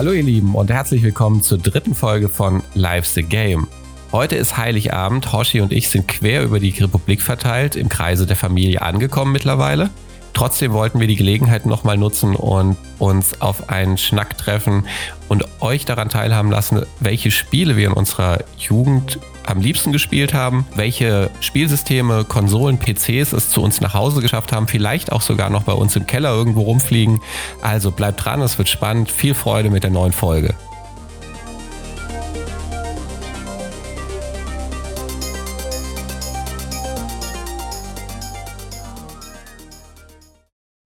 Hallo ihr Lieben und herzlich willkommen zur dritten Folge von Life's the Game. Heute ist Heiligabend, Hoshi und ich sind quer über die Republik verteilt, im Kreise der Familie angekommen mittlerweile. Trotzdem wollten wir die Gelegenheit nochmal nutzen und uns auf einen Schnack treffen und euch daran teilhaben lassen, welche Spiele wir in unserer Jugend am liebsten gespielt haben, welche Spielsysteme, Konsolen, PCs es zu uns nach Hause geschafft haben, vielleicht auch sogar noch bei uns im Keller irgendwo rumfliegen. Also bleibt dran, es wird spannend. Viel Freude mit der neuen Folge.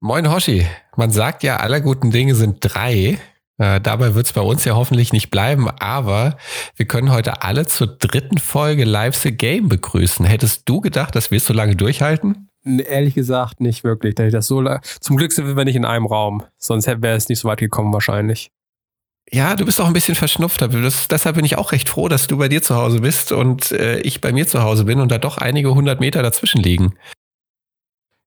Moin Hoshi, man sagt ja, aller guten Dinge sind drei. Äh, dabei wird es bei uns ja hoffentlich nicht bleiben, aber wir können heute alle zur dritten Folge Live the Game begrüßen. Hättest du gedacht, dass wir es so lange durchhalten? Ehrlich gesagt, nicht wirklich. Das so Zum Glück sind wir nicht in einem Raum, sonst wäre es nicht so weit gekommen wahrscheinlich. Ja, du bist auch ein bisschen verschnupft. Das, deshalb bin ich auch recht froh, dass du bei dir zu Hause bist und äh, ich bei mir zu Hause bin und da doch einige hundert Meter dazwischen liegen.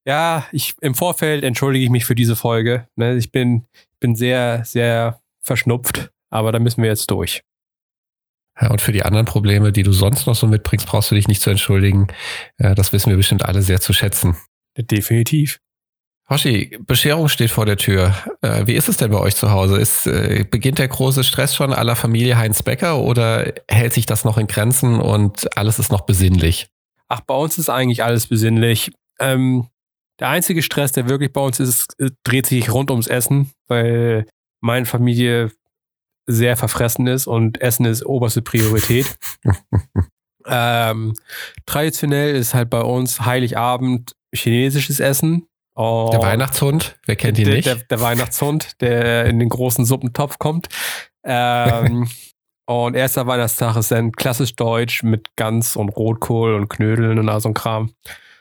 Ja, ich im Vorfeld entschuldige ich mich für diese Folge. Ne? Ich bin, bin sehr, sehr verschnupft, aber da müssen wir jetzt durch. Ja, und für die anderen Probleme, die du sonst noch so mitbringst, brauchst du dich nicht zu entschuldigen. Das wissen wir bestimmt alle sehr zu schätzen. Definitiv. Hoshi, Bescherung steht vor der Tür. Wie ist es denn bei euch zu Hause? Ist, äh, beginnt der große Stress schon aller Familie Heinz Becker oder hält sich das noch in Grenzen und alles ist noch besinnlich? Ach, bei uns ist eigentlich alles besinnlich. Ähm, der einzige Stress, der wirklich bei uns ist, dreht sich rund ums Essen, weil meine Familie sehr verfressen ist und Essen ist oberste Priorität. ähm, traditionell ist halt bei uns Heiligabend chinesisches Essen. Oh, der Weihnachtshund, wer kennt ihn der, nicht? Der, der, Weihnachtshund, der in den großen Suppentopf kommt. Ähm, und erster Weihnachtstag ist dann klassisch deutsch mit Gans und Rotkohl und Knödeln und all so ein Kram.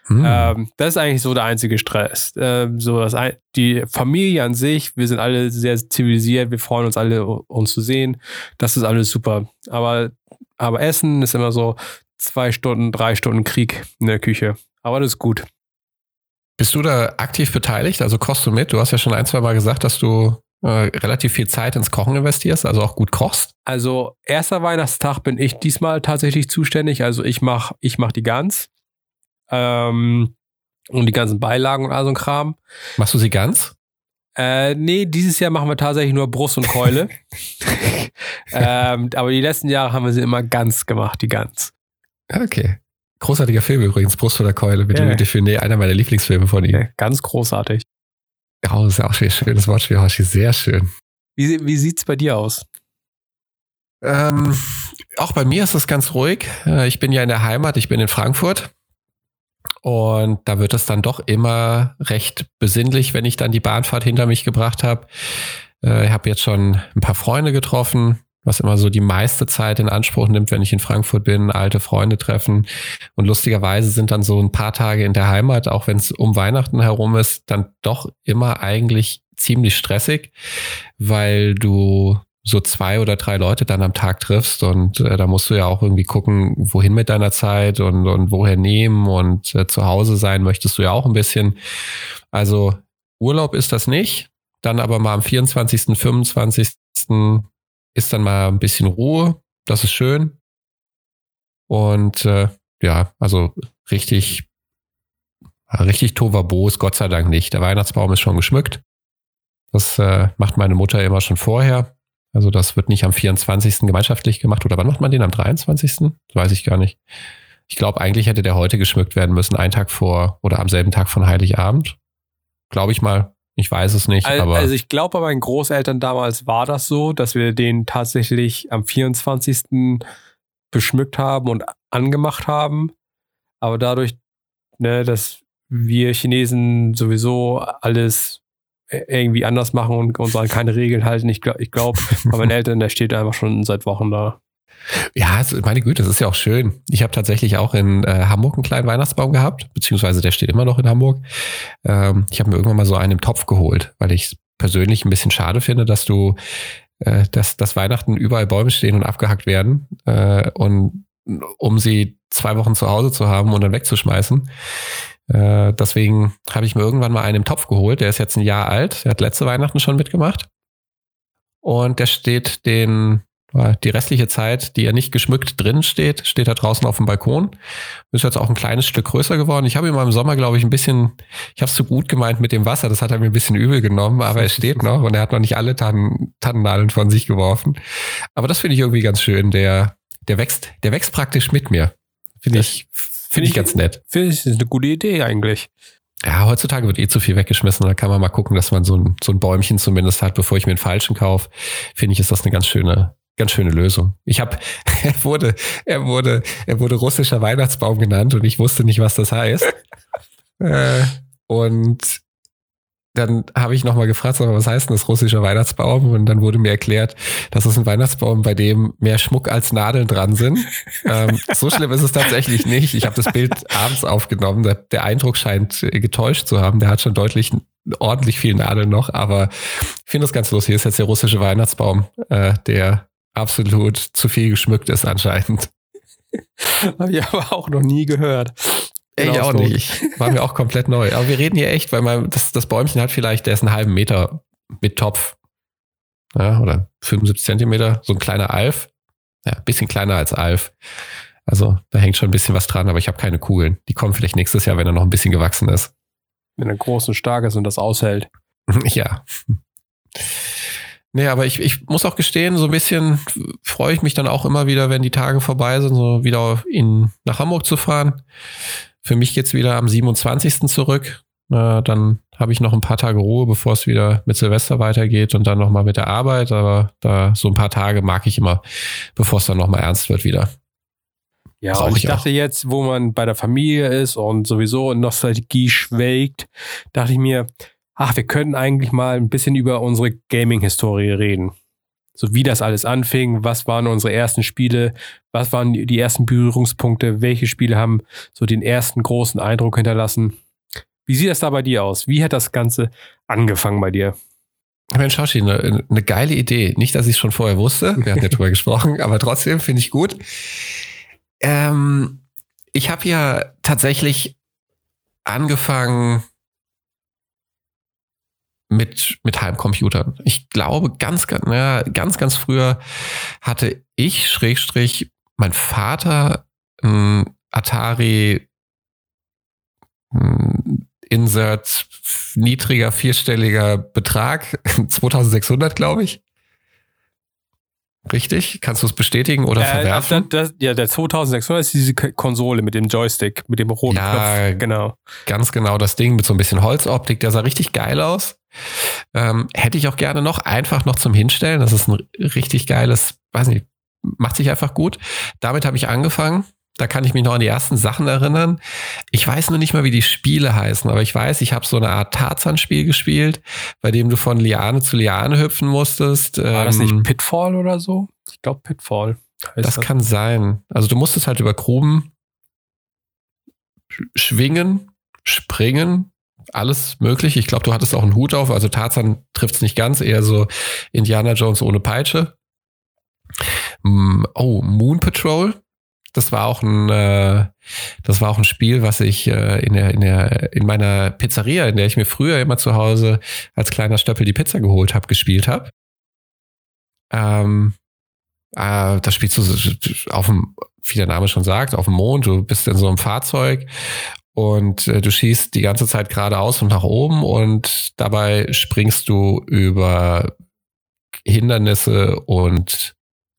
Hm. Ähm, das ist eigentlich so der einzige Stress. Ähm, so das, die Familie an sich, wir sind alle sehr zivilisiert, wir freuen uns alle, uns zu sehen. Das ist alles super. Aber, aber Essen ist immer so zwei Stunden, drei Stunden Krieg in der Küche. Aber das ist gut. Bist du da aktiv beteiligt? Also kochst du mit? Du hast ja schon ein, zwei Mal gesagt, dass du äh, relativ viel Zeit ins Kochen investierst, also auch gut kochst. Also erster Weihnachtstag bin ich diesmal tatsächlich zuständig. Also ich mache ich mach die Gans. Ähm, und die ganzen Beilagen und all so ein Kram. Machst du sie ganz? Äh, nee, dieses Jahr machen wir tatsächlich nur Brust und Keule. ähm, aber die letzten Jahre haben wir sie immer ganz gemacht, die Gans. Okay. Großartiger Film übrigens, Brust oder Keule mit yeah. Definé, einer meiner Lieblingsfilme von ihm. Ja, ganz großartig. Ja, das ist auch ein schönes Wortspiel, Hoshi, sehr schön. Wie, wie sieht es bei dir aus? Ähm, auch bei mir ist es ganz ruhig. Äh, ich bin ja in der Heimat, ich bin in Frankfurt. Und da wird es dann doch immer recht besinnlich, wenn ich dann die Bahnfahrt hinter mich gebracht habe. Äh, ich habe jetzt schon ein paar Freunde getroffen, was immer so die meiste Zeit in Anspruch nimmt, wenn ich in Frankfurt bin, alte Freunde treffen. Und lustigerweise sind dann so ein paar Tage in der Heimat, auch wenn es um Weihnachten herum ist, dann doch immer eigentlich ziemlich stressig, weil du so zwei oder drei Leute dann am Tag triffst und äh, da musst du ja auch irgendwie gucken, wohin mit deiner Zeit und, und woher nehmen und äh, zu Hause sein möchtest du ja auch ein bisschen. Also Urlaub ist das nicht, dann aber mal am 24., 25. ist dann mal ein bisschen Ruhe, das ist schön. Und äh, ja, also richtig, richtig Tovabo ist Gott sei Dank nicht. Der Weihnachtsbaum ist schon geschmückt. Das äh, macht meine Mutter immer schon vorher. Also das wird nicht am 24. gemeinschaftlich gemacht. Oder wann macht man den? Am 23.? Das weiß ich gar nicht. Ich glaube, eigentlich hätte der heute geschmückt werden müssen, einen Tag vor oder am selben Tag von Heiligabend. Glaube ich mal. Ich weiß es nicht. Also, aber also ich glaube, bei meinen Großeltern damals war das so, dass wir den tatsächlich am 24. beschmückt haben und angemacht haben. Aber dadurch, ne, dass wir Chinesen sowieso alles irgendwie anders machen und uns an keine Regeln halten. Ich glaube, ich glaub, bei meinen Eltern, der steht einfach schon seit Wochen da. Ja, meine Güte, das ist ja auch schön. Ich habe tatsächlich auch in äh, Hamburg einen kleinen Weihnachtsbaum gehabt, beziehungsweise der steht immer noch in Hamburg. Ähm, ich habe mir irgendwann mal so einen im Topf geholt, weil ich es persönlich ein bisschen schade finde, dass du, äh, dass, dass Weihnachten überall Bäume stehen und abgehackt werden äh, und um sie zwei Wochen zu Hause zu haben und dann wegzuschmeißen. Äh, deswegen habe ich mir irgendwann mal einen im Topf geholt. Der ist jetzt ein Jahr alt. Der hat letzte Weihnachten schon mitgemacht. und der steht den die restliche Zeit, die er nicht geschmückt drin steht, steht er draußen auf dem Balkon. Ist jetzt auch ein kleines Stück größer geworden. Ich habe ihn mal im Sommer, glaube ich, ein bisschen, ich habe es zu gut gemeint mit dem Wasser. Das hat er mir ein bisschen übel genommen, aber er steht noch und er hat noch nicht alle Tannen, Tannennadeln von sich geworfen. Aber das finde ich irgendwie ganz schön. Der, der wächst, der wächst praktisch mit mir. Finde ich, finde ich ganz nett. Finde ich eine gute Idee eigentlich. Ja, heutzutage wird eh zu viel weggeschmissen. Da kann man mal gucken, dass man so ein, so ein Bäumchen zumindest hat, bevor ich mir einen falschen kaufe. Finde ich, ist das eine ganz schöne, ganz schöne Lösung. Ich habe, er wurde, er wurde, er wurde russischer Weihnachtsbaum genannt und ich wusste nicht, was das heißt. äh, und dann habe ich nochmal gefragt, was heißt denn das russischer Weihnachtsbaum? Und dann wurde mir erklärt, das ist ein Weihnachtsbaum, bei dem mehr Schmuck als Nadeln dran sind. ähm, so schlimm ist es tatsächlich nicht. Ich habe das Bild abends aufgenommen. Der, der, Eindruck scheint getäuscht zu haben. Der hat schon deutlich ordentlich viel Nadeln noch, aber ich finde das ganz lustig. Hier ist jetzt der russische Weihnachtsbaum, äh, der absolut zu viel geschmückt ist anscheinend. Habe ich aber auch noch nie gehört. Ich auch nicht. War mir auch komplett neu. Aber wir reden hier echt, weil man, das, das Bäumchen hat vielleicht, der ist einen halben Meter mit Topf. Ja, oder 75 Zentimeter, so ein kleiner Alf. Ja, ein bisschen kleiner als Alf. Also da hängt schon ein bisschen was dran, aber ich habe keine Kugeln. Die kommen vielleicht nächstes Jahr, wenn er noch ein bisschen gewachsen ist. Wenn er groß und stark ist und das aushält. ja. Nee, aber ich, ich muss auch gestehen, so ein bisschen freue ich mich dann auch immer wieder, wenn die Tage vorbei sind, so wieder in, nach Hamburg zu fahren. Für mich geht's wieder am 27. zurück. Äh, dann habe ich noch ein paar Tage Ruhe, bevor es wieder mit Silvester weitergeht und dann nochmal mit der Arbeit. Aber da so ein paar Tage mag ich immer, bevor es dann nochmal ernst wird wieder. Ja, und ich, ich dachte jetzt, wo man bei der Familie ist und sowieso in Nostalgie schwelgt, dachte ich mir, ach, wir können eigentlich mal ein bisschen über unsere Gaming-Historie reden. So wie das alles anfing, was waren unsere ersten Spiele, was waren die ersten Berührungspunkte, welche Spiele haben so den ersten großen Eindruck hinterlassen. Wie sieht das da bei dir aus? Wie hat das Ganze angefangen bei dir? Mensch, Hoshi, eine, eine geile Idee. Nicht, dass ich es schon vorher wusste, wir hatten ja drüber gesprochen, aber trotzdem finde ich gut. Ähm, ich habe ja tatsächlich angefangen mit, mit Heimcomputern. Ich glaube, ganz, ganz, ja, ganz, ganz früher hatte ich, Schrägstrich, mein Vater, ein Atari ein Insert niedriger vierstelliger Betrag, 2600, glaube ich. Richtig? Kannst du es bestätigen oder äh, verwerfen? Das, das, ja, der 2600 ist diese Konsole mit dem Joystick, mit dem roten ja, Knopf. Genau. Ganz genau, das Ding mit so ein bisschen Holzoptik, der sah richtig geil aus. Ähm, hätte ich auch gerne noch einfach noch zum Hinstellen. Das ist ein richtig geiles, weiß nicht, macht sich einfach gut. Damit habe ich angefangen. Da kann ich mich noch an die ersten Sachen erinnern. Ich weiß nur nicht mal, wie die Spiele heißen, aber ich weiß, ich habe so eine Art Tarzan-Spiel gespielt, bei dem du von Liane zu Liane hüpfen musstest. War das nicht ähm, Pitfall oder so? Ich glaube Pitfall. Das, das kann sein. Also du musstest halt über Gruben schwingen, springen, alles möglich. Ich glaube, du hattest auch einen Hut auf. Also Tarzan trifft es nicht ganz, eher so Indiana Jones ohne Peitsche. Mm, oh, Moon Patrol das war auch ein, äh, das war auch ein Spiel, was ich äh, in, der, in, der, in meiner Pizzeria, in der ich mir früher immer zu Hause als kleiner Stöppel die Pizza geholt habe, gespielt habe. Ähm, äh, das spielst du auf dem, wie der Name schon sagt, auf dem Mond. Du bist in so einem Fahrzeug und äh, du schießt die ganze Zeit geradeaus und nach oben und dabei springst du über Hindernisse und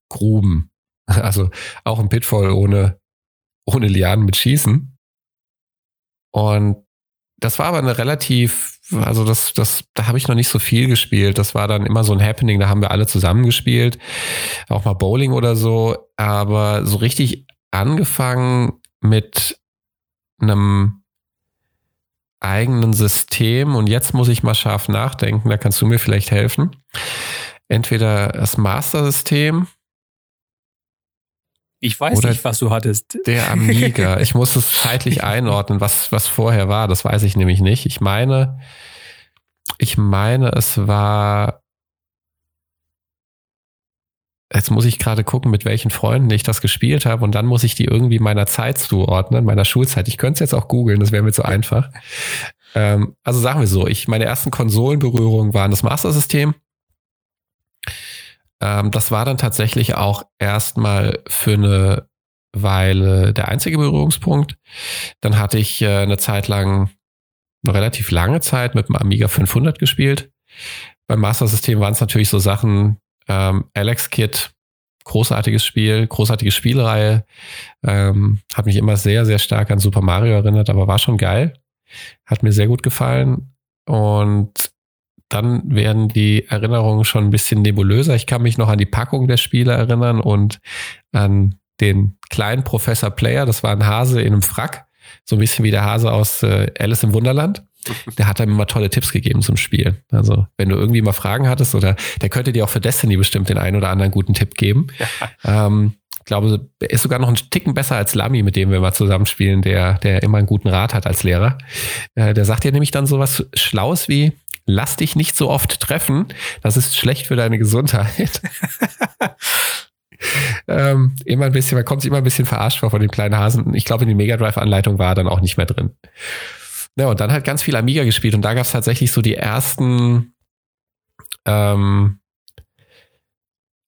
Gruben. Also auch ein Pitfall ohne, ohne Lianen mit Schießen. Und das war aber eine relativ, also das, das, da habe ich noch nicht so viel gespielt. Das war dann immer so ein Happening, da haben wir alle zusammen gespielt. Auch mal Bowling oder so. Aber so richtig angefangen mit einem eigenen System und jetzt muss ich mal scharf nachdenken, da kannst du mir vielleicht helfen. Entweder das Master-System ich weiß nicht, was du hattest. Der Amiga. Ich muss es zeitlich einordnen, was, was vorher war. Das weiß ich nämlich nicht. Ich meine, ich meine, es war. Jetzt muss ich gerade gucken, mit welchen Freunden ich das gespielt habe. Und dann muss ich die irgendwie meiner Zeit zuordnen, meiner Schulzeit. Ich könnte es jetzt auch googeln, das wäre mir zu einfach. Ähm, also sagen wir so, ich, meine ersten Konsolenberührungen waren das Master System. Ähm, das war dann tatsächlich auch erstmal für eine Weile der einzige Berührungspunkt. Dann hatte ich äh, eine Zeit lang, eine relativ lange Zeit mit dem Amiga 500 gespielt. Beim Master System waren es natürlich so Sachen, ähm, Alex Kit, großartiges Spiel, großartige Spielreihe. Ähm, hat mich immer sehr, sehr stark an Super Mario erinnert, aber war schon geil. Hat mir sehr gut gefallen. Und dann werden die Erinnerungen schon ein bisschen nebulöser. Ich kann mich noch an die Packung der Spiele erinnern und an den kleinen Professor Player. Das war ein Hase in einem Frack. So ein bisschen wie der Hase aus äh, Alice im Wunderland. Der hat einem immer tolle Tipps gegeben zum Spiel. Also, wenn du irgendwie mal Fragen hattest oder der könnte dir auch für Destiny bestimmt den einen oder anderen guten Tipp geben. Ja. Ähm, ich glaube, er ist sogar noch ein Ticken besser als Lamy, mit dem wir mal zusammenspielen, der, der immer einen guten Rat hat als Lehrer. Äh, der sagt dir nämlich dann sowas Schlaues wie, lass dich nicht so oft treffen, das ist schlecht für deine Gesundheit. ähm, immer ein bisschen, man kommt sich immer ein bisschen verarscht vor von den kleinen Hasen. Ich glaube, in die Mega Drive-Anleitung war dann auch nicht mehr drin. Ja, und dann halt ganz viel Amiga gespielt und da gab es tatsächlich so die ersten ähm,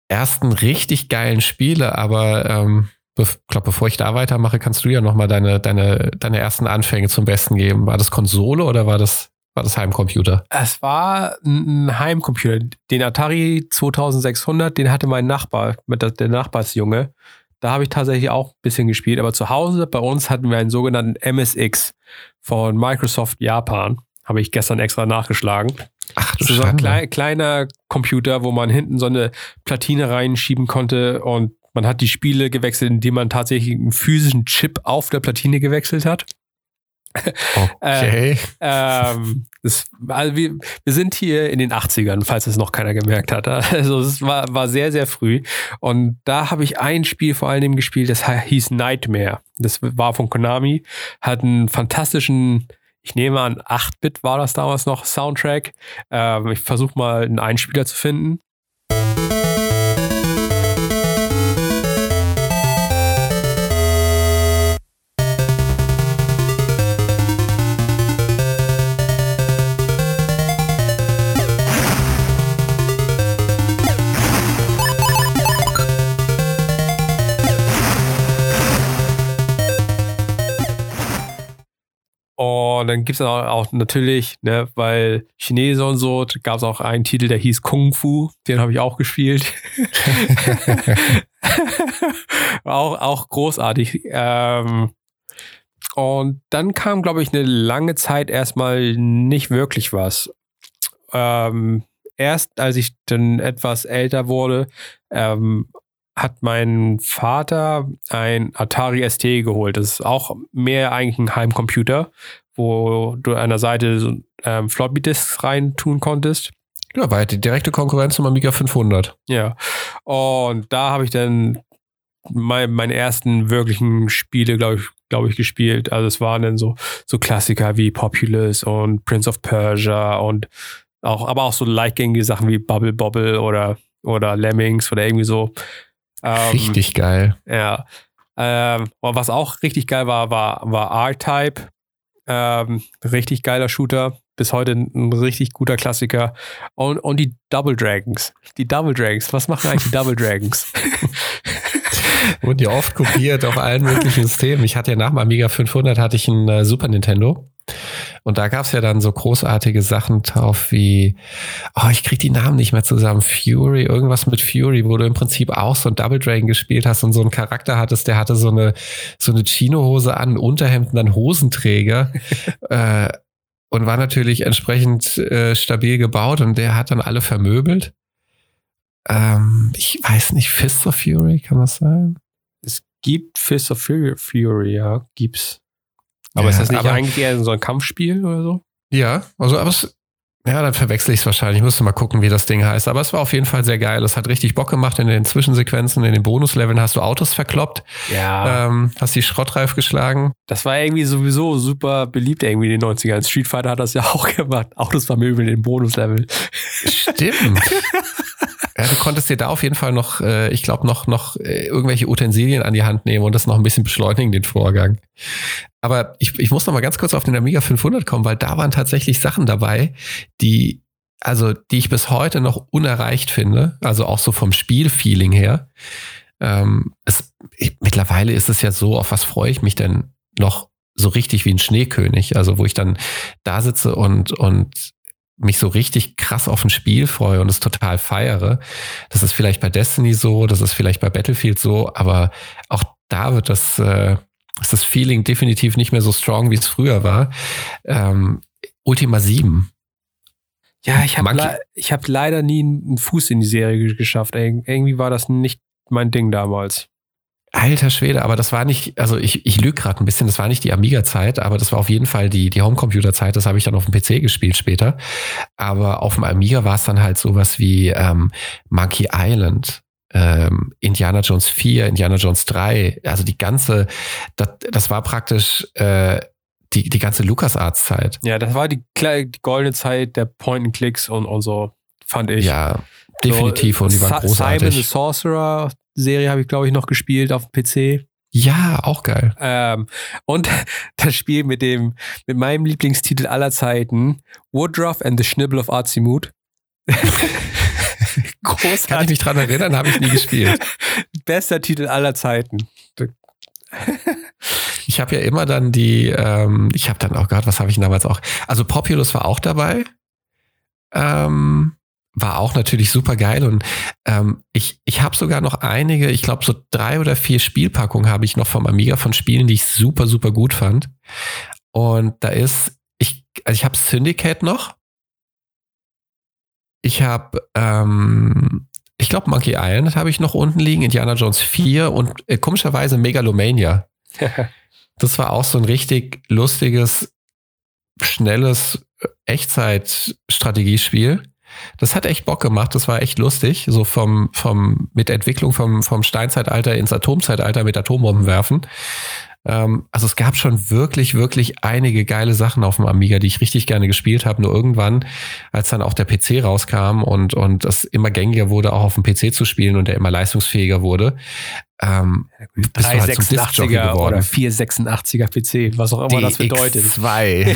ersten richtig geilen Spiele, aber ähm, ich glaube, bevor ich da weitermache, kannst du ja nochmal deine, deine, deine ersten Anfänge zum Besten geben. War das Konsole oder war das, war das Heimcomputer? Es war ein Heimcomputer. Den Atari 2600, den hatte mein Nachbar, mit der, der Nachbarsjunge. Da habe ich tatsächlich auch ein bisschen gespielt. Aber zu Hause bei uns hatten wir einen sogenannten MSX von Microsoft Japan. Habe ich gestern extra nachgeschlagen. Ach, du das ist so ein klei kleiner Computer, wo man hinten so eine Platine reinschieben konnte und man hat die Spiele gewechselt, indem man tatsächlich einen physischen Chip auf der Platine gewechselt hat. Okay. äh, ähm, das, also wir, wir sind hier in den 80ern, falls es noch keiner gemerkt hat. Also es war, war sehr, sehr früh. Und da habe ich ein Spiel vor allem gespielt, das hieß Nightmare. Das war von Konami, hat einen fantastischen ich nehme an, 8-Bit war das damals noch, Soundtrack. Ähm, ich versuche mal einen Einspieler zu finden. Und dann gibt es auch, auch, natürlich, ne, weil Chinese und so, gab es auch einen Titel, der hieß Kung Fu. Den habe ich auch gespielt. auch, auch großartig. Ähm, und dann kam, glaube ich, eine lange Zeit erstmal nicht wirklich was. Ähm, erst als ich dann etwas älter wurde, ähm, hat mein Vater ein Atari ST geholt. Das ist auch mehr eigentlich ein Heimcomputer, wo du an der Seite ähm, Floppy Disks rein tun konntest. Ja, war die direkte Konkurrenz zum Amiga 500. Ja. Und da habe ich dann mein, meine ersten wirklichen Spiele, glaube ich, glaube ich, gespielt. Also es waren dann so, so Klassiker wie Populous und Prince of Persia und auch, aber auch so leichtgängige Sachen wie Bubble Bobble oder, oder Lemmings oder irgendwie so. Ähm, richtig geil. Ja. Ähm, was auch richtig geil war, war, war R-Type. Ähm, richtig geiler Shooter. Bis heute ein richtig guter Klassiker. Und, und die Double Dragons. Die Double Dragons. Was machen eigentlich die Double Dragons? Wurden ja oft kopiert auf allen möglichen Systemen. Ich hatte ja nach dem Amiga 500 hatte ich ein äh, Super Nintendo. Und da gab es ja dann so großartige Sachen drauf wie, oh, ich krieg die Namen nicht mehr zusammen, Fury, irgendwas mit Fury, wo du im Prinzip auch so ein Double Dragon gespielt hast und so einen Charakter hattest, der hatte so eine, so eine Chinohose an, Unterhemd und dann Hosenträger. äh, und war natürlich entsprechend äh, stabil gebaut und der hat dann alle vermöbelt. Ähm, ich weiß nicht, Fist of Fury, kann das sein? Es gibt Fist of Fury, Fury ja, gibt's. Aber ja, ist das nicht eigentlich eher so ein Kampfspiel oder so? Ja, also aber es, ja, dann verwechsel ich es wahrscheinlich. Ich müsste mal gucken, wie das Ding heißt. Aber es war auf jeden Fall sehr geil. Es hat richtig Bock gemacht. In den Zwischensequenzen, in den Bonusleveln hast du Autos verkloppt. Ja. Ähm, hast die Schrottreif geschlagen. Das war irgendwie sowieso super beliebt irgendwie in den 90ern. Street Fighter hat das ja auch gemacht. Autos vermöbeln in den Bonuslevel. Stimmt. Ja, du konntest dir da auf jeden Fall noch, äh, ich glaube, noch, noch äh, irgendwelche Utensilien an die Hand nehmen und das noch ein bisschen beschleunigen, den Vorgang. Aber ich, ich muss noch mal ganz kurz auf den Amiga 500 kommen, weil da waren tatsächlich Sachen dabei, die also die ich bis heute noch unerreicht finde, also auch so vom Spielfeeling her. Ähm, es, ich, mittlerweile ist es ja so, auf was freue ich mich denn noch so richtig wie ein Schneekönig, also wo ich dann da sitze und, und mich so richtig krass auf ein Spiel freue und es total feiere. Das ist vielleicht bei Destiny so, das ist vielleicht bei Battlefield so, aber auch da wird das, äh, ist das Feeling definitiv nicht mehr so strong, wie es früher war. Ähm, Ultima 7. Ja, ich habe le hab leider nie einen Fuß in die Serie geschafft. irgendwie war das nicht mein Ding damals. Alter Schwede, aber das war nicht, also ich, ich lüge gerade ein bisschen, das war nicht die Amiga-Zeit, aber das war auf jeden Fall die, die Homecomputer-Zeit, das habe ich dann auf dem PC gespielt später. Aber auf dem Amiga war es dann halt sowas wie ähm, Monkey Island, ähm, Indiana Jones 4, Indiana Jones 3, also die ganze, das, das war praktisch äh, die, die ganze LucasArts-Zeit. Ja, das war die, die goldene Zeit der Point-and-Clicks und, und so, fand ich. Ja, definitiv. So, und die waren großartig. Simon the Sorcerer, Serie habe ich, glaube ich, noch gespielt auf dem PC. Ja, auch geil. Ähm, und das Spiel mit dem, mit meinem Lieblingstitel aller Zeiten, Woodruff and the Schnibble of Azimut. Großartig. Kann ich mich dran erinnern, habe ich nie gespielt. Bester Titel aller Zeiten. ich habe ja immer dann die, ähm, ich habe dann auch oh gehört, was habe ich damals auch? Also Populous war auch dabei. Ähm, war auch natürlich super geil und ähm, ich, ich habe sogar noch einige, ich glaube so drei oder vier Spielpackungen habe ich noch vom Amiga von Spielen, die ich super, super gut fand. Und da ist, ich, also ich habe Syndicate noch. Ich habe, ähm, ich glaube Monkey Island habe ich noch unten liegen, Indiana Jones 4 und äh, komischerweise Megalomania. das war auch so ein richtig lustiges, schnelles äh, Echtzeit-Strategiespiel das hat echt Bock gemacht. Das war echt lustig. So vom, vom, mit Entwicklung vom, vom Steinzeitalter ins Atomzeitalter mit Atombomben werfen. Ähm, also es gab schon wirklich, wirklich einige geile Sachen auf dem Amiga, die ich richtig gerne gespielt habe. Nur irgendwann, als dann auch der PC rauskam und, und das immer gängiger wurde, auch auf dem PC zu spielen und der immer leistungsfähiger wurde, ähm, bist 386er halt oder 486er PC, was auch immer das bedeutet. Zwei.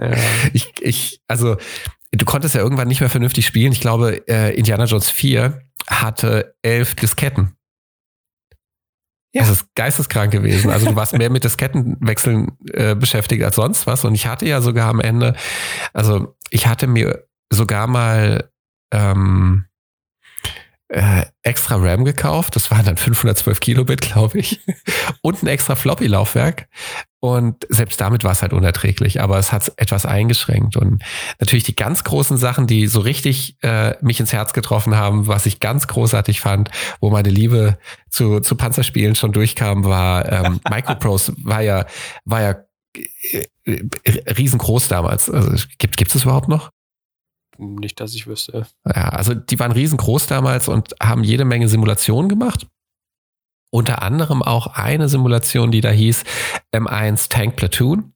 ja. ich, ich, also du konntest ja irgendwann nicht mehr vernünftig spielen. Ich glaube, äh, Indiana Jones 4 hatte elf Disketten. Ja. Das ist geisteskrank gewesen. Also du warst mehr mit Diskettenwechseln äh, beschäftigt als sonst was. Und ich hatte ja sogar am Ende, also ich hatte mir sogar mal ähm, äh, extra RAM gekauft. Das waren dann 512 Kilobit, glaube ich. und ein extra Floppy-Laufwerk. Und selbst damit war es halt unerträglich, aber es hat etwas eingeschränkt. Und natürlich die ganz großen Sachen, die so richtig äh, mich ins Herz getroffen haben, was ich ganz großartig fand, wo meine Liebe zu, zu Panzerspielen schon durchkam, war ähm, Microprose war ja, war ja äh, riesengroß damals. Also, gibt, gibt es überhaupt noch? Nicht, dass ich wüsste. Ja, also die waren riesengroß damals und haben jede Menge Simulationen gemacht. Unter anderem auch eine Simulation, die da hieß M1 Tank Platoon.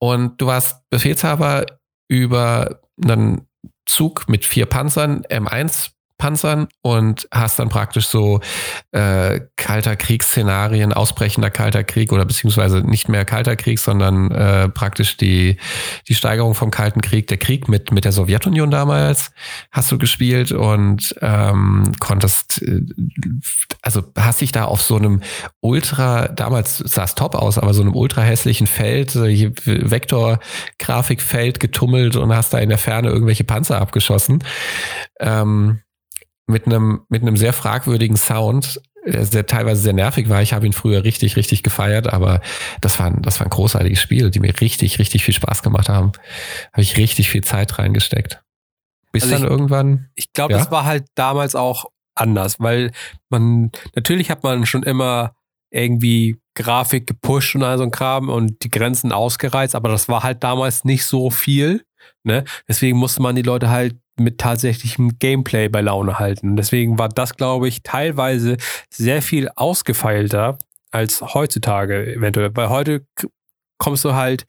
Und du warst Befehlshaber über einen Zug mit vier Panzern, M1 Panzern und hast dann praktisch so äh, kalter Kriegsszenarien, ausbrechender kalter Krieg oder beziehungsweise nicht mehr kalter Krieg, sondern äh, praktisch die, die Steigerung vom kalten Krieg, der Krieg mit, mit der Sowjetunion damals hast du gespielt und ähm, konntest, äh, also hast dich da auf so einem ultra, damals sah es top aus, aber so einem ultra hässlichen Feld, äh, Vektor-Grafikfeld getummelt und hast da in der Ferne irgendwelche Panzer abgeschossen. Ähm, mit einem, mit einem sehr fragwürdigen Sound, der teilweise sehr nervig war. Ich habe ihn früher richtig, richtig gefeiert, aber das war, ein, das war ein großartiges Spiel, die mir richtig, richtig viel Spaß gemacht haben. Habe ich richtig viel Zeit reingesteckt. Bis also dann ich, irgendwann. Ich glaube, ja? das war halt damals auch anders, weil man, natürlich hat man schon immer irgendwie Grafik gepusht und all so ein Kram und die Grenzen ausgereizt, aber das war halt damals nicht so viel. Ne? Deswegen musste man die Leute halt mit tatsächlichem Gameplay bei Laune halten. Deswegen war das, glaube ich, teilweise sehr viel ausgefeilter als heutzutage eventuell. Weil heute kommst du halt,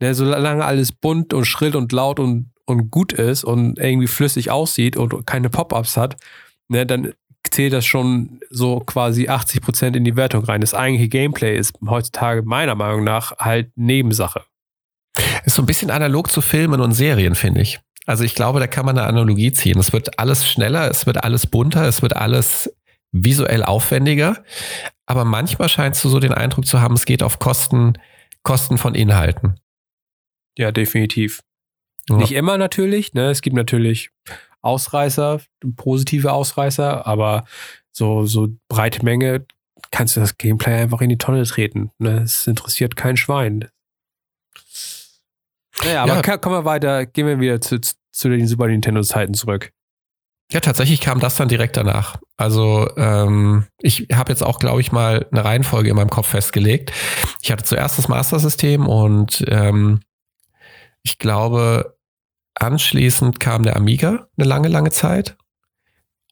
ne, solange alles bunt und schrill und laut und, und gut ist und irgendwie flüssig aussieht und keine Pop-ups hat, ne, dann zählt das schon so quasi 80 Prozent in die Wertung rein. Das eigentliche Gameplay ist heutzutage meiner Meinung nach halt Nebensache. Ist so ein bisschen analog zu Filmen und Serien, finde ich. Also ich glaube, da kann man eine Analogie ziehen. Es wird alles schneller, es wird alles bunter, es wird alles visuell aufwendiger. Aber manchmal scheinst du so den Eindruck zu haben, es geht auf Kosten, Kosten von Inhalten. Ja, definitiv. Ja. Nicht immer natürlich. Ne? Es gibt natürlich Ausreißer, positive Ausreißer, aber so, so breite Menge kannst du das Gameplay einfach in die Tonne treten. Ne? Es interessiert kein Schwein. Naja, aber ja. kommen wir weiter, gehen wir wieder zu, zu den Super Nintendo-Zeiten zurück. Ja, tatsächlich kam das dann direkt danach. Also ähm, ich habe jetzt auch, glaube ich, mal eine Reihenfolge in meinem Kopf festgelegt. Ich hatte zuerst das Master-System und ähm, ich glaube, anschließend kam der Amiga eine lange, lange Zeit.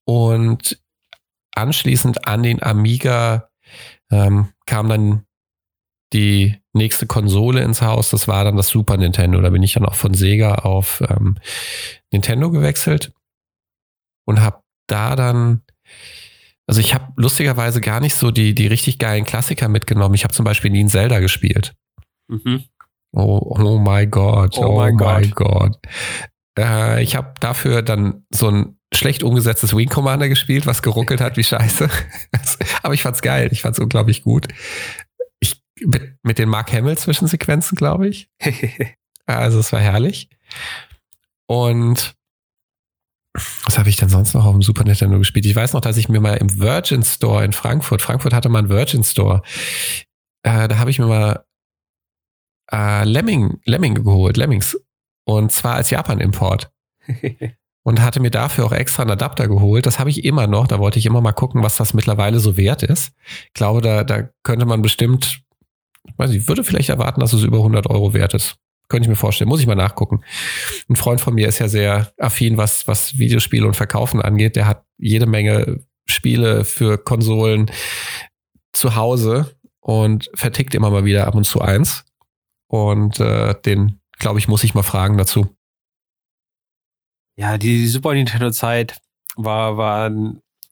Und anschließend an den Amiga ähm, kam dann die nächste Konsole ins Haus. Das war dann das Super Nintendo. Da bin ich dann auch von Sega auf ähm, Nintendo gewechselt und habe da dann, also ich habe lustigerweise gar nicht so die, die richtig geilen Klassiker mitgenommen. Ich habe zum Beispiel nie ein Zelda gespielt. Mhm. Oh, oh my God. Oh, oh my God. God. Äh, ich habe dafür dann so ein schlecht umgesetztes Wing Commander gespielt, was geruckelt hat wie scheiße. Aber ich fand's geil. Ich fand's unglaublich gut. Mit, mit den Mark Hamill Zwischensequenzen, glaube ich. also es war herrlich. Und was habe ich denn sonst noch auf dem Super Nintendo gespielt? Ich weiß noch, dass ich mir mal im Virgin Store in Frankfurt, Frankfurt hatte mal einen Virgin Store, äh, da habe ich mir mal äh, Lemming, Lemming geholt, Lemmings. Und zwar als Japan-Import. und hatte mir dafür auch extra einen Adapter geholt. Das habe ich immer noch. Da wollte ich immer mal gucken, was das mittlerweile so wert ist. Ich glaube, da, da könnte man bestimmt, weiß nicht, würde vielleicht erwarten, dass es über 100 Euro wert ist. Könnte ich mir vorstellen. Muss ich mal nachgucken. Ein Freund von mir ist ja sehr affin, was, was Videospiele und Verkaufen angeht. Der hat jede Menge Spiele für Konsolen zu Hause und vertickt immer mal wieder ab und zu eins. Und äh, den, glaube ich, muss ich mal fragen dazu. Ja, die Super Nintendo-Zeit war, war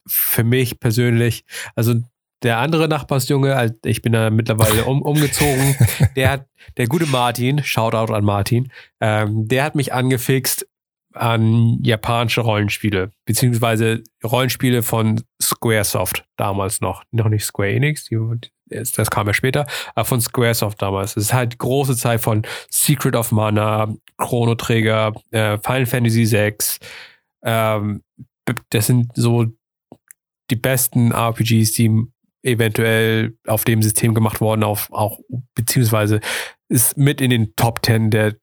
für mich persönlich, also der andere Nachbarsjunge, ich bin da mittlerweile um, umgezogen, der hat, der gute Martin, Shoutout an Martin, ähm, der hat mich angefixt an japanische Rollenspiele, beziehungsweise Rollenspiele von Squaresoft damals noch, noch nicht Square Enix, die, das kam ja später, aber von Squaresoft damals. Es ist halt große Zeit von Secret of Mana, Chrono Trigger, äh, Final Fantasy VI. Ähm, das sind so die besten RPGs, die eventuell auf dem System gemacht worden, auf, auch beziehungsweise ist mit in den Top 10 der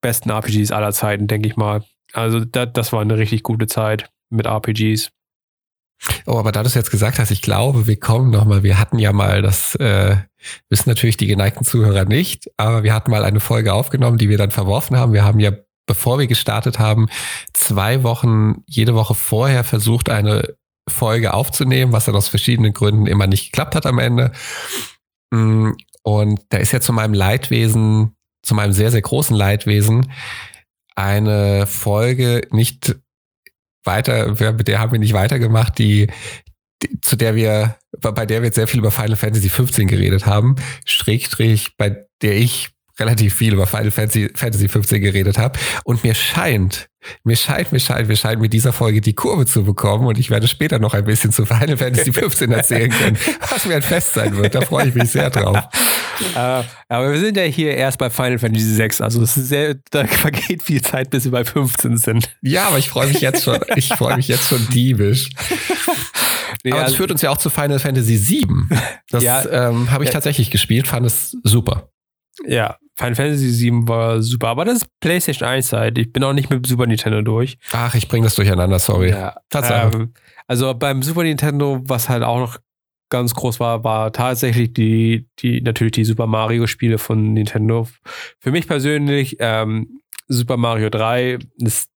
besten RPGs aller Zeiten, denke ich mal. Also das, das war eine richtig gute Zeit mit RPGs. Oh, aber da du es jetzt gesagt hast, ich glaube, wir kommen nochmal, wir hatten ja mal, das äh, wissen natürlich die geneigten Zuhörer nicht, aber wir hatten mal eine Folge aufgenommen, die wir dann verworfen haben. Wir haben ja, bevor wir gestartet haben, zwei Wochen, jede Woche vorher versucht, eine Folge aufzunehmen, was dann aus verschiedenen Gründen immer nicht geklappt hat am Ende. Mm, und da ist ja zu meinem Leidwesen, zu meinem sehr, sehr großen Leidwesen, eine Folge nicht weiter, mit der haben wir nicht weitergemacht, die, die, zu der wir, bei der wir jetzt sehr viel über Final Fantasy 15 geredet haben, Schrägstrich, bei der ich relativ viel über Final Fantasy, Fantasy 15 geredet habe. Und mir scheint, mir scheint, mir scheint, mir scheint mit dieser Folge die Kurve zu bekommen und ich werde später noch ein bisschen zu Final Fantasy 15 erzählen können, was mir ein Fest sein wird. Da freue ich mich sehr drauf. Uh, aber wir sind ja hier erst bei Final Fantasy 6, also es ist sehr, da vergeht viel Zeit, bis wir bei 15 sind. Ja, aber ich freue mich jetzt schon, ich freue mich jetzt schon diebisch. Nee, aber es also, führt uns ja auch zu Final Fantasy 7. Das ja, ähm, habe ich ja. tatsächlich gespielt, fand es super. Ja, Final Fantasy 7 war super, aber das ist PlayStation 1 Zeit. Ich bin auch nicht mit Super Nintendo durch. Ach, ich bringe das durcheinander, sorry. Ja, Ähm, also beim Super Nintendo, was halt auch noch ganz groß war, war tatsächlich die, die natürlich die Super Mario Spiele von Nintendo. Für mich persönlich ähm, Super Mario 3 ist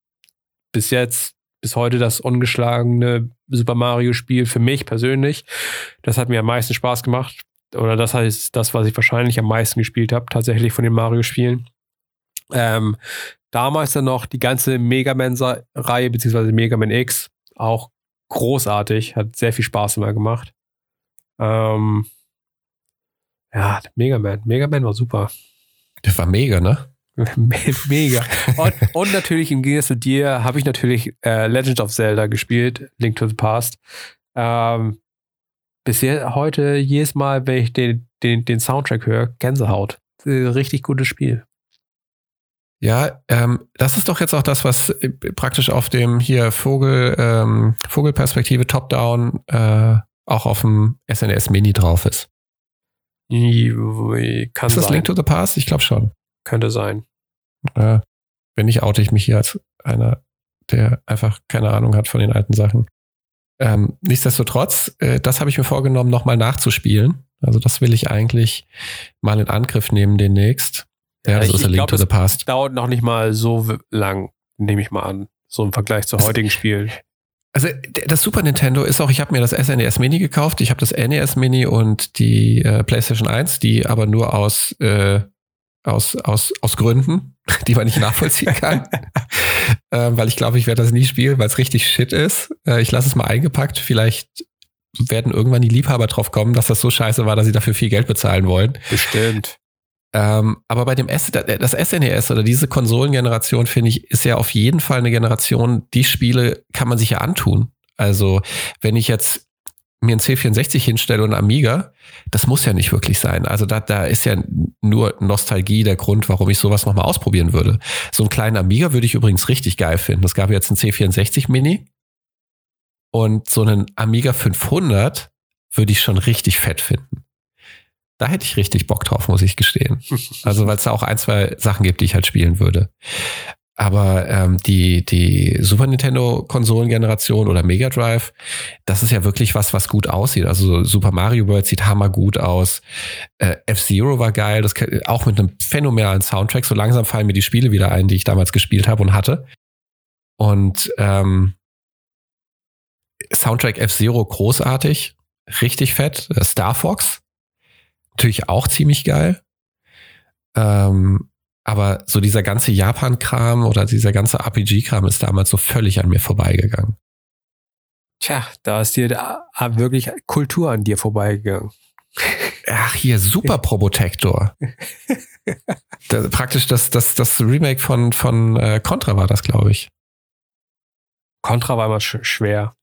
bis jetzt bis heute das ungeschlagene Super Mario Spiel für mich persönlich. Das hat mir am meisten Spaß gemacht oder das heißt das, was ich wahrscheinlich am meisten gespielt habe, tatsächlich von den Mario-Spielen. Ähm, damals dann noch die ganze Mega Man-Reihe, beziehungsweise Mega Man X, auch großartig, hat sehr viel Spaß immer gemacht. Ähm, ja, Mega Man, Mega Man war super. Der war mega, ne? Mega. Und, und, natürlich im Gegensatz zu dir habe ich natürlich äh, Legend of Zelda gespielt, Link to the Past. Ähm, bisher heute jedes Mal, wenn ich den, den, den Soundtrack höre, Gänsehaut. Richtig gutes Spiel. Ja, ähm, das ist doch jetzt auch das, was äh, praktisch auf dem hier Vogel, ähm, Vogelperspektive Top-Down äh, auch auf dem SNES Mini drauf ist. Kann ist das sein. Link to the Past? Ich glaube schon. Könnte sein. Äh, wenn nicht, oute ich mich hier als einer, der einfach keine Ahnung hat von den alten Sachen. Ähm, nichtsdestotrotz, äh, das habe ich mir vorgenommen, nochmal nachzuspielen. Also das will ich eigentlich mal in Angriff nehmen demnächst. Ja, das ich, ist glaub, to the Past. Dauert noch nicht mal so lang, nehme ich mal an. So im Vergleich zu heutigen Spielen. Also das Super Nintendo ist auch, ich habe mir das SNES e Mini gekauft, ich habe das NES Mini und die äh, PlayStation 1, die aber nur aus, äh, aus, aus, aus Gründen, die man nicht nachvollziehen kann. äh, weil ich glaube, ich werde das nie spielen, weil es richtig shit ist. Äh, ich lasse es mal eingepackt. Vielleicht werden irgendwann die Liebhaber drauf kommen, dass das so scheiße war, dass sie dafür viel Geld bezahlen wollen. Bestimmt. Ähm, aber bei dem S, das SNES oder diese Konsolengeneration, finde ich, ist ja auf jeden Fall eine Generation, die Spiele kann man sich ja antun. Also, wenn ich jetzt mir ein C64 hinstelle und ein Amiga, das muss ja nicht wirklich sein. Also da, da ist ja nur Nostalgie der Grund, warum ich sowas nochmal ausprobieren würde. So einen kleinen Amiga würde ich übrigens richtig geil finden. Es gab jetzt einen C64 Mini und so einen Amiga 500 würde ich schon richtig fett finden. Da hätte ich richtig Bock drauf, muss ich gestehen. Also weil es da auch ein, zwei Sachen gibt, die ich halt spielen würde. Aber ähm, die, die Super Nintendo-Konsolengeneration oder Mega Drive, das ist ja wirklich was, was gut aussieht. Also Super Mario World sieht hammergut aus. Äh, F-Zero war geil, das auch mit einem phänomenalen Soundtrack. So langsam fallen mir die Spiele wieder ein, die ich damals gespielt habe und hatte. Und ähm, Soundtrack F-Zero großartig, richtig fett. Äh, Star Fox natürlich auch ziemlich geil. Ähm, aber so dieser ganze Japan-Kram oder dieser ganze RPG-Kram ist damals so völlig an mir vorbeigegangen. Tja, da ist dir da wirklich Kultur an dir vorbeigegangen. Ach, hier, Super Probotector. das, praktisch das, das, das Remake von, von äh, Contra war das, glaube ich. Contra war immer sch schwer.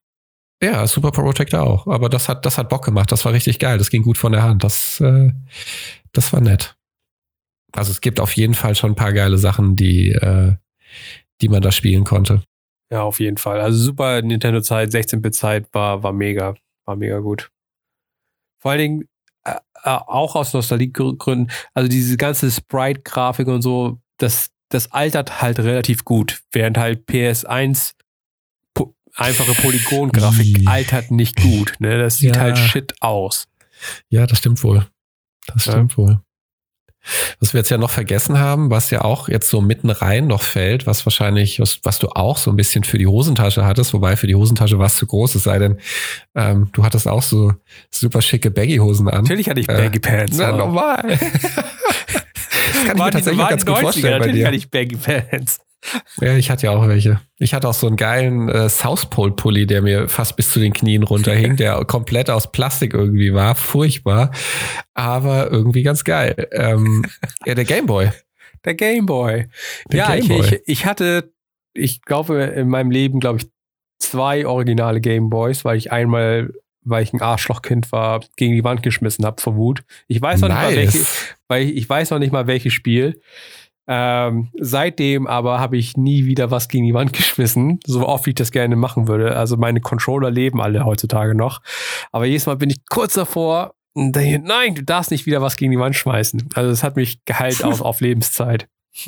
Ja, Super Protector auch. Aber das hat, das hat Bock gemacht. Das war richtig geil. Das ging gut von der Hand. Das, äh, das war nett. Also es gibt auf jeden Fall schon ein paar geile Sachen, die, äh, die man da spielen konnte. Ja, auf jeden Fall. Also Super Nintendo-Zeit, 16-Bit-Zeit war, war mega. War mega gut. Vor allen Dingen äh, äh auch aus Nostalgiegründen. Also diese ganze Sprite-Grafik und so, das, das altert halt relativ gut. Während halt PS1 einfache Polygongrafik altert nicht gut. Ne? Das sieht ja. halt shit aus. Ja, das stimmt wohl. Das stimmt ja. wohl. Was wir jetzt ja noch vergessen haben, was ja auch jetzt so mitten rein noch fällt, was wahrscheinlich, was, was du auch so ein bisschen für die Hosentasche hattest, wobei für die Hosentasche war es zu groß, es sei denn, ähm, du hattest auch so super schicke Baggy-Hosen an. Natürlich hatte ich äh, Baggy Pants. Äh, na, normal. das kann ich mir tatsächlich ganz gut vorstellen bei dir. Natürlich hatte ich Baggy Pants. Ja, ich hatte ja auch welche. Ich hatte auch so einen geilen äh, South Pole Pulli, der mir fast bis zu den Knien runterhing, der komplett aus Plastik irgendwie war. Furchtbar, aber irgendwie ganz geil. Ähm, ja, der Gameboy. Der Gameboy. Ja, Game ich, ich, ich hatte, ich glaube, in meinem Leben, glaube ich, zwei originale Gameboys, weil ich einmal weil ich ein Arschlochkind war, gegen die Wand geschmissen habe vor Wut. Ich weiß noch nice. nicht mal welche, weil ich, ich weiß noch nicht mal welches Spiel. Ähm, seitdem aber habe ich nie wieder was gegen die Wand geschmissen, so oft wie ich das gerne machen würde. Also meine Controller leben alle heutzutage noch. Aber jedes Mal bin ich kurz davor, nein, du darfst nicht wieder was gegen die Wand schmeißen. Also es hat mich geheilt auf, auf Lebenszeit.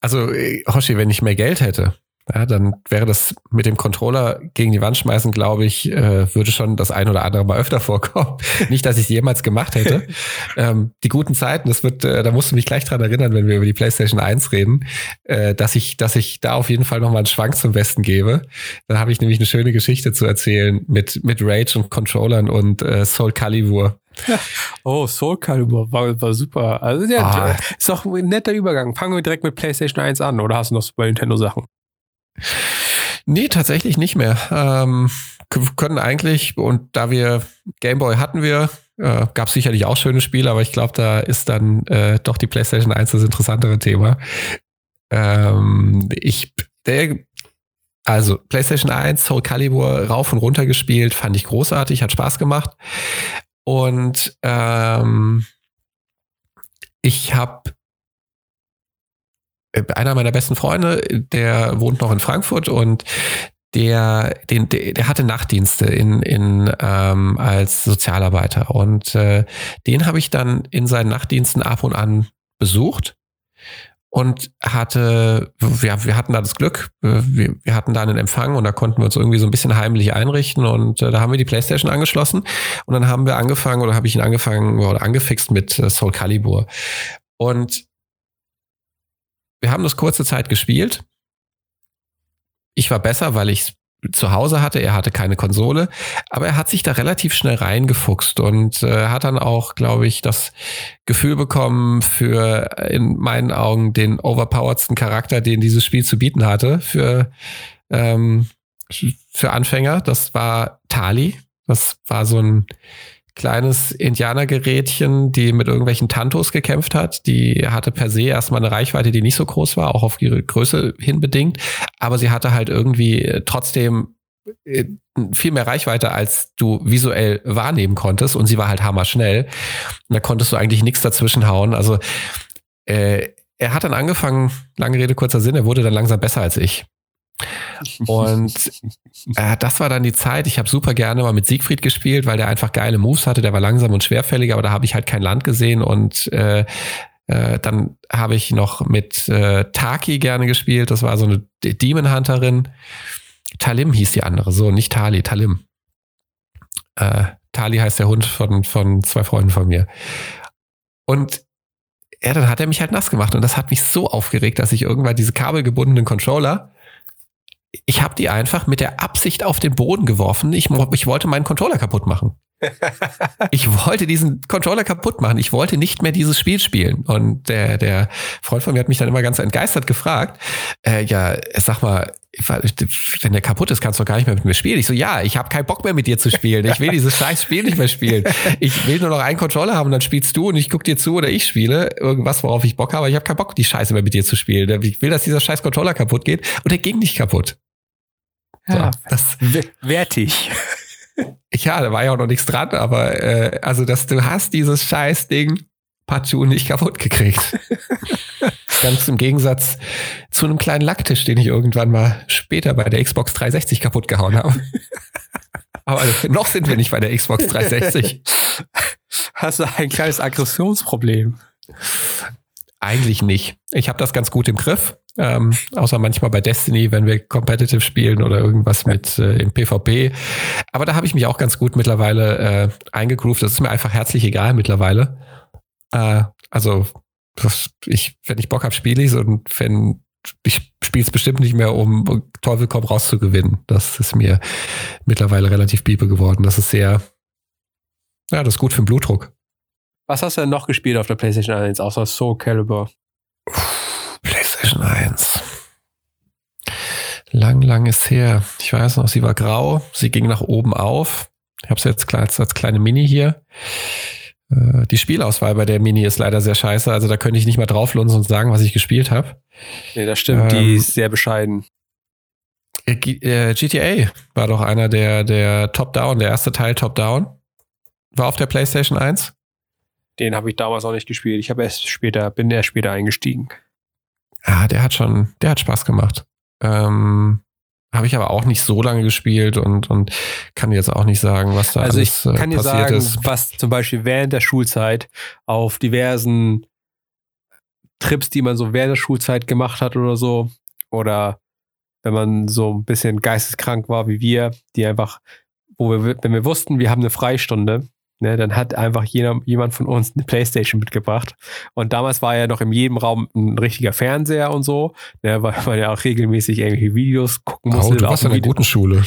Also, äh, Hoshi, wenn ich mehr Geld hätte, ja, dann wäre das mit dem Controller gegen die Wand schmeißen, glaube ich, äh, würde schon das ein oder andere mal öfter vorkommen. Nicht, dass ich es jemals gemacht hätte. ähm, die guten Zeiten, das wird, äh, da musst du mich gleich dran erinnern, wenn wir über die PlayStation 1 reden, äh, dass ich, dass ich da auf jeden Fall noch mal einen Schwank zum Besten gebe. Dann habe ich nämlich eine schöne Geschichte zu erzählen mit, mit Rage und Controllern und äh, Soul Calibur. Oh, Soul Calibur war, war super. Also ja, ah. ist doch ein netter Übergang. Fangen wir direkt mit PlayStation 1 an oder hast du noch Super Nintendo Sachen? Nee, tatsächlich nicht mehr. Ähm, können eigentlich, und da wir Gameboy hatten wir, Äh, gab sicherlich auch schöne Spiele, aber ich glaube, da ist dann äh, doch die PlayStation 1 das interessantere Thema. Ähm, ich, der, also PlayStation 1, Soul Calibur rauf und runter gespielt, fand ich großartig, hat Spaß gemacht. Und ähm, ich habe einer meiner besten Freunde, der wohnt noch in Frankfurt und der, den, der, hatte Nachtdienste in, in, ähm, als Sozialarbeiter. Und äh, den habe ich dann in seinen Nachtdiensten ab und an besucht und hatte, ja, wir hatten da das Glück, äh, wir, wir hatten da einen Empfang und da konnten wir uns irgendwie so ein bisschen heimlich einrichten und äh, da haben wir die Playstation angeschlossen und dann haben wir angefangen oder habe ich ihn angefangen oder angefixt mit äh, Soul Calibur. Und wir haben das kurze Zeit gespielt. Ich war besser, weil ich zu Hause hatte. Er hatte keine Konsole, aber er hat sich da relativ schnell reingefuchst und äh, hat dann auch, glaube ich, das Gefühl bekommen für in meinen Augen den overpoweredsten Charakter, den dieses Spiel zu bieten hatte für ähm, für Anfänger. Das war Tali. Das war so ein kleines Indianergerätchen, die mit irgendwelchen Tantos gekämpft hat. Die hatte per se erstmal eine Reichweite, die nicht so groß war, auch auf ihre Größe hin bedingt. Aber sie hatte halt irgendwie trotzdem äh, viel mehr Reichweite, als du visuell wahrnehmen konntest. Und sie war halt hammerschnell. Und da konntest du eigentlich nichts dazwischen hauen. Also äh, er hat dann angefangen, lange Rede, kurzer Sinn, er wurde dann langsam besser als ich. Und äh, das war dann die Zeit. Ich habe super gerne mal mit Siegfried gespielt, weil der einfach geile Moves hatte. Der war langsam und schwerfällig, aber da habe ich halt kein Land gesehen. Und äh, äh, dann habe ich noch mit äh, Taki gerne gespielt. Das war so eine Demon Hunterin. Talim hieß die andere, so nicht Tali, Talim. Äh, Tali heißt der Hund von, von zwei Freunden von mir. Und ja, dann hat er mich halt nass gemacht und das hat mich so aufgeregt, dass ich irgendwann diese kabelgebundenen Controller ich habe die einfach mit der Absicht auf den Boden geworfen. Ich, ich wollte meinen Controller kaputt machen. Ich wollte diesen Controller kaputt machen. Ich wollte nicht mehr dieses Spiel spielen. Und der, der Freund von mir hat mich dann immer ganz entgeistert gefragt, äh, ja, sag mal, wenn der kaputt ist, kannst du doch gar nicht mehr mit mir spielen. Ich so, ja, ich habe keinen Bock mehr mit dir zu spielen. Ich will dieses scheiß Spiel nicht mehr spielen. Ich will nur noch einen Controller haben, dann spielst du und ich guck dir zu oder ich spiele irgendwas, worauf ich Bock habe. Ich habe keinen Bock, die Scheiße mehr mit dir zu spielen. Ich will, dass dieser scheiß Controller kaputt geht und der ging nicht kaputt. So, ja, das wertig. Ja, da war ja auch noch nichts dran, aber äh, also, dass du hast dieses scheiß Ding partout nicht kaputt gekriegt. Ganz im Gegensatz zu einem kleinen Lacktisch, den ich irgendwann mal später bei der Xbox 360 kaputt gehauen habe. Aber noch sind wir nicht bei der Xbox 360. Hast du ein kleines Aggressionsproblem? Eigentlich nicht. Ich habe das ganz gut im Griff. Ähm, außer manchmal bei Destiny, wenn wir competitive spielen oder irgendwas mit äh, im PvP. Aber da habe ich mich auch ganz gut mittlerweile äh, eingegroovt. Das ist mir einfach herzlich egal mittlerweile. Äh, also ich, wenn ich Bock habe, spiele ich es und wenn ich spiele es bestimmt nicht mehr, um Teufel komm raus zu gewinnen. Das ist mir mittlerweile relativ biepe geworden. Das ist sehr, ja, das ist gut für den Blutdruck. Was hast du denn noch gespielt auf der PlayStation 1 außer Soul Calibur? PlayStation 1. Lang, lang ist her. Ich weiß noch, sie war grau, sie ging nach oben auf. Ich habe sie jetzt als, als kleine Mini hier. Äh, die Spielauswahl bei der Mini ist leider sehr scheiße. Also da könnte ich nicht mal drauflunzen und sagen, was ich gespielt habe. Nee, das stimmt. Ähm, die ist sehr bescheiden. GTA äh, war doch einer der, der Top-Down, der erste Teil Top-Down. War auf der PlayStation 1. Den habe ich damals auch nicht gespielt. Ich habe erst später, bin erst später eingestiegen. Ja, der hat schon, der hat Spaß gemacht. Ähm, habe ich aber auch nicht so lange gespielt und, und kann jetzt auch nicht sagen, was da also alles ich äh, kann dir sagen, ist. was zum Beispiel während der Schulzeit auf diversen Trips, die man so während der Schulzeit gemacht hat oder so, oder wenn man so ein bisschen geisteskrank war wie wir, die einfach, wo wir, wenn wir wussten, wir haben eine Freistunde, Ne, dann hat einfach jeder, jemand von uns eine Playstation mitgebracht. Und damals war ja noch in jedem Raum ein richtiger Fernseher und so, ne, weil man ja auch regelmäßig irgendwelche Videos gucken musste. Oh, du warst in einer guten Schule.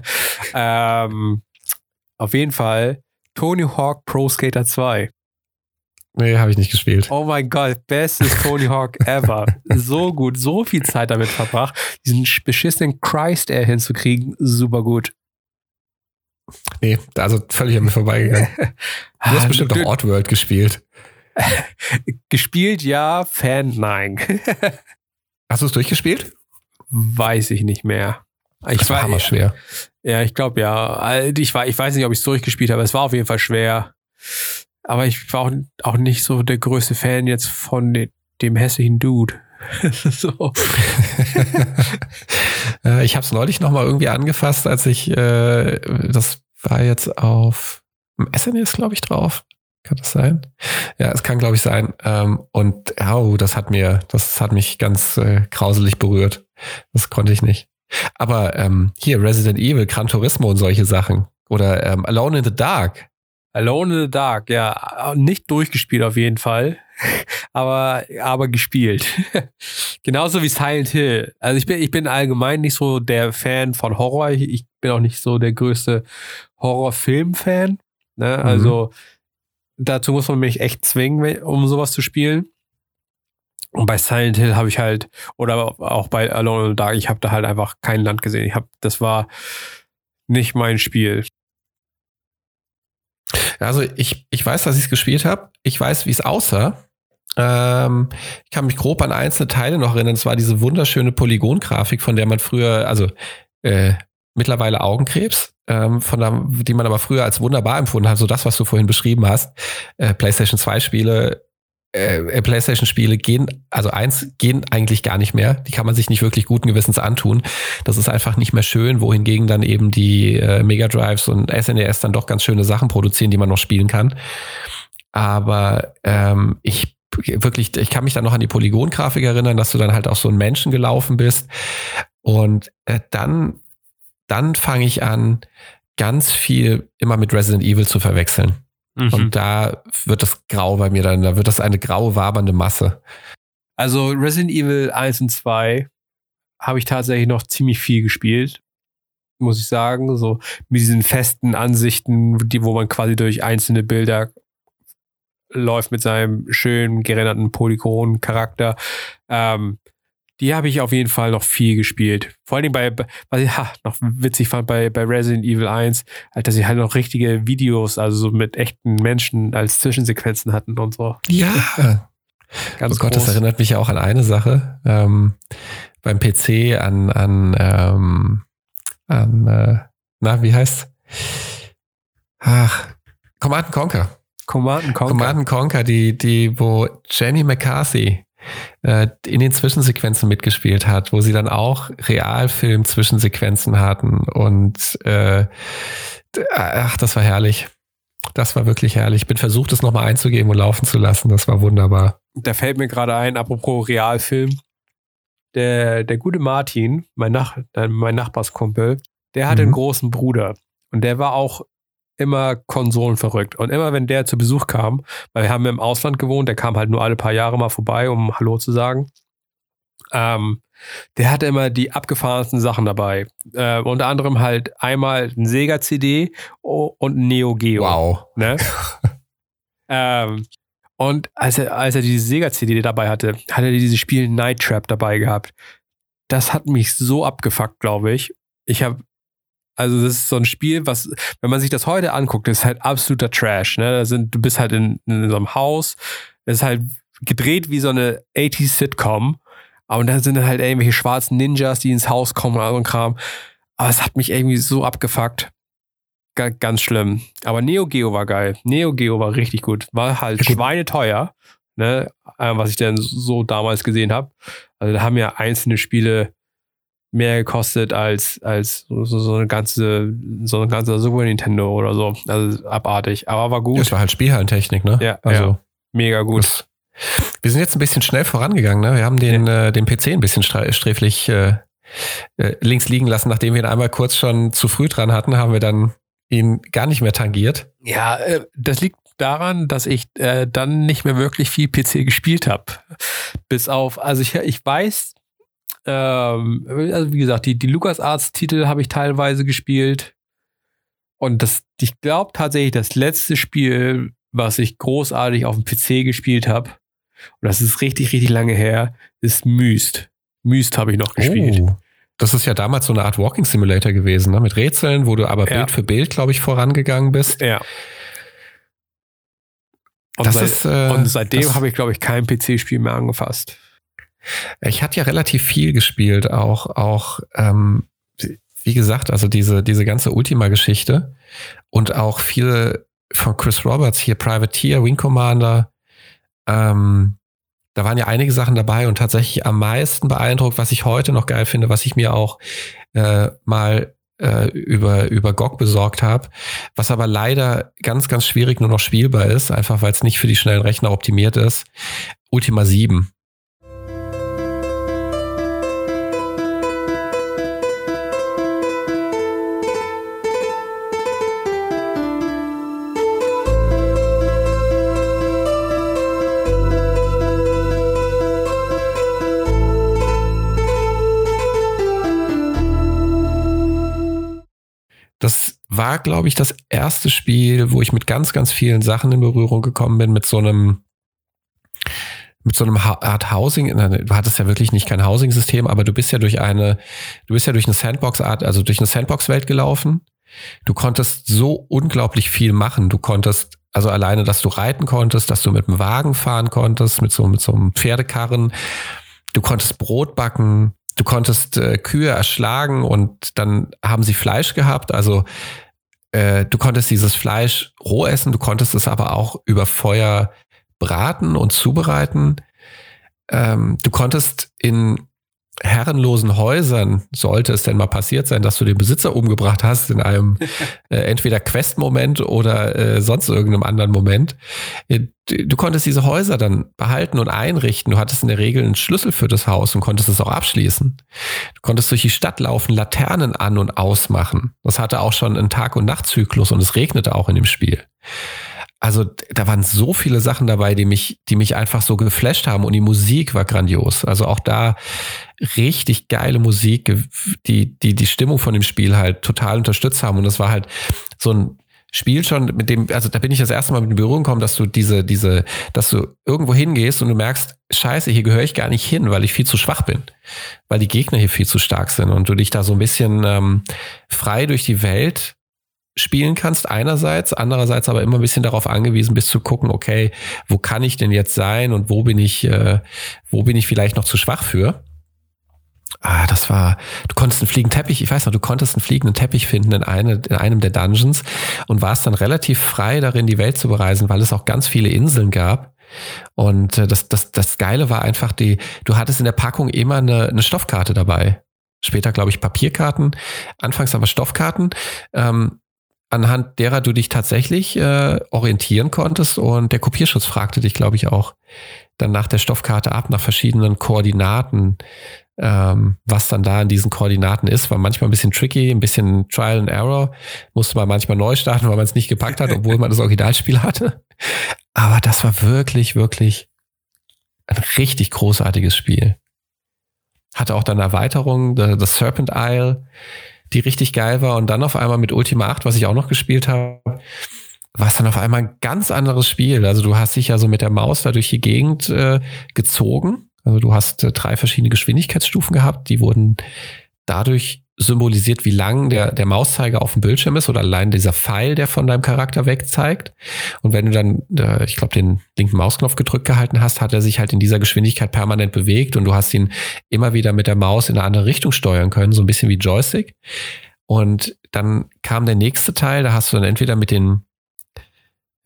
ähm, auf jeden Fall Tony Hawk Pro Skater 2. Nee, habe ich nicht gespielt. Oh mein Gott, bestes Tony Hawk ever. so gut, so viel Zeit damit verbracht, diesen beschissenen Christ Air hinzukriegen, super gut. Nee, also völlig an mir vorbeigegangen. Du hast bestimmt doch Oddworld gespielt. gespielt, ja. Fan, nein. hast du es durchgespielt? Weiß ich nicht mehr. Ich das war hammer schwer. Ja, ich glaube ja. Ich, war, ich weiß nicht, ob ich es durchgespielt habe. Es war auf jeden Fall schwer. Aber ich war auch, auch nicht so der größte Fan jetzt von de, dem hässlichen Dude. so. ich habe es neulich nochmal irgendwie angefasst, als ich, äh, das war jetzt auf SNES, glaube ich, drauf. Kann das sein? Ja, es kann, glaube ich, sein. Ähm, und oh, das hat mir, das hat mich ganz äh, grauselig berührt. Das konnte ich nicht. Aber ähm, hier Resident Evil, Gran Turismo und solche Sachen. Oder ähm, Alone in the Dark. Alone in the Dark, ja. Nicht durchgespielt auf jeden Fall. Aber, aber gespielt. Genauso wie Silent Hill. Also ich bin, ich bin allgemein nicht so der Fan von Horror. Ich, ich bin auch nicht so der größte Horrorfilm-Fan. Ne? Mhm. Also dazu muss man mich echt zwingen, um sowas zu spielen. Und bei Silent Hill habe ich halt, oder auch bei Alone in the Dark, ich habe da halt einfach kein Land gesehen. Ich habe, das war nicht mein Spiel. Also ich, ich weiß, dass ich es gespielt habe. Ich weiß, wie es aussah. Ähm, ich kann mich grob an einzelne Teile noch erinnern. Es war diese wunderschöne Polygongrafik, von der man früher, also äh, mittlerweile Augenkrebs, ähm, von der, die man aber früher als wunderbar empfunden hat. So das, was du vorhin beschrieben hast. Äh, PlayStation 2 Spiele äh, PlayStation-Spiele gehen, also eins gehen eigentlich gar nicht mehr. Die kann man sich nicht wirklich guten Gewissens antun. Das ist einfach nicht mehr schön, wohingegen dann eben die äh, Mega Drives und SNES e dann doch ganz schöne Sachen produzieren, die man noch spielen kann. Aber ähm, ich wirklich, ich kann mich dann noch an die Polygon-Grafik erinnern, dass du dann halt auch so ein Menschen gelaufen bist. Und äh, dann, dann fange ich an, ganz viel immer mit Resident Evil zu verwechseln. Mhm. Und da wird das grau bei mir dann, da wird das eine graue, wabernde Masse. Also Resident Evil 1 und 2 habe ich tatsächlich noch ziemlich viel gespielt, muss ich sagen. So mit diesen festen Ansichten, die, wo man quasi durch einzelne Bilder läuft mit seinem schönen gerenderten Polygon-Charakter. Ähm, die habe ich auf jeden Fall noch viel gespielt. Vor allem bei, was ich ha, noch witzig fand bei, bei Resident Evil 1, halt, dass sie halt noch richtige Videos, also so mit echten Menschen als Zwischensequenzen hatten und so. Ja. Ganz oh Gott, groß. das erinnert mich auch an eine Sache. Ähm, beim PC an, an, ähm, an äh, na, wie heißt Ach, Command Conquer. Command Conquer. Command Conquer, die, die, wo Jenny McCarthy äh, in den Zwischensequenzen mitgespielt hat, wo sie dann auch Realfilm-Zwischensequenzen hatten und äh, ach, das war herrlich. Das war wirklich herrlich. Ich bin versucht, es nochmal einzugeben und laufen zu lassen. Das war wunderbar. Da fällt mir gerade ein, apropos Realfilm. Der, der gute Martin, mein, Nach äh, mein Nachbarskumpel, der hatte mhm. einen großen Bruder. Und der war auch immer Konsolen verrückt. Und immer wenn der zu Besuch kam, weil wir haben im Ausland gewohnt, der kam halt nur alle paar Jahre mal vorbei, um Hallo zu sagen. Ähm, der hatte immer die abgefahrensten Sachen dabei. Äh, unter anderem halt einmal ein Sega-CD und ein Neo Geo. Wow. Ne? ähm, und als er, als er diese Sega-CD dabei hatte, hat er dieses Spiel Night Trap dabei gehabt. Das hat mich so abgefuckt, glaube ich. Ich habe also das ist so ein Spiel, was, wenn man sich das heute anguckt, ist halt absoluter Trash. Ne? Da sind, du bist halt in, in so einem Haus, es ist halt gedreht wie so eine 80s Sitcom. Und da sind dann halt irgendwelche schwarzen Ninjas, die ins Haus kommen und so ein Kram. Aber es hat mich irgendwie so abgefuckt. G ganz schlimm. Aber Neo Geo war geil. Neo Geo war richtig gut. War halt schweineteuer, ne? Äh, was ich dann so damals gesehen habe. Also da haben ja einzelne Spiele mehr gekostet als, als so, so eine ganze, so ein ganzer Super Nintendo oder so. Also abartig. Aber war gut. Das war halt Spielhallentechnik, ne? Ja, also ja. mega gut. Das, wir sind jetzt ein bisschen schnell vorangegangen, ne? Wir haben den, ja. äh, den PC ein bisschen sträflich äh, äh, links liegen lassen, nachdem wir ihn einmal kurz schon zu früh dran hatten, haben wir dann ihn gar nicht mehr tangiert. Ja, äh, das liegt daran, dass ich äh, dann nicht mehr wirklich viel PC gespielt habe. Bis auf, also ich, ich weiß, ähm, also wie gesagt, die, die LucasArts-Titel habe ich teilweise gespielt. Und das, ich glaube tatsächlich, das letzte Spiel, was ich großartig auf dem PC gespielt habe, und das ist richtig, richtig lange her, ist Myst. Myst habe ich noch gespielt. Oh. das ist ja damals so eine Art Walking Simulator gewesen, ne? mit Rätseln, wo du aber ja. Bild für Bild, glaube ich, vorangegangen bist. Ja. Und, das seit, ist, äh, und seitdem habe ich, glaube ich, kein PC-Spiel mehr angefasst. Ich hatte ja relativ viel gespielt, auch, auch ähm, wie gesagt, also diese, diese ganze Ultima-Geschichte und auch viele von Chris Roberts hier, Privateer, Wing Commander, ähm, da waren ja einige Sachen dabei und tatsächlich am meisten beeindruckt, was ich heute noch geil finde, was ich mir auch äh, mal äh, über, über GOG besorgt habe, was aber leider ganz, ganz schwierig nur noch spielbar ist, einfach weil es nicht für die schnellen Rechner optimiert ist. Ultima 7. war, glaube ich, das erste Spiel, wo ich mit ganz, ganz vielen Sachen in Berührung gekommen bin, mit so einem, mit so einem Art Housing. Du hattest ja wirklich nicht kein Housing-System, aber du bist ja durch eine, du bist ja durch eine Sandbox-Art, also durch eine Sandbox-Welt gelaufen. Du konntest so unglaublich viel machen. Du konntest also alleine, dass du reiten konntest, dass du mit einem Wagen fahren konntest, mit so, mit so einem Pferdekarren. Du konntest Brot backen du konntest äh, Kühe erschlagen und dann haben sie Fleisch gehabt. Also äh, du konntest dieses Fleisch roh essen, du konntest es aber auch über Feuer braten und zubereiten. Ähm, du konntest in herrenlosen Häusern sollte es denn mal passiert sein, dass du den Besitzer umgebracht hast in einem äh, entweder Quest-Moment oder äh, sonst irgendeinem anderen Moment. Äh, du konntest diese Häuser dann behalten und einrichten. Du hattest in der Regel einen Schlüssel für das Haus und konntest es auch abschließen. Du konntest durch die Stadt laufen, Laternen an und ausmachen. Das hatte auch schon einen Tag- und Nachtzyklus und es regnete auch in dem Spiel also da waren so viele Sachen dabei, die mich, die mich einfach so geflasht haben und die Musik war grandios. Also auch da richtig geile Musik, die, die die Stimmung von dem Spiel halt total unterstützt haben. Und das war halt so ein Spiel schon, mit dem, also da bin ich das erste Mal mit in Berührung gekommen, dass du diese, diese, dass du irgendwo hingehst und du merkst, scheiße, hier gehöre ich gar nicht hin, weil ich viel zu schwach bin, weil die Gegner hier viel zu stark sind und du dich da so ein bisschen ähm, frei durch die Welt spielen kannst einerseits, andererseits aber immer ein bisschen darauf angewiesen bist zu gucken, okay, wo kann ich denn jetzt sein und wo bin ich, äh, wo bin ich vielleicht noch zu schwach für? Ah, das war, du konntest einen fliegenden Teppich, ich weiß noch, du konntest einen fliegenden Teppich finden in, eine, in einem der Dungeons und warst dann relativ frei darin, die Welt zu bereisen, weil es auch ganz viele Inseln gab. Und äh, das, das, das Geile war einfach die, du hattest in der Packung immer eine, eine Stoffkarte dabei. Später, glaube ich, Papierkarten, anfangs aber Stoffkarten. Ähm, anhand derer du dich tatsächlich äh, orientieren konntest. Und der Kopierschutz fragte dich, glaube ich, auch dann nach der Stoffkarte ab, nach verschiedenen Koordinaten, ähm, was dann da in diesen Koordinaten ist. War manchmal ein bisschen tricky, ein bisschen Trial and Error. Musste man manchmal neu starten, weil man es nicht gepackt hat, obwohl man das Originalspiel hatte. Aber das war wirklich, wirklich ein richtig großartiges Spiel. Hatte auch dann Erweiterung, das Serpent Isle die richtig geil war. Und dann auf einmal mit Ultima 8, was ich auch noch gespielt habe, war es dann auf einmal ein ganz anderes Spiel. Also du hast dich ja so mit der Maus da durch die Gegend äh, gezogen. Also du hast äh, drei verschiedene Geschwindigkeitsstufen gehabt, die wurden dadurch symbolisiert, wie lang der, der Mauszeiger auf dem Bildschirm ist oder allein dieser Pfeil, der von deinem Charakter weg zeigt. Und wenn du dann, äh, ich glaube, den linken Mausknopf gedrückt gehalten hast, hat er sich halt in dieser Geschwindigkeit permanent bewegt und du hast ihn immer wieder mit der Maus in eine andere Richtung steuern können, so ein bisschen wie Joystick. Und dann kam der nächste Teil, da hast du dann entweder mit den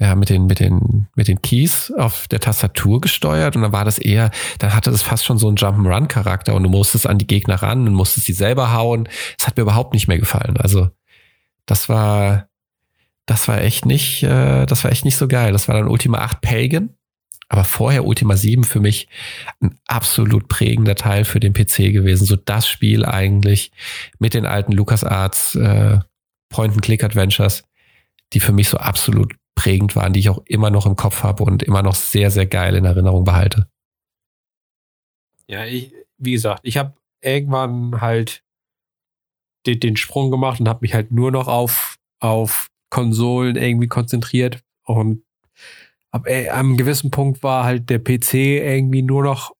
ja, mit den, mit den, mit den Keys auf der Tastatur gesteuert und dann war das eher, dann hatte das fast schon so einen Jump'n'Run-Charakter und du musstest an die Gegner ran und musstest die selber hauen. Das hat mir überhaupt nicht mehr gefallen. Also, das war, das war echt nicht, äh, das war echt nicht so geil. Das war dann Ultima 8 Pagan, aber vorher Ultima 7 für mich ein absolut prägender Teil für den PC gewesen. So das Spiel eigentlich mit den alten LucasArts äh, Point-and-Click-Adventures, die für mich so absolut prägend waren, die ich auch immer noch im Kopf habe und immer noch sehr, sehr geil in Erinnerung behalte. Ja, ich, wie gesagt, ich habe irgendwann halt den, den, Sprung gemacht und habe mich halt nur noch auf, auf Konsolen irgendwie konzentriert und ab äh, einem gewissen Punkt war halt der PC irgendwie nur noch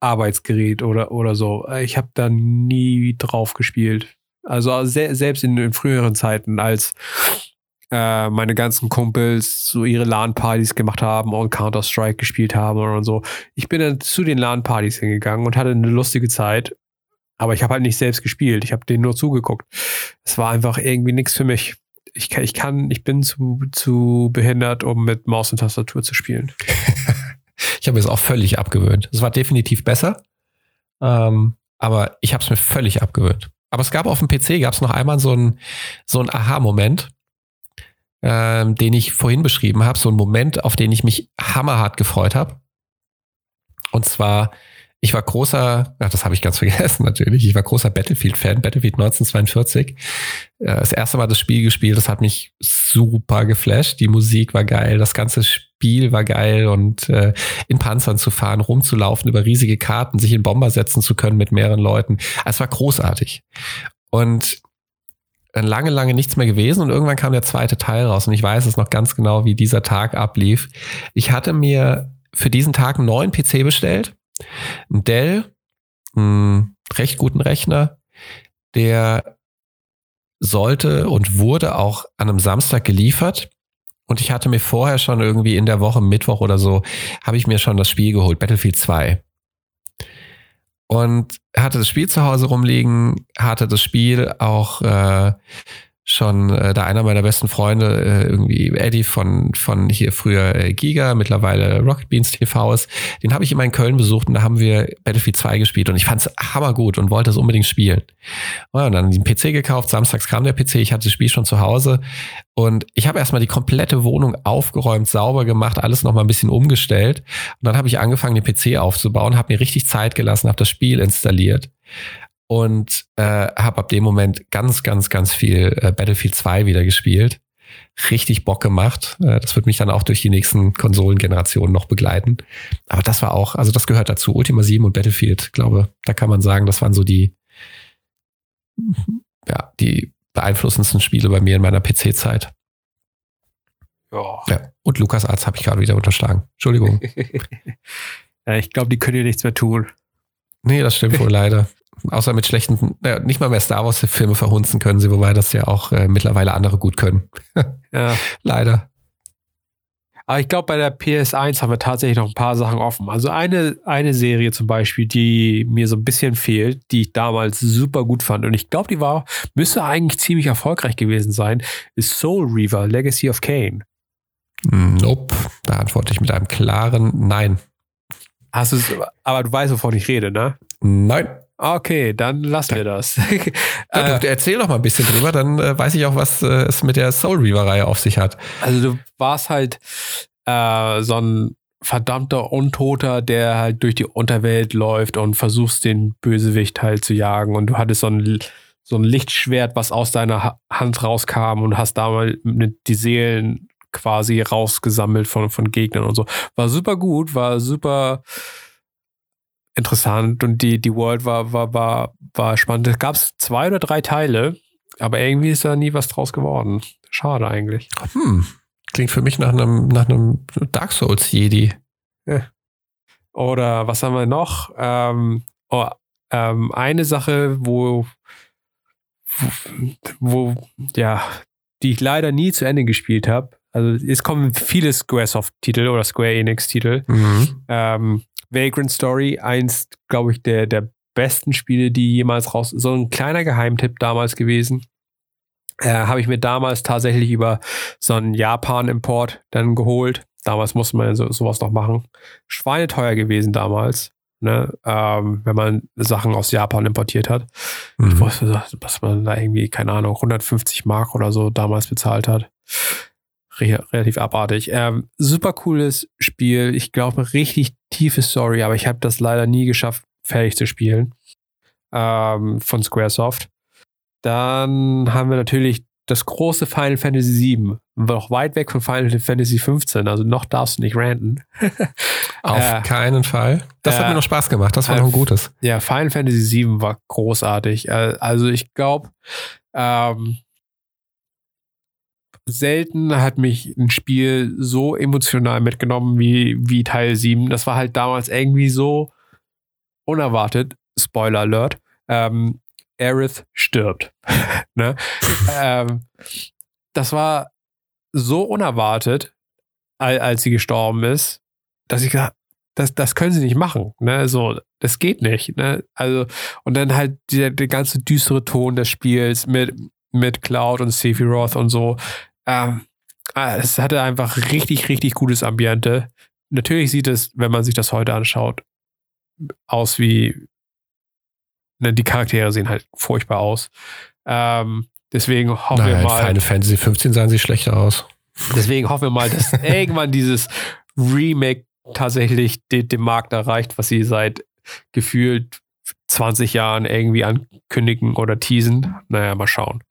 Arbeitsgerät oder, oder so. Ich habe da nie drauf gespielt. Also se selbst in, in, früheren Zeiten, als äh, meine ganzen Kumpels so ihre LAN-Partys gemacht haben und Counter-Strike gespielt haben und so. Ich bin dann zu den LAN-Partys hingegangen und hatte eine lustige Zeit. Aber ich habe halt nicht selbst gespielt. Ich habe denen nur zugeguckt. Es war einfach irgendwie nichts für mich. Ich kann, ich kann, ich bin zu, zu behindert, um mit Maus und Tastatur zu spielen. Ich habe es auch völlig abgewöhnt. Es war definitiv besser, ähm, aber ich habe es mir völlig abgewöhnt. Aber es gab auf dem PC gab es noch einmal so einen so ein Aha-Moment, ähm, den ich vorhin beschrieben habe, so ein Moment, auf den ich mich hammerhart gefreut habe. Und zwar ich war großer, ach, das habe ich ganz vergessen natürlich, ich war großer Battlefield-Fan, Battlefield 1942. Äh, das erste Mal das Spiel gespielt, das hat mich super geflasht. Die Musik war geil, das ganze Spiel war geil und äh, in Panzern zu fahren, rumzulaufen, über riesige Karten, sich in Bomber setzen zu können mit mehreren Leuten. Es war großartig. Und lange, lange nichts mehr gewesen und irgendwann kam der zweite Teil raus und ich weiß es noch ganz genau, wie dieser Tag ablief. Ich hatte mir für diesen Tag einen neuen PC bestellt ein Dell, einen recht guten Rechner, der sollte und wurde auch an einem Samstag geliefert. Und ich hatte mir vorher schon irgendwie in der Woche, Mittwoch oder so, habe ich mir schon das Spiel geholt, Battlefield 2. Und hatte das Spiel zu Hause rumliegen, hatte das Spiel auch äh, schon äh, da einer meiner besten Freunde, äh, irgendwie Eddie von, von hier früher äh, Giga, mittlerweile Rocket Beans TV ist, den habe ich immer in Köln besucht und da haben wir Battlefield 2 gespielt und ich fand es hammergut und wollte es unbedingt spielen. und dann den PC gekauft, samstags kam der PC, ich hatte das Spiel schon zu Hause und ich habe erstmal die komplette Wohnung aufgeräumt, sauber gemacht, alles nochmal ein bisschen umgestellt und dann habe ich angefangen, den PC aufzubauen, habe mir richtig Zeit gelassen, habe das Spiel installiert und äh, habe ab dem Moment ganz, ganz, ganz viel äh, Battlefield 2 wieder gespielt. Richtig Bock gemacht. Äh, das wird mich dann auch durch die nächsten Konsolengenerationen noch begleiten. Aber das war auch, also das gehört dazu. Ultima 7 und Battlefield, glaube, da kann man sagen, das waren so die, ja, die beeinflussendsten Spiele bei mir in meiner PC-Zeit. Ja. ja. Und Lukas Arzt habe ich gerade wieder unterschlagen. Entschuldigung. ja, ich glaube, die können dir nichts mehr tun. Nee, das stimmt wohl leider. Außer mit schlechten, äh, nicht mal mehr Star Wars-Filme verhunzen können sie, wobei das ja auch äh, mittlerweile andere gut können. ja. Leider. Aber ich glaube, bei der PS1 haben wir tatsächlich noch ein paar Sachen offen. Also eine, eine Serie zum Beispiel, die mir so ein bisschen fehlt, die ich damals super gut fand. Und ich glaube, die war, müsste eigentlich ziemlich erfolgreich gewesen sein, ist Soul Reaver, Legacy of Kane. Nope. Da antworte ich mit einem klaren Nein. Hast du aber du weißt, wovon ich rede, ne? Nein. Okay, dann lassen wir das. ja, äh, erzähl doch mal ein bisschen drüber, dann äh, weiß ich auch, was äh, es mit der Soul Reaver-Reihe auf sich hat. Also du warst halt äh, so ein verdammter Untoter, der halt durch die Unterwelt läuft und versuchst, den Bösewicht halt zu jagen. Und du hattest so ein, so ein Lichtschwert, was aus deiner Hand rauskam und hast damals die Seelen quasi rausgesammelt von, von Gegnern und so. War super gut, war super interessant und die, die World war, war, war, war spannend. Es gab zwei oder drei Teile, aber irgendwie ist da nie was draus geworden. Schade eigentlich. Hm. Klingt für mich nach einem, nach einem Dark Souls Jedi. Ja. Oder was haben wir noch? Ähm, oh, ähm, eine Sache, wo, wo, ja, die ich leider nie zu Ende gespielt habe. Also es kommen viele Squaresoft-Titel oder Square Enix-Titel. Mhm. Ähm, Vagrant Story, eins, glaube ich, der, der besten Spiele, die jemals raus. So ein kleiner Geheimtipp damals gewesen. Äh, Habe ich mir damals tatsächlich über so einen Japan-Import dann geholt. Damals musste man so, sowas noch machen. Schweineteuer gewesen damals, ne? Ähm, wenn man Sachen aus Japan importiert hat. Mhm. Ich wusste, dass man da irgendwie, keine Ahnung, 150 Mark oder so damals bezahlt hat relativ abartig. Ähm, super cooles Spiel. Ich glaube, richtig tiefe Story, aber ich habe das leider nie geschafft, fertig zu spielen. Ähm, von Squaresoft. Dann haben wir natürlich das große Final Fantasy VII. Noch weit weg von Final Fantasy 15, also noch darfst du nicht ranten. Auf äh, keinen Fall. Das äh, hat mir noch Spaß gemacht, das war äh, noch ein gutes. Ja, Final Fantasy VII war großartig. Äh, also ich glaube, ähm, selten hat mich ein Spiel so emotional mitgenommen wie, wie Teil 7. Das war halt damals irgendwie so unerwartet, Spoiler Alert, ähm, Aerith stirbt. ne? ähm, das war so unerwartet, als sie gestorben ist, dass ich gesagt das, das können sie nicht machen. Ne? So, das geht nicht. Ne? Also, und dann halt der, der ganze düstere Ton des Spiels mit, mit Cloud und Sephiroth und so. Ähm, ah, es hatte einfach richtig, richtig gutes Ambiente. Natürlich sieht es, wenn man sich das heute anschaut, aus wie. Ne, die Charaktere sehen halt furchtbar aus. Ähm, deswegen hoffen Nein, wir mal. Final Fantasy 15 sahen sie schlechter aus. Deswegen hoffen wir mal, dass irgendwann dieses Remake tatsächlich den, den Markt erreicht, was sie seit gefühlt 20 Jahren irgendwie ankündigen oder teasen. Naja, mal schauen.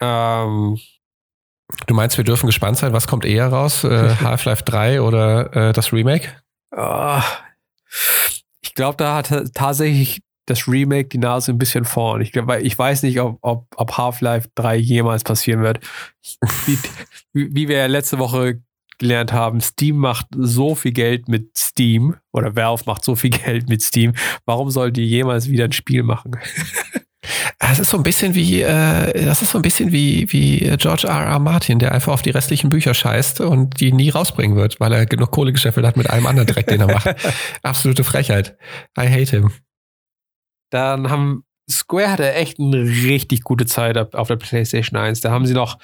Ähm, du meinst, wir dürfen gespannt sein, was kommt eher raus? Äh, Half-Life 3 oder äh, das Remake? Uh, ich glaube, da hat tatsächlich das Remake die Nase ein bisschen vorn. Ich, glaub, ich weiß nicht, ob, ob, ob Half-Life 3 jemals passieren wird. Wie, wie wir ja letzte Woche gelernt haben, Steam macht so viel Geld mit Steam oder Valve macht so viel Geld mit Steam. Warum soll die jemals wieder ein Spiel machen? Das ist so ein bisschen wie, äh, das ist so ein bisschen wie, wie George R. R. Martin, der einfach auf die restlichen Bücher scheißt und die nie rausbringen wird, weil er genug Kohle gescheffelt hat mit allem anderen Dreck, den er macht. Absolute Frechheit. I hate him. Dann haben Square hatte echt eine richtig gute Zeit auf der PlayStation 1. Da haben sie noch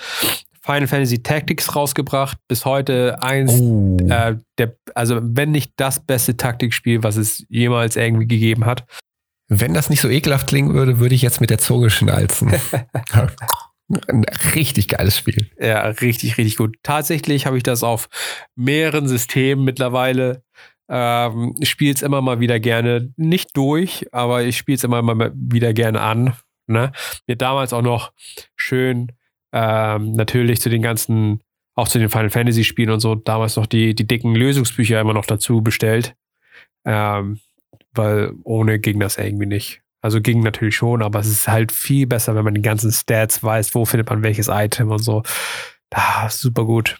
Final Fantasy Tactics rausgebracht. Bis heute eins oh. äh, der, also wenn nicht das beste Taktikspiel, was es jemals irgendwie gegeben hat. Wenn das nicht so ekelhaft klingen würde, würde ich jetzt mit der Zunge schnalzen. Ein richtig geiles Spiel. Ja, richtig, richtig gut. Tatsächlich habe ich das auf mehreren Systemen mittlerweile. Ähm, ich spiele es immer mal wieder gerne, nicht durch, aber ich spiele es immer mal wieder gerne an. Ne? Mir damals auch noch schön ähm, natürlich zu den ganzen, auch zu den Final Fantasy Spielen und so, damals noch die, die dicken Lösungsbücher immer noch dazu bestellt. Ähm, weil ohne ging das irgendwie nicht. Also ging natürlich schon, aber es ist halt viel besser, wenn man die ganzen Stats weiß, wo findet man welches Item und so. Ah, super gut.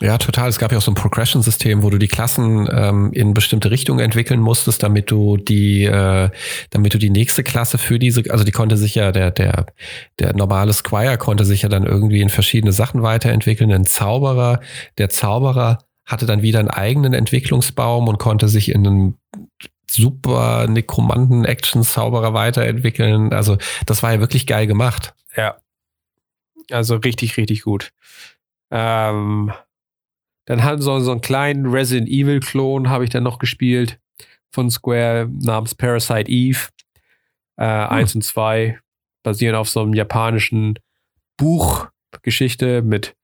Ja, total. Es gab ja auch so ein Progression-System, wo du die Klassen ähm, in bestimmte Richtungen entwickeln musstest, damit du die, äh, damit du die nächste Klasse für diese, also die konnte sich ja, der, der, der normale Squire konnte sich ja dann irgendwie in verschiedene Sachen weiterentwickeln. Ein Zauberer, der Zauberer hatte dann wieder einen eigenen Entwicklungsbaum und konnte sich in einen super Nekromanten-Action-Zauberer weiterentwickeln. Also das war ja wirklich geil gemacht. Ja. Also richtig, richtig gut. Ähm, dann hatten sie so einen kleinen Resident Evil-Klon, habe ich dann noch gespielt von Square namens Parasite Eve. Äh, hm. Eins und zwei basieren auf so einem japanischen Buchgeschichte mit,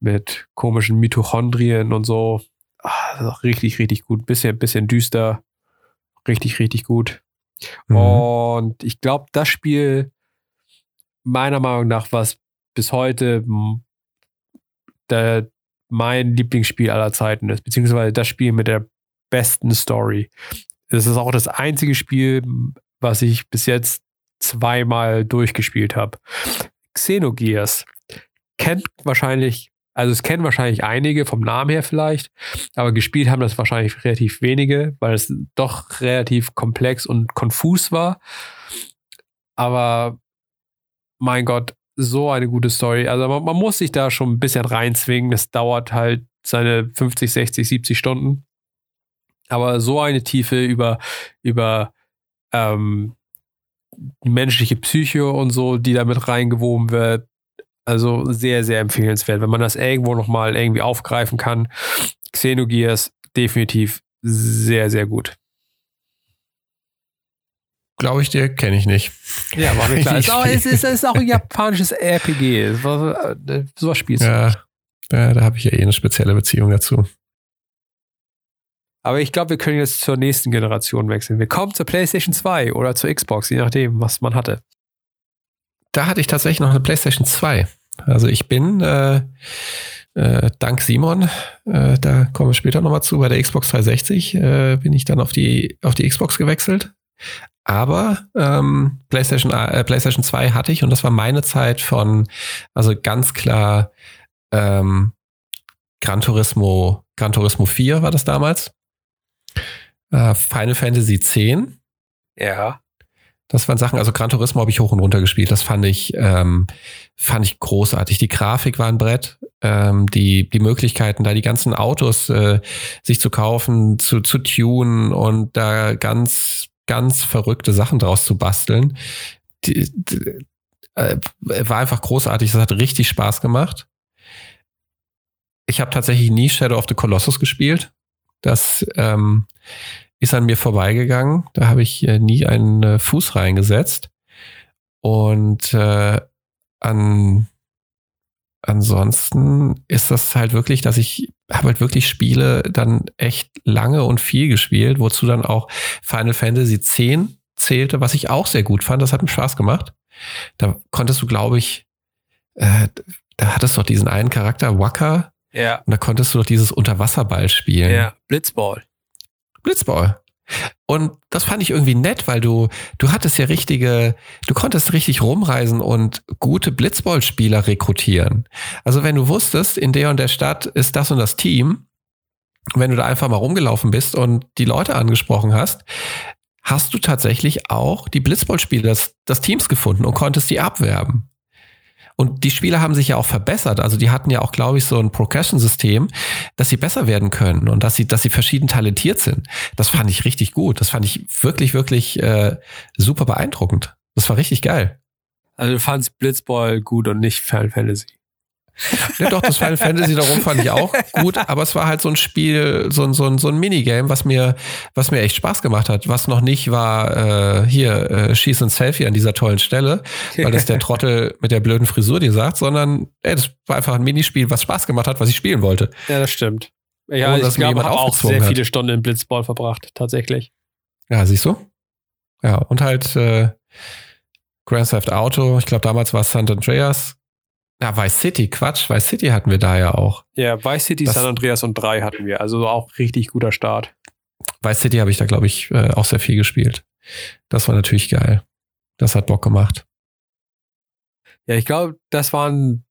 mit komischen Mitochondrien und so. Ach, richtig, richtig gut. Bisschen, bisschen düster. Richtig, richtig gut. Mhm. Und ich glaube, das Spiel, meiner Meinung nach, was bis heute der, mein Lieblingsspiel aller Zeiten ist, beziehungsweise das Spiel mit der besten Story. Es ist auch das einzige Spiel, was ich bis jetzt zweimal durchgespielt habe. Xenogears kennt wahrscheinlich, also es kennen wahrscheinlich einige vom Namen her vielleicht, aber gespielt haben das wahrscheinlich relativ wenige, weil es doch relativ komplex und konfus war. Aber mein Gott, so eine gute Story. Also man, man, muss sich da schon ein bisschen reinzwingen. Das dauert halt seine 50, 60, 70 Stunden. Aber so eine Tiefe über, über ähm, menschliche Psyche und so, die damit reingewoben wird. Also sehr, sehr empfehlenswert. Wenn man das irgendwo nochmal irgendwie aufgreifen kann. Xenogears definitiv sehr, sehr gut. Glaube ich dir, kenne ich nicht. Ja, war mir klar. es, ist auch, es, ist, es ist auch ein japanisches RPG. Äh, sowas spielst du. Ja, ja da habe ich ja eh eine spezielle Beziehung dazu. Aber ich glaube, wir können jetzt zur nächsten Generation wechseln. Wir kommen zur PlayStation 2 oder zur Xbox, je nachdem, was man hatte. Da hatte ich tatsächlich noch eine PlayStation 2. Also ich bin äh, äh, dank Simon, äh, da kommen wir später nochmal zu, bei der Xbox 360 äh, bin ich dann auf die, auf die Xbox gewechselt. Aber ähm, PlayStation, äh, PlayStation 2 hatte ich und das war meine Zeit von, also ganz klar ähm, Gran Turismo, Gran Turismo 4 war das damals. äh, Final Fantasy X. Ja. Das waren Sachen, also Gran Turismo habe ich hoch und runter gespielt. Das fand ich, ähm, fand ich großartig. Die Grafik war ein Brett. Ähm, die, die Möglichkeiten, da die ganzen Autos äh, sich zu kaufen, zu, zu tunen und da ganz, ganz verrückte Sachen draus zu basteln. Die, die, äh, war einfach großartig. Das hat richtig Spaß gemacht. Ich habe tatsächlich nie Shadow of the Colossus gespielt. Das ähm, ist an mir vorbeigegangen. Da habe ich äh, nie einen äh, Fuß reingesetzt. Und äh, an, ansonsten ist das halt wirklich, dass ich habe halt wirklich Spiele dann echt lange und viel gespielt, wozu dann auch Final Fantasy X zählte, was ich auch sehr gut fand. Das hat mir Spaß gemacht. Da konntest du, glaube ich, äh, da hattest du doch diesen einen Charakter, Wacker. Ja. Und da konntest du doch dieses Unterwasserball spielen. Ja, Blitzball. Blitzball. Und das fand ich irgendwie nett, weil du, du hattest ja richtige, du konntest richtig rumreisen und gute Blitzballspieler rekrutieren. Also wenn du wusstest, in der und der Stadt ist das und das Team, wenn du da einfach mal rumgelaufen bist und die Leute angesprochen hast, hast du tatsächlich auch die Blitzballspieler des, des Teams gefunden und konntest die abwerben. Und die Spieler haben sich ja auch verbessert. Also die hatten ja auch, glaube ich, so ein Progression-System, dass sie besser werden können und dass sie, dass sie verschieden talentiert sind. Das fand ich richtig gut. Das fand ich wirklich, wirklich äh, super beeindruckend. Das war richtig geil. Also du fandst Blitzball gut und nicht Final Fantasy. Ja, doch, das Final Fantasy darum fand ich auch gut, aber es war halt so ein Spiel, so ein, so ein, so ein Minigame, was mir, was mir echt Spaß gemacht hat. Was noch nicht war, äh, hier, äh, Schieß und Selfie an dieser tollen Stelle, weil das der Trottel mit der blöden Frisur dir sagt, sondern ey, das war einfach ein Minispiel, was Spaß gemacht hat, was ich spielen wollte. Ja, das stimmt. Ja, Ohne, ich glaube, habe auch sehr hat. viele Stunden in Blitzball verbracht, tatsächlich. Ja, siehst du? Ja, und halt äh, Grand Theft Auto, ich glaube damals war es San Andreas, ja, Vice City, Quatsch, Vice City hatten wir da ja auch. Ja, Vice City, das, San Andreas und 3 hatten wir, also auch richtig guter Start. Vice City habe ich da, glaube ich, äh, auch sehr viel gespielt. Das war natürlich geil. Das hat Bock gemacht. Ja, ich glaube, das waren,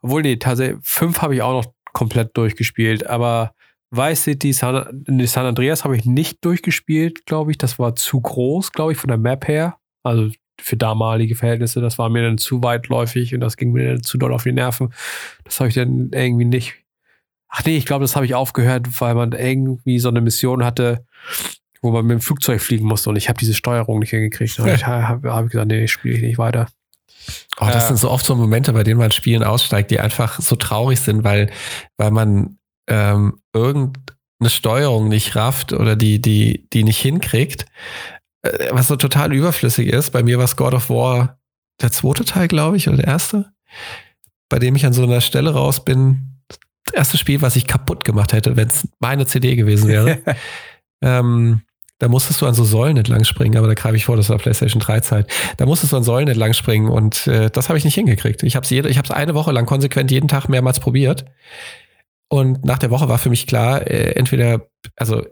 obwohl, nee, tatsächlich, fünf habe ich auch noch komplett durchgespielt, aber Vice City, San, San Andreas habe ich nicht durchgespielt, glaube ich. Das war zu groß, glaube ich, von der Map her. Also für damalige Verhältnisse. Das war mir dann zu weitläufig und das ging mir dann zu doll auf die Nerven. Das habe ich dann irgendwie nicht. Ach nee, ich glaube, das habe ich aufgehört, weil man irgendwie so eine Mission hatte, wo man mit dem Flugzeug fliegen musste und ich habe diese Steuerung nicht hingekriegt. Und ich habe hab gesagt, nee, spiele ich nicht weiter. Oh, das äh, sind so oft so Momente, bei denen man Spielen aussteigt, die einfach so traurig sind, weil, weil man ähm, irgendeine Steuerung nicht rafft oder die, die, die nicht hinkriegt. Äh, was so total überflüssig ist. Bei mir war es God of War der zweite Teil, glaube ich, oder der erste, bei dem ich an so einer Stelle raus bin. Das erste Spiel, was ich kaputt gemacht hätte, wenn es meine CD gewesen wäre. ähm, da musstest du an so Säulen entlang springen, aber da greife ich vor, das war PlayStation 3 Zeit. Da musstest du an Säulen entlang springen und äh, das habe ich nicht hingekriegt. Ich habe es eine Woche lang konsequent jeden Tag mehrmals probiert. Und nach der Woche war für mich klar, äh, entweder, also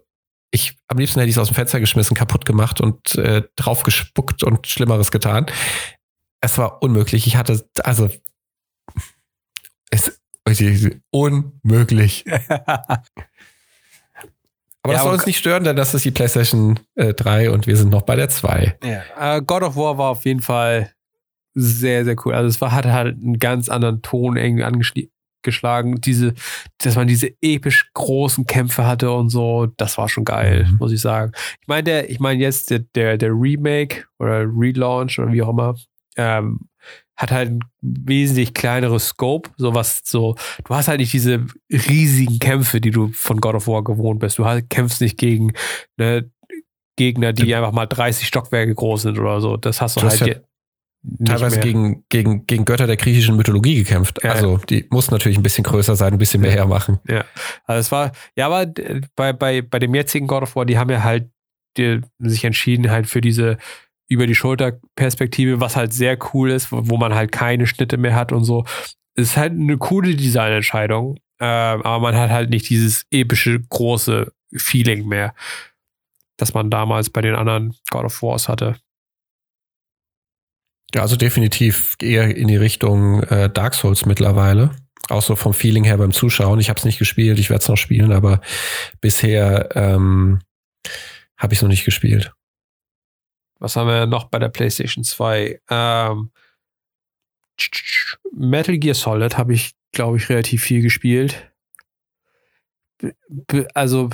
ich am liebsten hätte ich es aus dem Fenster geschmissen, kaputt gemacht und äh, drauf gespuckt und Schlimmeres getan. Es war unmöglich. Ich hatte, also es ist unmöglich. aber ja, das soll uns nicht stören, denn das ist die PlayStation äh, 3 und wir sind noch bei der 2. Ja. Uh, God of War war auf jeden Fall sehr, sehr cool. Also es war, hatte halt einen ganz anderen Ton irgendwie geschlagen. Diese, dass man diese episch großen Kämpfe hatte und so, das war schon geil, mhm. muss ich sagen. Ich meine, der, ich meine jetzt der, der, der Remake oder Relaunch oder wie auch immer, ähm, hat halt ein wesentlich kleineres Scope, sowas so, du hast halt nicht diese riesigen Kämpfe, die du von God of War gewohnt bist. Du halt, kämpfst nicht gegen ne, Gegner, die einfach mal 30 Stockwerke groß sind oder so. Das hast du, du halt hast ja, teilweise gegen, gegen, gegen Götter der griechischen Mythologie gekämpft. Ja, also die muss natürlich ein bisschen größer sein, ein bisschen mehr hermachen. Ja, also es war, ja, aber bei, bei, bei dem jetzigen God of War, die haben ja halt die, sich entschieden halt für diese über die Schulter Perspektive, was halt sehr cool ist, wo man halt keine Schnitte mehr hat und so. Es ist halt eine coole Designentscheidung, äh, aber man hat halt nicht dieses epische, große Feeling mehr, das man damals bei den anderen God of Wars hatte. Ja, also definitiv eher in die Richtung äh, Dark Souls mittlerweile. Auch so vom Feeling her beim Zuschauen. Ich habe es nicht gespielt, ich werde es noch spielen, aber bisher ähm, Habe ich noch nicht gespielt. Was haben wir noch bei der PlayStation 2? Ähm, Metal Gear Solid habe ich, glaube ich, relativ viel gespielt. Also,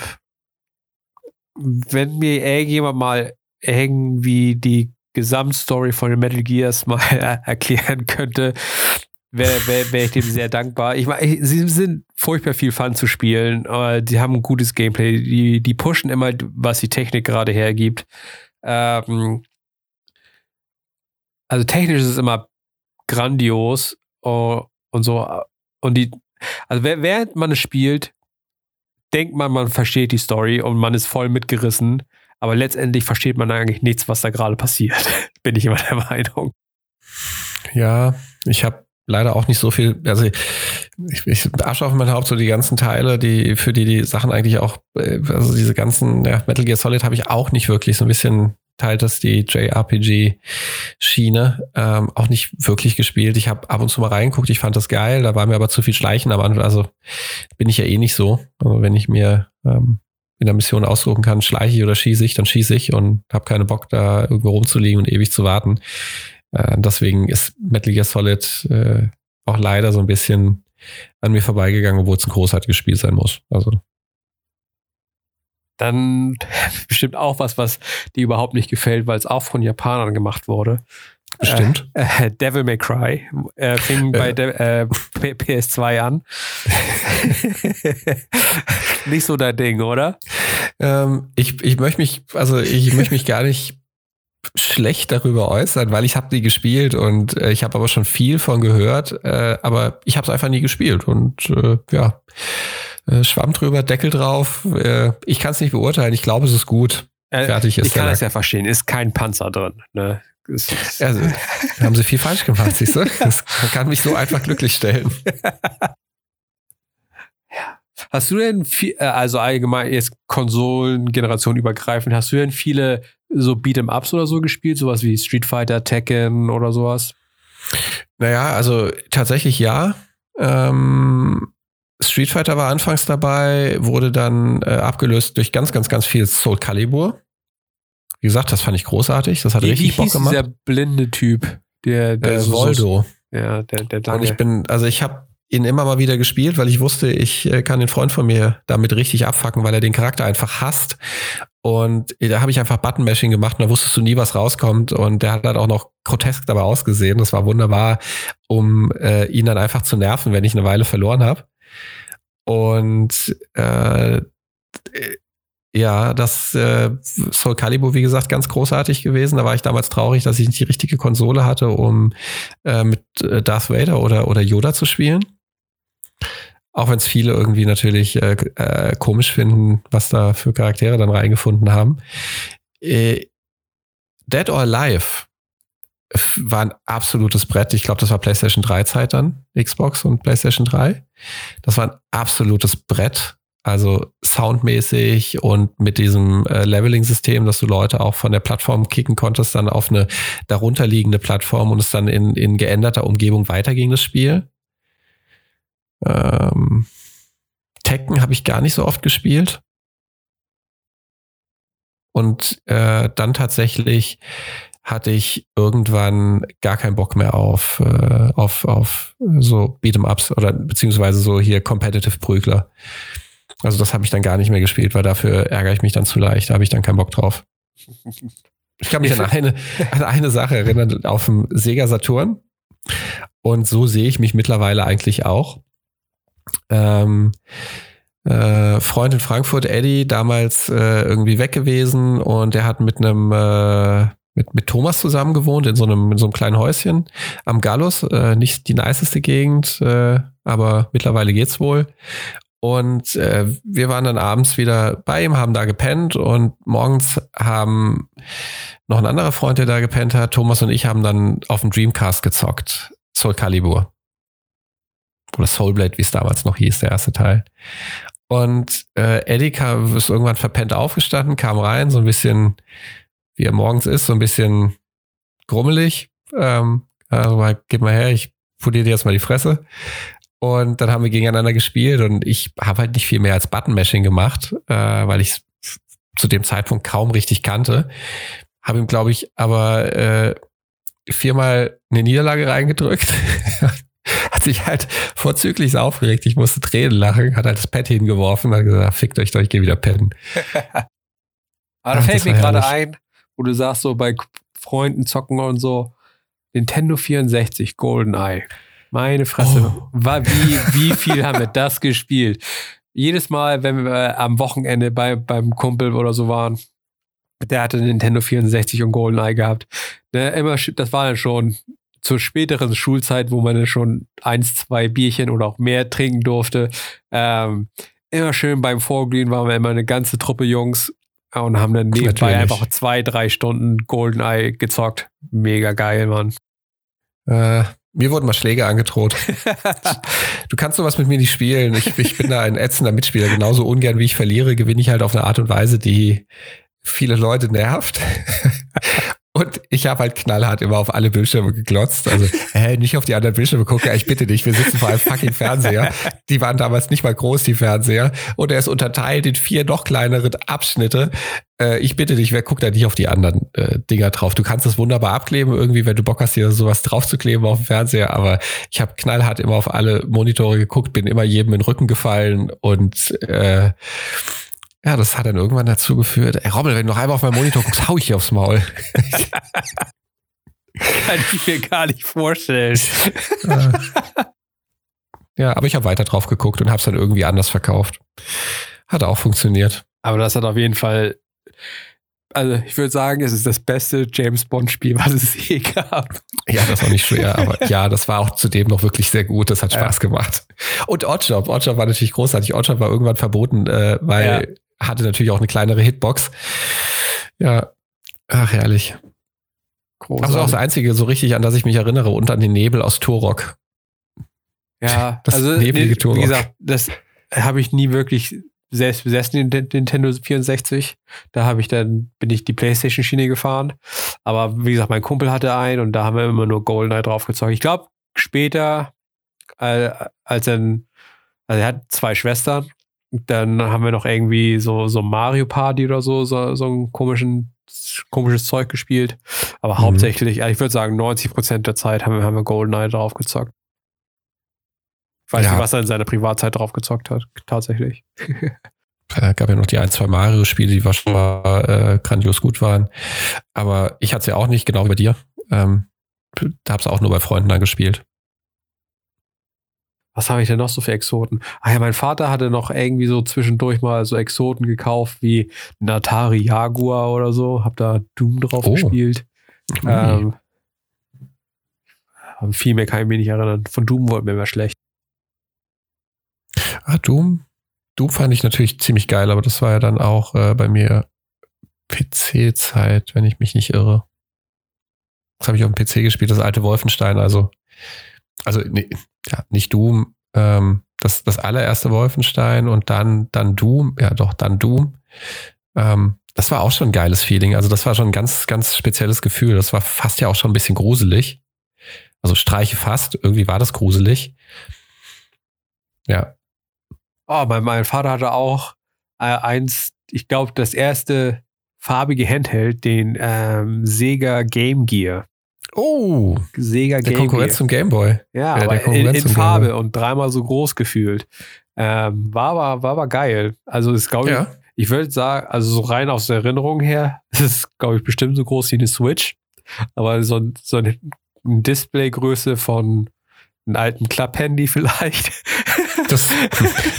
wenn mir irgendjemand mal irgendwie die Gesamtstory von den Metal Gears mal erklären könnte, wäre wär, wär ich dem sehr dankbar. Ich meine, sie sind furchtbar viel Fun zu spielen, aber die haben ein gutes Gameplay. Die, die pushen immer, was die Technik gerade hergibt. Ähm, also technisch ist es immer grandios uh, und so. Und die, also während man es spielt, denkt man, man versteht die Story und man ist voll mitgerissen. Aber letztendlich versteht man eigentlich nichts, was da gerade passiert. Bin ich immer der Meinung. Ja, ich habe leider auch nicht so viel, also ich, ich asche auf mein Haupt so die ganzen Teile, die für die die Sachen eigentlich auch, äh, also diese ganzen ja, Metal Gear Solid habe ich auch nicht wirklich so ein bisschen teilt das die JRPG-Schiene ähm, auch nicht wirklich gespielt. Ich habe ab und zu mal reingeguckt, ich fand das geil, da war mir aber zu viel Schleichen am Anfang. Also bin ich ja eh nicht so. Also wenn ich mir ähm, in der Mission aussuchen kann, schleiche ich oder schieße ich, dann schieße ich und habe keine Bock, da irgendwo rumzuliegen und ewig zu warten. Äh, deswegen ist Metal Gear Solid äh, auch leider so ein bisschen an mir vorbeigegangen, obwohl es ein großartiges Spiel sein muss. Also dann bestimmt auch was, was dir überhaupt nicht gefällt, weil es auch von Japanern gemacht wurde. Bestimmt. Äh, äh, Devil May Cry äh, fing bei äh, PS2 an. nicht so dein Ding, oder? Ähm, ich, ich möchte mich, also ich möchte mich gar nicht schlecht darüber äußern, weil ich habe die gespielt und äh, ich habe aber schon viel von gehört, äh, aber ich habe es einfach nie gespielt und äh, ja, äh, Schwamm drüber, Deckel drauf. Äh, ich kann es nicht beurteilen. Ich glaube, es ist gut. Äh, Fertig ist Ich kann es ja verstehen. Ist kein Panzer drin. Ne? Also, haben sie viel falsch gemacht, siehst du? Das kann mich so einfach glücklich stellen. Hast du denn viel, also allgemein jetzt Konsolen-Generation übergreifend, hast du denn viele so Beat'em-Ups oder so gespielt? Sowas wie Street Fighter, Tekken oder sowas? Naja, also tatsächlich ja. Ähm, Street Fighter war anfangs dabei, wurde dann äh, abgelöst durch ganz, ganz, ganz viel Soul Calibur. Wie gesagt, das fand ich großartig. Das hat wie, richtig wie Bock gemacht. Dieser blinde Typ, der, der äh, Voldo. ja, der, der lange. Und ich bin, also ich habe ihn immer mal wieder gespielt, weil ich wusste, ich äh, kann den Freund von mir damit richtig abfacken, weil er den Charakter einfach hasst. Und da habe ich einfach Button-Mashing gemacht und da wusstest du nie, was rauskommt. Und der hat dann auch noch grotesk dabei ausgesehen. Das war wunderbar, um äh, ihn dann einfach zu nerven, wenn ich eine Weile verloren habe. Und äh, ja, das äh, Soul Calibur, wie gesagt, ganz großartig gewesen. Da war ich damals traurig, dass ich nicht die richtige Konsole hatte, um äh, mit äh, Darth Vader oder, oder Yoda zu spielen. Auch wenn es viele irgendwie natürlich äh, äh, komisch finden, was da für Charaktere dann reingefunden haben. Äh, Dead or Alive war ein absolutes Brett. Ich glaube, das war PlayStation 3 Zeit dann, Xbox und PlayStation 3. Das war ein absolutes Brett. Also soundmäßig und mit diesem äh, Leveling-System, dass du Leute auch von der Plattform kicken konntest, dann auf eine darunterliegende Plattform und es dann in, in geänderter Umgebung weiterging, das Spiel. Ähm, Tekken habe ich gar nicht so oft gespielt. Und äh, dann tatsächlich hatte ich irgendwann gar keinen Bock mehr auf, äh, auf, auf so Beat'em-Ups oder beziehungsweise so hier Competitive Prügler. Also das habe ich dann gar nicht mehr gespielt, weil dafür ärgere ich mich dann zu leicht. Da habe ich dann keinen Bock drauf. Ich kann mich an eine, an eine Sache erinnern, auf dem Sega Saturn. Und so sehe ich mich mittlerweile eigentlich auch. Ähm, äh, Freund in Frankfurt, Eddie, damals äh, irgendwie weg gewesen und der hat mit einem äh, mit, mit Thomas zusammen gewohnt in so einem, in so einem kleinen Häuschen am Gallus. Äh, nicht die niceste Gegend, äh, aber mittlerweile geht's wohl. Und äh, wir waren dann abends wieder bei ihm, haben da gepennt und morgens haben noch ein anderer Freund, der da gepennt hat, Thomas und ich haben dann auf dem Dreamcast gezockt. Soul Calibur. Oder Soulblade, wie es damals noch hieß, der erste Teil. Und äh, Eddie kam, ist irgendwann verpennt aufgestanden, kam rein, so ein bisschen wie er morgens ist, so ein bisschen grummelig. Ähm, also gib mal her, ich poliere dir jetzt mal die Fresse. Und dann haben wir gegeneinander gespielt und ich habe halt nicht viel mehr als Button-Mashing gemacht, äh, weil ich zu dem Zeitpunkt kaum richtig kannte. Habe ihm, glaube ich, aber äh, viermal eine Niederlage reingedrückt. hat sich halt vorzüglich aufgeregt. Ich musste Tränen lachen, hat halt das Pad hingeworfen, hat gesagt, fickt euch doch, ich gehe wieder pennen. aber da fällt mir gerade ein, wo du sagst, so bei Freunden zocken und so, Nintendo 64, GoldenEye. Meine Fresse, oh. war, wie, wie viel haben wir das gespielt? Jedes Mal, wenn wir am Wochenende bei, beim Kumpel oder so waren, der hatte Nintendo 64 und GoldenEye gehabt. Ne, immer, das war dann schon zur späteren Schulzeit, wo man dann schon eins, zwei Bierchen oder auch mehr trinken durfte. Ähm, immer schön beim Vorglühen waren wir immer eine ganze Truppe Jungs und haben dann nebenbei Natürlich. einfach zwei, drei Stunden GoldenEye gezockt. Mega geil, Mann. Äh, mir wurden mal Schläge angedroht. du kannst sowas mit mir nicht spielen. Ich, ich bin da ein ätzender Mitspieler. Genauso ungern wie ich verliere, gewinne ich halt auf eine Art und Weise, die viele Leute nervt. Und ich habe halt knallhart immer auf alle Bildschirme geglotzt. Also, hä, nicht auf die anderen Bildschirme gucken, ich bitte dich, wir sitzen vor einem fucking Fernseher. Die waren damals nicht mal groß, die Fernseher. Und er ist unterteilt in vier noch kleinere Abschnitte. Äh, ich bitte dich, wer guckt da nicht auf die anderen äh, Dinger drauf? Du kannst das wunderbar abkleben, irgendwie, wenn du Bock hast, dir sowas draufzukleben auf dem Fernseher. Aber ich habe knallhart immer auf alle Monitore geguckt, bin immer jedem in den Rücken gefallen und äh, ja, das hat dann irgendwann dazu geführt, ey Rommel, wenn du noch einmal auf meinen Monitor guckst, hau ich dir aufs Maul. Kann ich mir gar nicht vorstellen. ja, aber ich habe weiter drauf geguckt und habe es dann irgendwie anders verkauft. Hat auch funktioniert. Aber das hat auf jeden Fall, also ich würde sagen, es ist das beste James Bond-Spiel, was es je gab. Ja, das war nicht schwer, aber ja, das war auch zudem noch wirklich sehr gut. Das hat Spaß ja. gemacht. Und Oddjob, Oddjob war natürlich großartig. Oddjob war irgendwann verboten, äh, weil hatte natürlich auch eine kleinere Hitbox. Ja, ach herrlich. Großartig. Also auch das einzige so richtig, an das ich mich erinnere, und an den Nebel aus Turok. Ja, das also nebelige Turok. wie gesagt, das habe ich nie wirklich selbst besessen, den Nintendo 64. Da habe ich dann, bin ich die Playstation-Schiene gefahren. Aber wie gesagt, mein Kumpel hatte einen und da haben wir immer nur GoldenEye draufgezogen. Ich glaube, später, äh, als dann, also er hat zwei Schwestern dann haben wir noch irgendwie so, so Mario Party oder so, so, so ein komischen, komisches Zeug gespielt. Aber mhm. hauptsächlich, ich würde sagen, 90 Prozent der Zeit haben wir, haben wir GoldenEye draufgezockt. Ich weiß ja. nicht, was er in seiner Privatzeit draufgezockt hat, tatsächlich. Es gab ja noch die ein, zwei Mario-Spiele, die wahrscheinlich äh, grandios gut waren. Aber ich hatte es ja auch nicht, genau wie bei dir. Ähm, da habe es auch nur bei Freunden dann gespielt was habe ich denn noch so für Exoten? Ah ja, mein Vater hatte noch irgendwie so zwischendurch mal so Exoten gekauft wie ein Atari Jaguar oder so. Hab da Doom drauf oh. gespielt. Mhm. Ähm, viel mehr kann ich mich nicht erinnern. Von Doom wurde mir immer schlecht. Ah, Doom? Doom fand ich natürlich ziemlich geil, aber das war ja dann auch äh, bei mir PC-Zeit, wenn ich mich nicht irre. Das habe ich auf dem PC gespielt, das alte Wolfenstein, also also nee, ja, nicht Doom, ähm, das, das allererste Wolfenstein und dann, dann Doom, ja doch, dann Doom. Ähm, das war auch schon ein geiles Feeling. Also das war schon ein ganz, ganz spezielles Gefühl. Das war fast ja auch schon ein bisschen gruselig. Also streiche fast, irgendwie war das gruselig. Ja. Oh, mein, mein Vater hatte auch äh, eins, ich glaube, das erste farbige Handheld, den ähm, Sega Game Gear. Oh, Sega der Konkurrenz zum Gameboy. Ja, äh, aber in, in Farbe und dreimal so groß gefühlt. Ähm, war, aber, war aber geil. Also ist, glaube ich, ja. ich würde sagen, also so rein aus der Erinnerung her, ist es, glaube ich, bestimmt so groß wie eine Switch. Aber so, so eine Displaygröße von einem alten Klapphandy vielleicht. Das,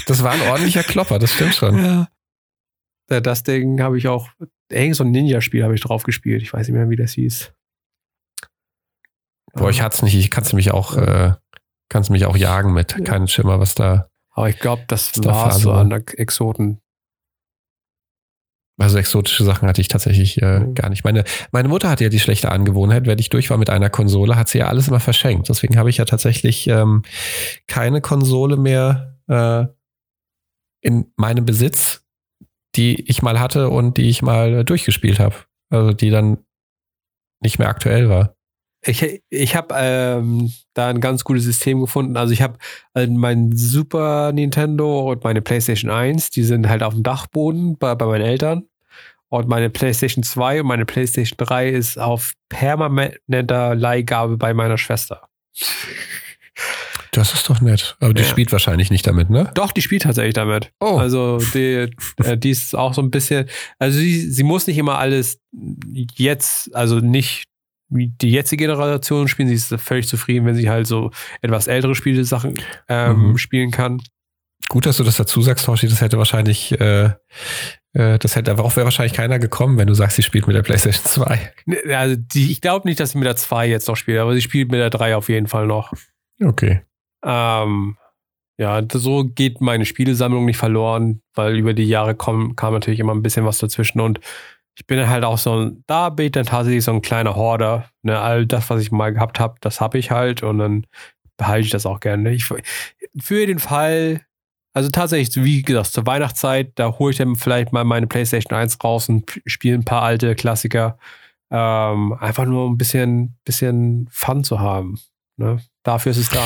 das war ein ordentlicher Klopper, das stimmt schon. Ja. Das Ding habe ich auch, irgend so ein Ninja-Spiel habe ich drauf gespielt. Ich weiß nicht mehr, wie das hieß. Boah, ich hatte es nicht. Ich kannst mich auch, äh, kannst mich auch jagen mit. Ja. Keinen Schimmer, was da. Aber ich glaube, das war so an der Exoten. Also exotische Sachen hatte ich tatsächlich äh, mhm. gar nicht. Meine, meine Mutter hatte ja die schlechte Angewohnheit, wenn ich durch war mit einer Konsole, hat sie ja alles immer verschenkt. Deswegen habe ich ja tatsächlich ähm, keine Konsole mehr äh, in meinem Besitz, die ich mal hatte und die ich mal durchgespielt habe. Also die dann nicht mehr aktuell war. Ich, ich habe ähm, da ein ganz gutes System gefunden. Also ich habe äh, mein Super Nintendo und meine PlayStation 1, die sind halt auf dem Dachboden bei, bei meinen Eltern. Und meine PlayStation 2 und meine PlayStation 3 ist auf permanenter Leihgabe bei meiner Schwester. Das ist doch nett. Aber die ja. spielt wahrscheinlich nicht damit, ne? Doch, die spielt tatsächlich damit. Oh. Also die, äh, die ist auch so ein bisschen, also sie, sie muss nicht immer alles jetzt, also nicht wie die jetzige Generation spielen. Sie ist völlig zufrieden, wenn sie halt so etwas ältere Spiele-Sachen ähm, mhm. spielen kann. Gut, dass du das dazu sagst, Toshi. Das hätte wahrscheinlich, äh, äh, das hätte aber auch wäre wahrscheinlich keiner gekommen, wenn du sagst, sie spielt mit der PlayStation 2. Ne, also die, ich glaube nicht, dass sie mit der 2 jetzt noch spielt, aber sie spielt mit der 3 auf jeden Fall noch. Okay. Ähm, ja, so geht meine Spielesammlung nicht verloren, weil über die Jahre kommen, kam natürlich immer ein bisschen was dazwischen und ich bin halt auch so ein, da bin ich dann tatsächlich so ein kleiner Horder. Ne, all das, was ich mal gehabt habe, das habe ich halt und dann behalte ich das auch gerne. Ich, für den Fall, also tatsächlich, wie gesagt, zur Weihnachtszeit, da hole ich dann vielleicht mal meine PlayStation 1 raus und spiele ein paar alte Klassiker. Ähm, einfach nur ein bisschen, bisschen Fun zu haben. Ne? Dafür ist es da.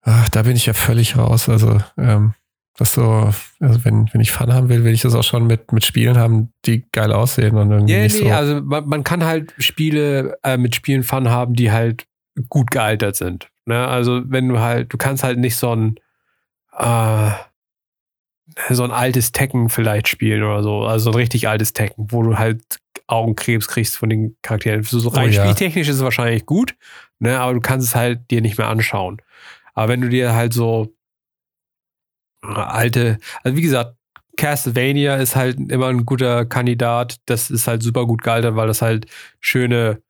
Ach, da bin ich ja völlig raus. Also, ähm, das so, also wenn, wenn ich Fun haben will, will ich das auch schon mit, mit Spielen haben, die geil aussehen und irgendwie. Yeah, nicht nee, so. also man, man kann halt Spiele äh, mit Spielen Fun haben, die halt gut gealtert sind. Ne? Also wenn du halt, du kannst halt nicht so ein äh, so ein altes Tekken vielleicht spielen oder so. Also so ein richtig altes Tekken, wo du halt Augenkrebs kriegst von den Charakteren. So, so rein oh, ja. spieltechnisch ist es wahrscheinlich gut, ne? aber du kannst es halt dir nicht mehr anschauen. Aber wenn du dir halt so alte, also wie gesagt, Castlevania ist halt immer ein guter Kandidat. Das ist halt super gut gealtert, weil das halt schöne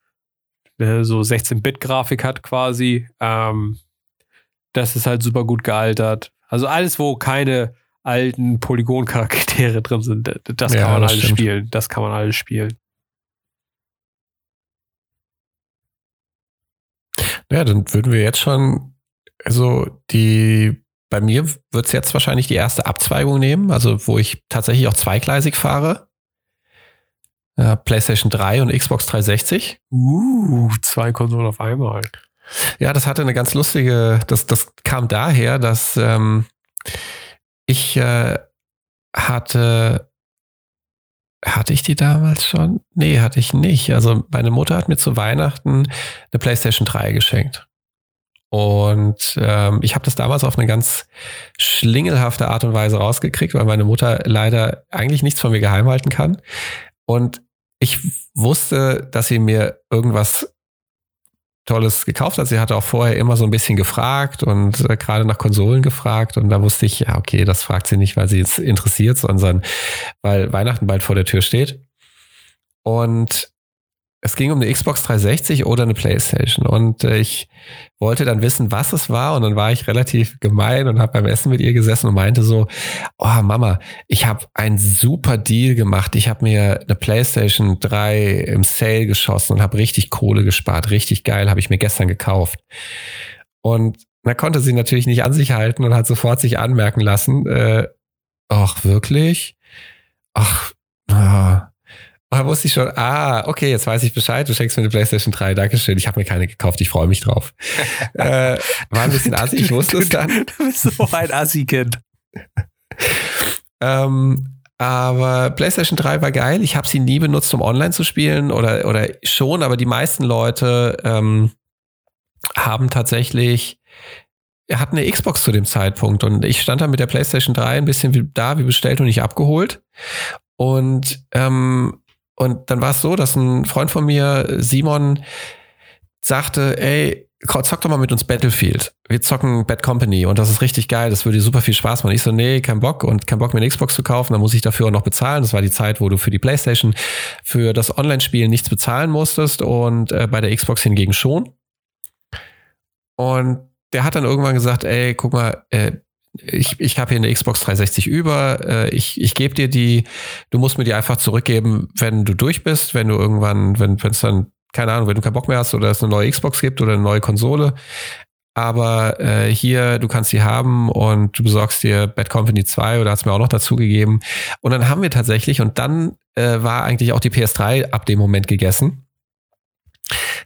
ne, so 16-Bit-Grafik hat quasi. Ähm, das ist halt super gut gealtert. Also alles, wo keine alten Polygon-Charaktere drin sind, das ja, kann man das alles stimmt. spielen. Das kann man alles spielen. Ja, dann würden wir jetzt schon, also die bei mir wird es jetzt wahrscheinlich die erste Abzweigung nehmen, also wo ich tatsächlich auch zweigleisig fahre. Äh, PlayStation 3 und Xbox 360. Uh, zwei Konsolen auf einmal. Ja, das hatte eine ganz lustige, das, das kam daher, dass ähm, ich äh, hatte, hatte ich die damals schon? Nee, hatte ich nicht. Also meine Mutter hat mir zu Weihnachten eine PlayStation 3 geschenkt. Und ähm, ich habe das damals auf eine ganz schlingelhafte Art und Weise rausgekriegt, weil meine Mutter leider eigentlich nichts von mir geheim halten kann. Und ich wusste, dass sie mir irgendwas Tolles gekauft hat. Sie hatte auch vorher immer so ein bisschen gefragt und äh, gerade nach Konsolen gefragt. Und da wusste ich, ja, okay, das fragt sie nicht, weil sie es interessiert, sondern weil Weihnachten bald vor der Tür steht. Und es ging um eine Xbox 360 oder eine PlayStation. Und äh, ich wollte dann wissen, was es war. Und dann war ich relativ gemein und habe beim Essen mit ihr gesessen und meinte so, oh Mama, ich habe einen super Deal gemacht. Ich habe mir eine PlayStation 3 im Sale geschossen und habe richtig Kohle gespart. Richtig geil, habe ich mir gestern gekauft. Und da konnte sie natürlich nicht an sich halten und hat sofort sich anmerken lassen, äh, ach wirklich? Ach, ah, da wusste ich schon, ah, okay, jetzt weiß ich Bescheid, du schenkst mir eine PlayStation 3, Dankeschön, ich habe mir keine gekauft, ich freue mich drauf. äh, war ein bisschen assi, ich wusste es dann. Du bist so ein Assi-Kind. ähm, aber PlayStation 3 war geil, ich habe sie nie benutzt, um online zu spielen oder, oder schon, aber die meisten Leute ähm, haben tatsächlich hatten eine Xbox zu dem Zeitpunkt und ich stand da mit der PlayStation 3 ein bisschen wie da, wie bestellt und nicht abgeholt. Und ähm, und dann war es so, dass ein Freund von mir, Simon, sagte, ey, zock doch mal mit uns Battlefield. Wir zocken Bad Company und das ist richtig geil, das würde dir super viel Spaß machen. Ich so, nee, kein Bock und kein Bock mir eine Xbox zu kaufen, dann muss ich dafür auch noch bezahlen. Das war die Zeit, wo du für die Playstation für das Online-Spielen nichts bezahlen musstest und äh, bei der Xbox hingegen schon. Und der hat dann irgendwann gesagt, ey, guck mal, äh, ich, ich habe hier eine Xbox 360 über, äh, ich, ich gebe dir die, du musst mir die einfach zurückgeben, wenn du durch bist, wenn du irgendwann, wenn es dann, keine Ahnung, wenn du keinen Bock mehr hast oder es eine neue Xbox gibt oder eine neue Konsole. Aber äh, hier, du kannst die haben und du besorgst dir Bad Company 2 oder hast mir auch noch dazu gegeben. Und dann haben wir tatsächlich, und dann äh, war eigentlich auch die PS3 ab dem Moment gegessen.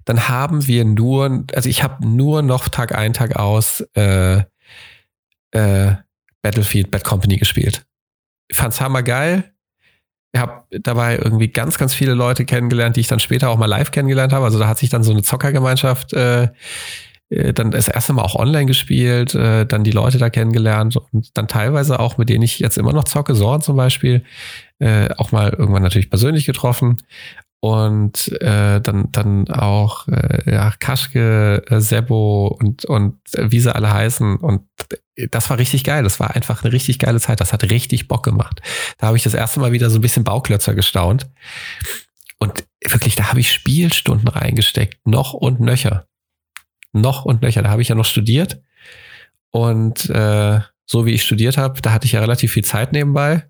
Dann haben wir nur, also ich habe nur noch Tag ein, Tag aus äh, äh, Battlefield Bad Company gespielt. Ich fand's hammergeil. habe dabei irgendwie ganz, ganz viele Leute kennengelernt, die ich dann später auch mal live kennengelernt habe. Also da hat sich dann so eine Zockergemeinschaft äh, äh, dann das erste Mal auch online gespielt, äh, dann die Leute da kennengelernt und dann teilweise auch, mit denen ich jetzt immer noch zocke, Sorn zum Beispiel, äh, auch mal irgendwann natürlich persönlich getroffen und äh, dann dann auch äh, ja Kaschke, äh, Sebo und und äh, wie sie alle heißen und das war richtig geil. Das war einfach eine richtig geile Zeit. Das hat richtig Bock gemacht. Da habe ich das erste Mal wieder so ein bisschen Bauklötzer gestaunt und wirklich, da habe ich Spielstunden reingesteckt, noch und nöcher, noch und nöcher. Da habe ich ja noch studiert und äh, so wie ich studiert habe, da hatte ich ja relativ viel Zeit nebenbei.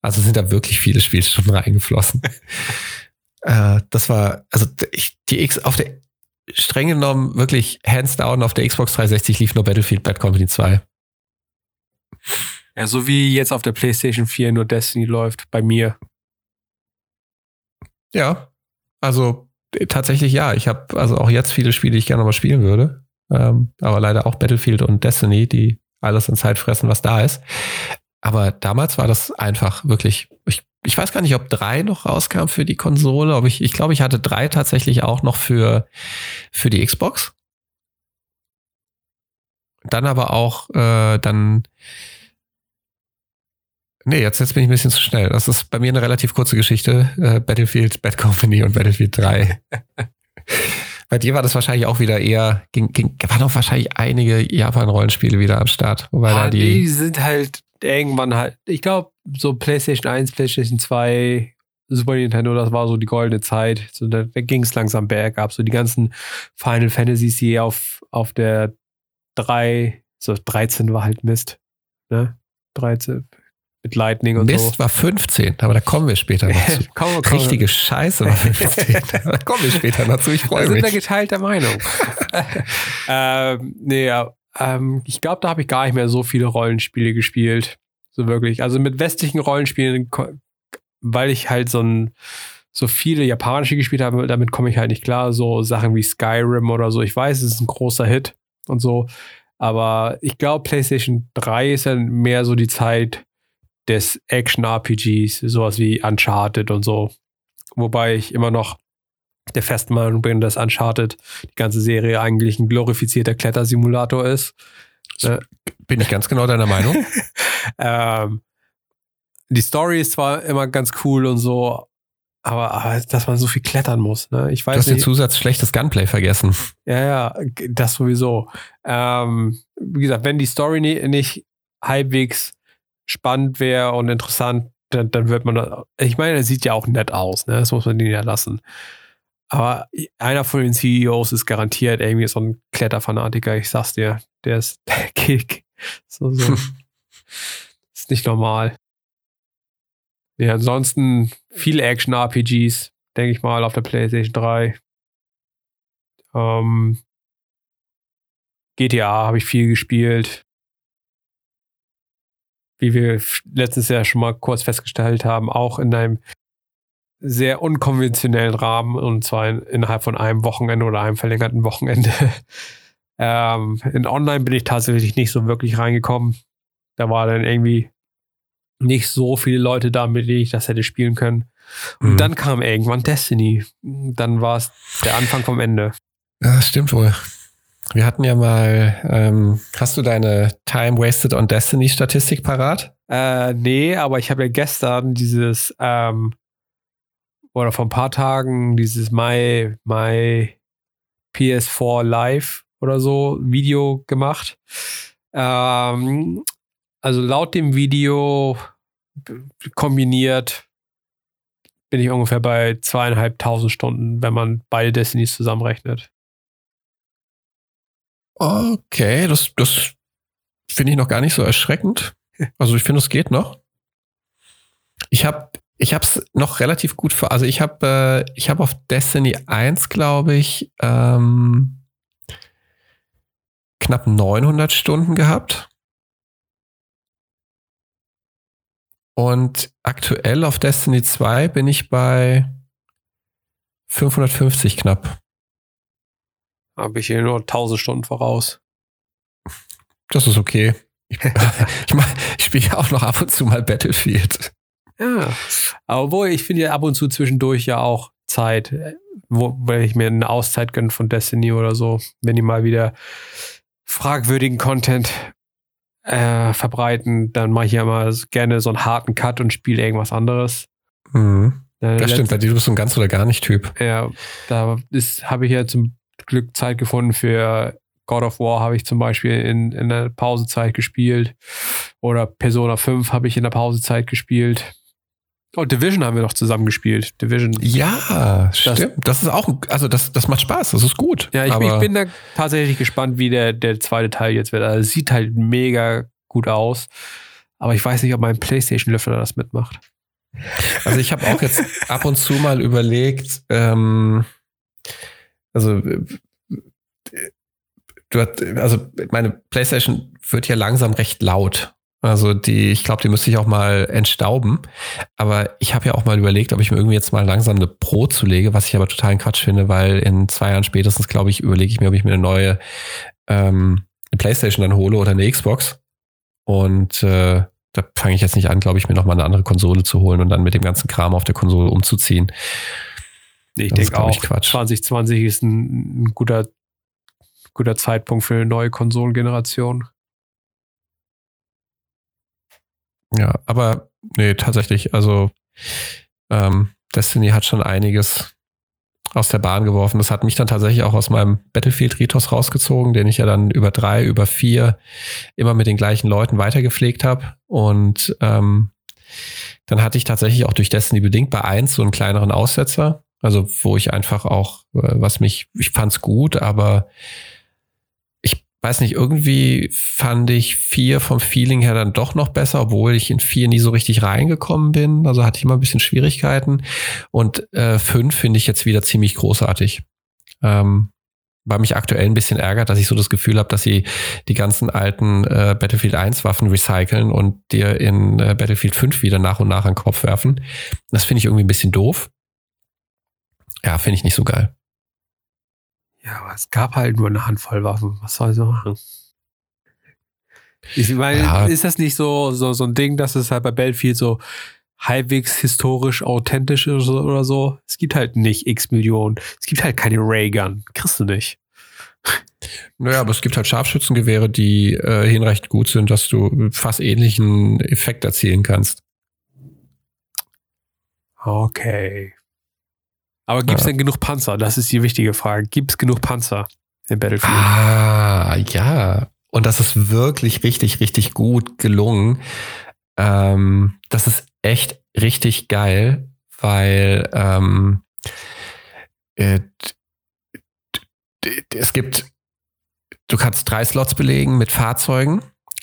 Also sind da wirklich viele Spielstunden reingeflossen. Äh, das war, also ich, die X auf der streng genommen wirklich hands down auf der Xbox 360 lief nur Battlefield Bad Company 2. Ja, so wie jetzt auf der PlayStation 4 nur Destiny läuft, bei mir. Ja, also tatsächlich ja. Ich habe also auch jetzt viele Spiele, die ich gerne nochmal spielen würde. Ähm, aber leider auch Battlefield und Destiny, die alles in Zeit fressen, was da ist. Aber damals war das einfach wirklich, ich ich weiß gar nicht, ob drei noch rauskam für die Konsole, aber ich, ich glaube, ich hatte drei tatsächlich auch noch für, für die Xbox. Dann aber auch, äh, dann, nee, jetzt, jetzt bin ich ein bisschen zu schnell. Das ist bei mir eine relativ kurze Geschichte. Äh, Battlefield, Bad Company und Battlefield 3. bei dir war das wahrscheinlich auch wieder eher, ging, ging, waren noch wahrscheinlich einige Japan-Rollenspiele wieder am Start. Wobei ah, da die, die sind halt irgendwann halt, ich glaube, so PlayStation 1, PlayStation 2, Super Nintendo, das war so die goldene Zeit. So, da, ging es langsam bergab. So die ganzen Final Fantasies hier auf, auf der 3, so 13 war halt Mist. Ne? 13 mit Lightning und Mist so. war 15, aber da kommen wir später noch zu. komm, komm. Richtige Scheiße war 15. da kommen wir später noch zu. Ich freue mich. Wir sind da geteilter Meinung. ähm, nee, ja, ähm, ich glaube, da habe ich gar nicht mehr so viele Rollenspiele gespielt. So wirklich. Also mit westlichen Rollenspielen, weil ich halt so ein so viele japanische gespielt habe, damit komme ich halt nicht klar. So Sachen wie Skyrim oder so. Ich weiß, es ist ein großer Hit und so. Aber ich glaube, PlayStation 3 ist dann mehr so die Zeit des Action-RPGs, sowas wie Uncharted und so. Wobei ich immer noch der festen Meinung bin, dass Uncharted die ganze Serie eigentlich ein glorifizierter Klettersimulator ist. Äh, bin ich ganz genau deiner Meinung. ähm, die Story ist zwar immer ganz cool und so, aber, aber dass man so viel klettern muss. Ne? Ich weiß du hast nicht. den Zusatz schlechtes Gunplay vergessen. Ja, ja, das sowieso. Ähm, wie gesagt, wenn die Story nie, nicht halbwegs spannend wäre und interessant, dann, dann wird man, ich meine, er sieht ja auch nett aus, ne? das muss man den ja lassen. Aber einer von den CEOs ist garantiert irgendwie so ein Kletterfanatiker, ich sag's dir. Der ist der Kick. So, so. ist nicht normal. Ja, ansonsten viele Action-RPGs, denke ich mal, auf der PlayStation 3. Ähm, GTA habe ich viel gespielt. Wie wir letztes Jahr schon mal kurz festgestellt haben, auch in einem sehr unkonventionellen Rahmen und zwar in, innerhalb von einem Wochenende oder einem verlängerten Wochenende. ähm, in Online bin ich tatsächlich nicht so wirklich reingekommen. Da war dann irgendwie nicht so viele Leute da, mit denen ich das hätte spielen können. Und mhm. dann kam irgendwann Destiny. Dann war es der Anfang vom Ende. Ja, stimmt wohl. Wir hatten ja mal, ähm, hast du deine Time Wasted on Destiny Statistik parat? Äh, nee, aber ich habe ja gestern dieses ähm, oder vor ein paar Tagen dieses My, My PS4 Live oder so Video gemacht. Ähm, also laut dem Video kombiniert bin ich ungefähr bei zweieinhalbtausend Stunden, wenn man beide Destinys zusammenrechnet. Okay, das, das finde ich noch gar nicht so erschreckend. Also ich finde, es geht noch. Ich habe ich habe es noch relativ gut für. Also ich habe äh, ich habe auf Destiny 1, glaube ich, ähm, knapp 900 Stunden gehabt. Und aktuell auf Destiny 2 bin ich bei 550 knapp. Habe ich hier nur 1000 Stunden voraus. Das ist okay. Ich, ich, ich spiele auch noch ab und zu mal Battlefield. Ja. Obwohl, ich finde ja ab und zu zwischendurch ja auch Zeit, wo, wenn ich mir eine Auszeit gönne von Destiny oder so, wenn die mal wieder fragwürdigen Content äh, verbreiten, dann mache ich ja mal gerne so einen harten Cut und spiele irgendwas anderes. Mhm. Äh, das stimmt, bei dir bist du ein ganz oder gar nicht Typ. Ja, da habe ich ja zum Glück Zeit gefunden für God of War habe ich zum Beispiel in, in der Pausezeit gespielt. Oder Persona 5 habe ich in der Pausezeit gespielt. Und Division haben wir noch zusammen gespielt. Division. Ja, das, stimmt. Das ist auch, also das, das macht Spaß, das ist gut. Ja, ich, ich bin da tatsächlich gespannt, wie der, der zweite Teil jetzt wird. Also es sieht halt mega gut aus. Aber ich weiß nicht, ob mein PlayStation-Löffel das mitmacht. Also ich habe auch jetzt ab und zu mal überlegt, ähm, also du hast, also meine PlayStation wird ja langsam recht laut. Also die, ich glaube, die müsste ich auch mal entstauben. Aber ich habe ja auch mal überlegt, ob ich mir irgendwie jetzt mal langsam eine Pro zulege, was ich aber totalen Quatsch finde, weil in zwei Jahren spätestens, glaube ich, überlege ich mir, ob ich mir eine neue ähm, eine PlayStation dann hole oder eine Xbox. Und äh, da fange ich jetzt nicht an, glaube ich, mir nochmal eine andere Konsole zu holen und dann mit dem ganzen Kram auf der Konsole umzuziehen. Ich denke auch, ich, Quatsch. 2020 ist ein, ein guter, guter Zeitpunkt für eine neue Konsolengeneration. Ja, aber nee, tatsächlich, also ähm, Destiny hat schon einiges aus der Bahn geworfen. Das hat mich dann tatsächlich auch aus meinem Battlefield-Ritos rausgezogen, den ich ja dann über drei, über vier immer mit den gleichen Leuten weitergepflegt habe. Und ähm, dann hatte ich tatsächlich auch durch Destiny bedingt bei eins so einen kleineren Aussetzer. Also wo ich einfach auch, äh, was mich, ich fand's gut, aber weiß nicht, irgendwie fand ich vier vom Feeling her dann doch noch besser, obwohl ich in vier nie so richtig reingekommen bin. Also hatte ich immer ein bisschen Schwierigkeiten. Und äh, fünf finde ich jetzt wieder ziemlich großartig. Ähm, weil mich aktuell ein bisschen ärgert, dass ich so das Gefühl habe, dass sie die ganzen alten äh, Battlefield 1 Waffen recyceln und dir in äh, Battlefield 5 wieder nach und nach an den Kopf werfen. Das finde ich irgendwie ein bisschen doof. Ja, finde ich nicht so geil. Ja, aber es gab halt nur eine Handvoll Waffen. Was soll ich so machen? Ich meine, ja. ist das nicht so, so, so ein Ding, dass es halt bei Battlefield so halbwegs historisch authentisch ist oder so? Es gibt halt nicht x Millionen. Es gibt halt keine Raygun. Kriegst du nicht. Naja, aber es gibt halt Scharfschützengewehre, die äh, hinreichend gut sind, dass du fast ähnlichen Effekt erzielen kannst. Okay. Aber gibt es denn genug Panzer? Das ist die wichtige Frage. Gibt es genug Panzer im Battlefield? Ah, ja. Und das ist wirklich richtig, richtig gut gelungen. Ähm, das ist echt richtig geil, weil ähm, äh, es gibt, du kannst drei Slots belegen mit Fahrzeugen,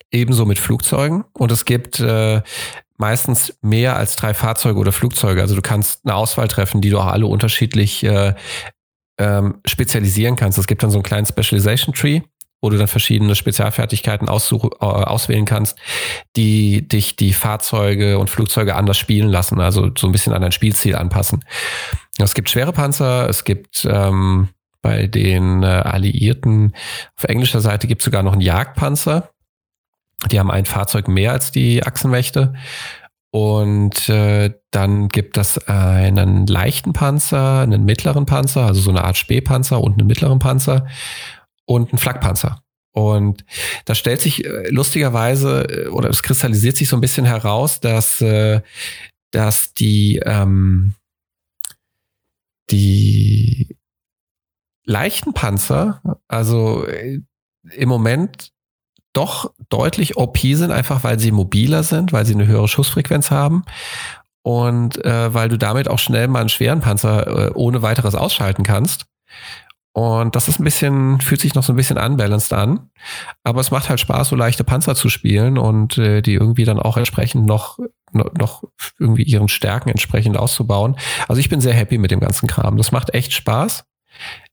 ebenso mit Flugzeugen. Und es gibt äh, meistens mehr als drei Fahrzeuge oder Flugzeuge. Also du kannst eine Auswahl treffen, die du auch alle unterschiedlich äh, ähm, spezialisieren kannst. Es gibt dann so einen kleinen Specialization Tree, wo du dann verschiedene Spezialfertigkeiten äh, auswählen kannst, die dich die Fahrzeuge und Flugzeuge anders spielen lassen, also so ein bisschen an dein Spielziel anpassen. Es gibt schwere Panzer, es gibt ähm, bei den äh, Alliierten auf englischer Seite gibt es sogar noch einen Jagdpanzer. Die haben ein Fahrzeug mehr als die Achsenmächte. Und äh, dann gibt es einen leichten Panzer, einen mittleren Panzer, also so eine Art Spähpanzer und einen mittleren Panzer und einen Flakpanzer. Und da stellt sich äh, lustigerweise äh, oder es kristallisiert sich so ein bisschen heraus, dass, äh, dass die, ähm, die leichten Panzer, also äh, im Moment doch deutlich OP sind, einfach weil sie mobiler sind, weil sie eine höhere Schussfrequenz haben und äh, weil du damit auch schnell mal einen schweren Panzer äh, ohne weiteres ausschalten kannst. Und das ist ein bisschen, fühlt sich noch so ein bisschen unbalanced an. Aber es macht halt Spaß, so leichte Panzer zu spielen und äh, die irgendwie dann auch entsprechend noch, noch, noch irgendwie ihren Stärken entsprechend auszubauen. Also ich bin sehr happy mit dem ganzen Kram. Das macht echt Spaß.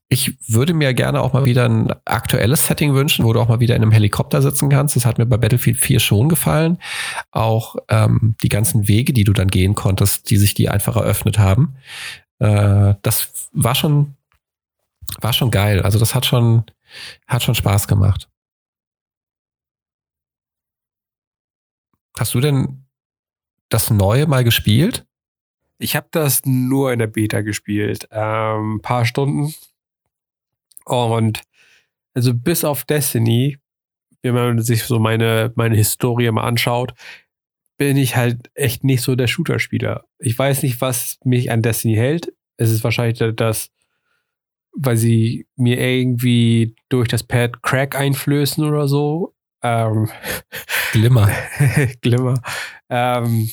Ich würde mir gerne auch mal wieder ein aktuelles Setting wünschen, wo du auch mal wieder in einem Helikopter sitzen kannst. Das hat mir bei Battlefield 4 schon gefallen. Auch ähm, die ganzen Wege, die du dann gehen konntest, die sich die einfach eröffnet haben. Äh, das war schon, war schon geil. Also das hat schon, hat schon Spaß gemacht. Hast du denn das Neue mal gespielt? Ich habe das nur in der Beta gespielt. Ein ähm, paar Stunden. Und also bis auf Destiny, wenn man sich so meine, meine Historie mal anschaut, bin ich halt echt nicht so der Shooter-Spieler. Ich weiß nicht, was mich an Destiny hält. Es ist wahrscheinlich das, weil sie mir irgendwie durch das Pad Crack einflößen oder so. Ähm, Glimmer. Glimmer. Ähm,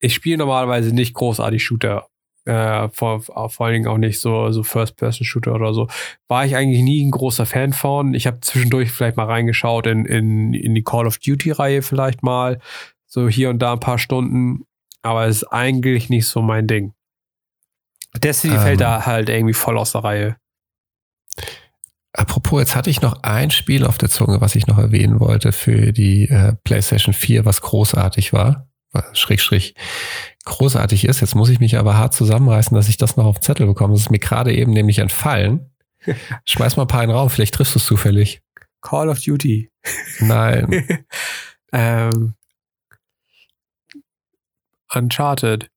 ich spiele normalerweise nicht großartig Shooter. Äh, vor, vor allen Dingen auch nicht so, so First-Person-Shooter oder so. War ich eigentlich nie ein großer Fan von. Ich habe zwischendurch vielleicht mal reingeschaut in, in, in die Call of Duty-Reihe vielleicht mal. So hier und da ein paar Stunden. Aber es ist eigentlich nicht so mein Ding. Destiny ähm, fällt da halt irgendwie voll aus der Reihe. Apropos, jetzt hatte ich noch ein Spiel auf der Zunge, was ich noch erwähnen wollte für die äh, PlayStation 4, was großartig war. Schräg, schräg großartig ist. Jetzt muss ich mich aber hart zusammenreißen, dass ich das noch auf den Zettel bekomme. Das ist mir gerade eben nämlich entfallen. Schmeiß mal ein paar in den Raum, vielleicht triffst du es zufällig. Call of Duty. Nein. ähm, Uncharted.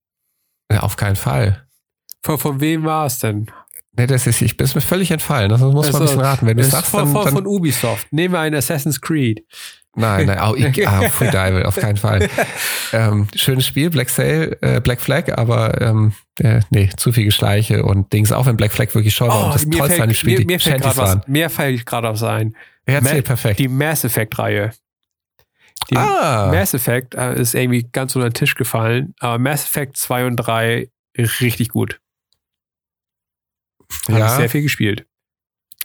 Ja, auf keinen Fall. Von, von wem war es denn? Nee, das ist, ich bin mir völlig entfallen. Das muss also, man ein bisschen raten. Wenn du sagst, von, dann, dann, von Ubisoft. Nehmen wir einen Assassin's Creed. Nein, nein, auch ich, ah, Free Dive, auf keinen Fall. Ähm, schönes Spiel, Black Sail, äh, Black Flag, aber ähm, äh, nee, zu viel Geschleiche und Dings, auch wenn Black Flag wirklich schon war oh, und das tollste an dem Spiel, mir, mir fällt gerade was, mir fällt gerade was ein. Erzähl, perfekt. Die Mass Effect-Reihe. Die ah. Mass Effect äh, ist irgendwie ganz unter den Tisch gefallen, aber Mass Effect 2 und 3 richtig gut. Habe ja. ich sehr viel gespielt.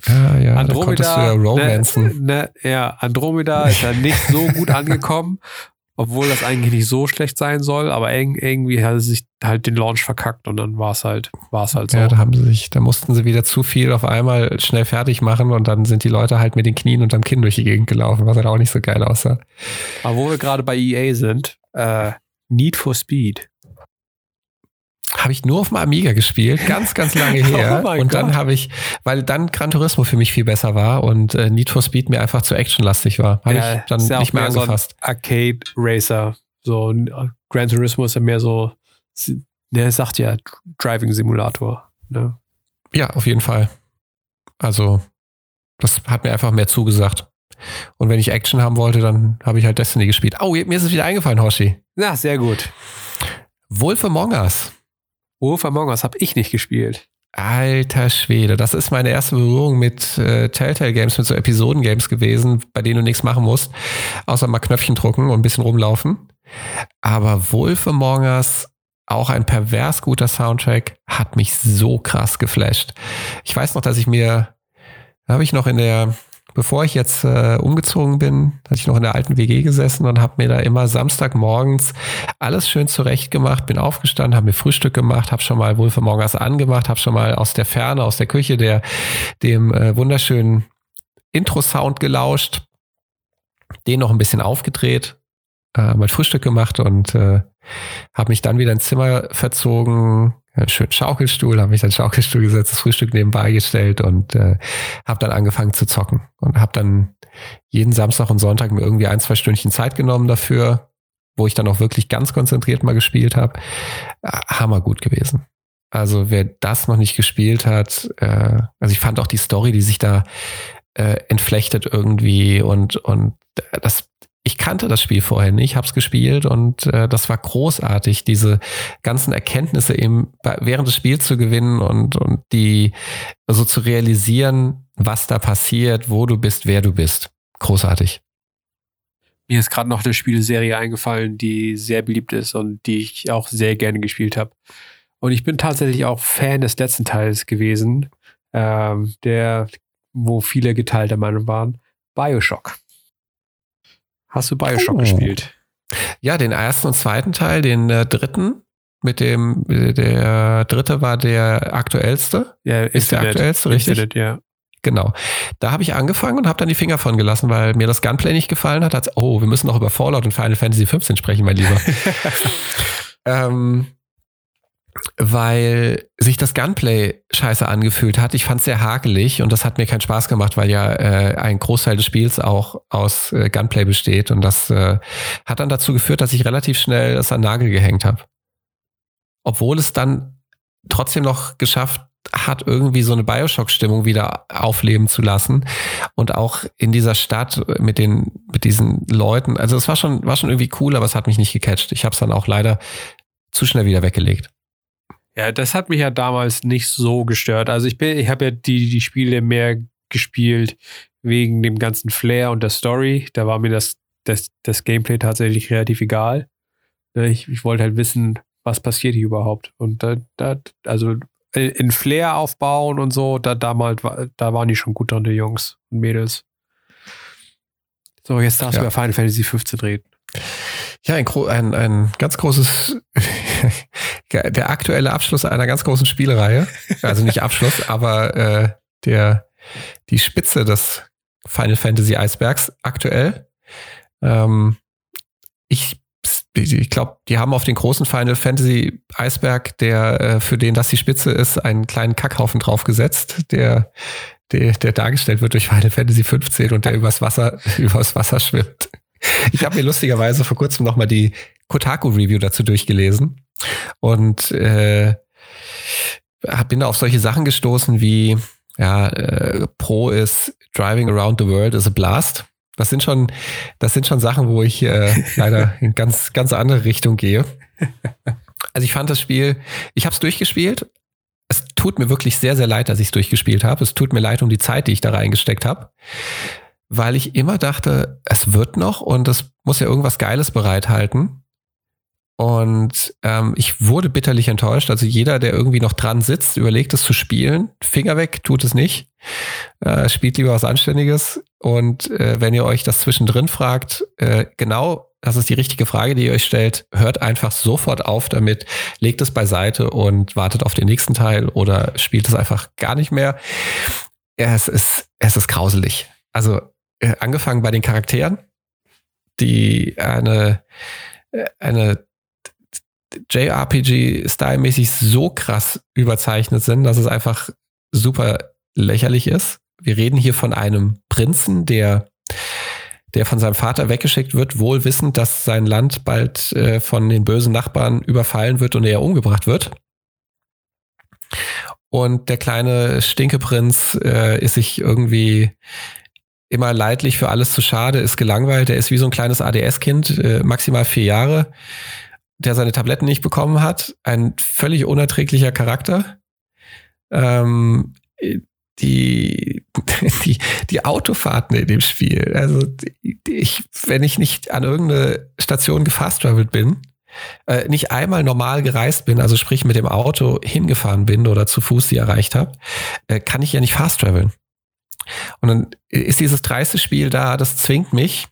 Ja, ja, Andromeda, ja ne, ne, ja, Andromeda ist ja nicht so gut angekommen, obwohl das eigentlich nicht so schlecht sein soll, aber irgendwie hat sie sich halt den Launch verkackt und dann war es halt, war es halt so. Ja, da haben sie sich, da mussten sie wieder zu viel auf einmal schnell fertig machen und dann sind die Leute halt mit den Knien unterm Kinn durch die Gegend gelaufen, was halt auch nicht so geil aussah. Aber wo wir gerade bei EA sind, äh, Need for Speed habe ich nur auf dem Amiga gespielt, ganz, ganz lange her. oh und dann habe ich, weil dann Gran Turismo für mich viel besser war und äh, Need for Speed mir einfach zu actionlastig war, habe ja, ich dann ja nicht mehr angefasst. So Arcade Racer, so Gran Turismo ist ja mehr so, der sagt ja Driving Simulator. Ne? Ja, auf jeden Fall. Also das hat mir einfach mehr zugesagt. Und wenn ich Action haben wollte, dann habe ich halt Destiny gespielt. Oh, mir ist es wieder eingefallen, Hoshi. Na, sehr gut. Wolf Among Us. Wolf Among Us habe ich nicht gespielt. Alter Schwede, das ist meine erste Berührung mit äh, Telltale Games, mit so Episoden-Games gewesen, bei denen du nichts machen musst, außer mal Knöpfchen drucken und ein bisschen rumlaufen. Aber Wolf Among Us, auch ein pervers guter Soundtrack, hat mich so krass geflasht. Ich weiß noch, dass ich mir, habe ich noch in der bevor ich jetzt äh, umgezogen bin, hatte ich noch in der alten WG gesessen und habe mir da immer Samstagmorgens alles schön zurecht gemacht, bin aufgestanden, habe mir Frühstück gemacht, habe schon mal wohl für morgens angemacht, habe schon mal aus der Ferne, aus der Küche der dem äh, wunderschönen Intro-Sound gelauscht, den noch ein bisschen aufgedreht, äh, mein Frühstück gemacht und äh, habe mich dann wieder ins Zimmer verzogen, einen schönen Schaukelstuhl, habe mich dann Schaukelstuhl gesetzt, das Frühstück nebenbei gestellt und äh, habe dann angefangen zu zocken und habe dann jeden Samstag und Sonntag mir irgendwie ein, zwei Stündchen Zeit genommen dafür, wo ich dann auch wirklich ganz konzentriert mal gespielt habe. Äh, Hammer gut gewesen. Also wer das noch nicht gespielt hat, äh, also ich fand auch die Story, die sich da äh, entflechtet irgendwie und und das ich kannte das Spiel vorher nicht, habe es gespielt und äh, das war großartig, diese ganzen Erkenntnisse eben während des Spiels zu gewinnen und, und die so also zu realisieren, was da passiert, wo du bist, wer du bist. Großartig. Mir ist gerade noch eine Spielserie eingefallen, die sehr beliebt ist und die ich auch sehr gerne gespielt habe. Und ich bin tatsächlich auch Fan des letzten Teils gewesen, ähm, der, wo viele geteilter Meinung waren. Bioshock. Hast du Bioshock oh. gespielt? Ja, den ersten und zweiten Teil, den äh, dritten. Mit dem, der dritte war der aktuellste. Ja, ist der aktuellste, richtig? Infinite, ja. Genau. Da habe ich angefangen und habe dann die Finger von gelassen, weil mir das Gunplay nicht gefallen hat. Als, oh, wir müssen noch über Fallout und Final Fantasy 15 sprechen, mein Lieber. ähm, weil sich das Gunplay scheiße angefühlt hat. Ich fand es sehr hakelig und das hat mir keinen Spaß gemacht, weil ja äh, ein Großteil des Spiels auch aus äh, Gunplay besteht und das äh, hat dann dazu geführt, dass ich relativ schnell das an Nagel gehängt habe. Obwohl es dann trotzdem noch geschafft hat, irgendwie so eine Bioshock-Stimmung wieder aufleben zu lassen und auch in dieser Stadt mit den mit diesen Leuten. Also es war schon war schon irgendwie cool, aber es hat mich nicht gecatcht. Ich habe es dann auch leider zu schnell wieder weggelegt. Ja, das hat mich ja damals nicht so gestört. Also ich bin, ich habe ja die, die Spiele mehr gespielt wegen dem ganzen Flair und der Story. Da war mir das, das, das Gameplay tatsächlich relativ egal. Ne, ich, ich wollte halt wissen, was passiert hier überhaupt. Und da, da also in Flair aufbauen und so, da damals, da waren die schon gut dran, die Jungs und Mädels. So, jetzt darfst ja. du über Final Fantasy 15 reden. Ja, ein, ein, ein ganz großes, der aktuelle Abschluss einer ganz großen Spielereihe. Also nicht Abschluss, aber äh, der, die Spitze des Final Fantasy Eisbergs aktuell. Ähm, ich ich glaube, die haben auf den großen Final Fantasy Eisberg, der äh, für den das die Spitze ist, einen kleinen Kackhaufen draufgesetzt, der, der, der dargestellt wird durch Final Fantasy 15 und der übers Wasser, übers Wasser schwimmt. Ich habe mir lustigerweise vor kurzem nochmal die Kotaku-Review dazu durchgelesen und äh, bin da auf solche Sachen gestoßen wie, ja, äh, Pro ist Driving Around the World is a Blast. Das sind schon, das sind schon Sachen, wo ich äh, leider in ganz, ganz andere Richtung gehe. Also ich fand das Spiel, ich habe es durchgespielt. Es tut mir wirklich sehr, sehr leid, dass ich es durchgespielt habe. Es tut mir leid um die Zeit, die ich da reingesteckt habe weil ich immer dachte, es wird noch und es muss ja irgendwas Geiles bereithalten. Und ähm, ich wurde bitterlich enttäuscht. Also jeder, der irgendwie noch dran sitzt, überlegt es zu spielen, Finger weg, tut es nicht. Äh, spielt lieber was Anständiges. Und äh, wenn ihr euch das zwischendrin fragt, äh, genau, das ist die richtige Frage, die ihr euch stellt, hört einfach sofort auf damit, legt es beiseite und wartet auf den nächsten Teil oder spielt es einfach gar nicht mehr. Ja, es ist, es ist grauselig. Also äh, angefangen bei den Charakteren, die eine, äh, eine JRPG-Style-mäßig so krass überzeichnet sind, dass es einfach super lächerlich ist. Wir reden hier von einem Prinzen, der, der von seinem Vater weggeschickt wird, wohl wissend, dass sein Land bald äh, von den bösen Nachbarn überfallen wird und er umgebracht wird. Und der kleine Stinkeprinz äh, ist sich irgendwie immer leidlich für alles zu schade, ist gelangweilt. Er ist wie so ein kleines ADS-Kind, äh, maximal vier Jahre, der seine Tabletten nicht bekommen hat. Ein völlig unerträglicher Charakter. Ähm, die, die, die Autofahrten in dem Spiel. Also ich, wenn ich nicht an irgendeine Station gefast travelt bin, äh, nicht einmal normal gereist bin, also sprich mit dem Auto hingefahren bin oder zu Fuß sie erreicht habe, äh, kann ich ja nicht fast traveln. Und dann ist dieses dreiste Spiel da, das zwingt mich,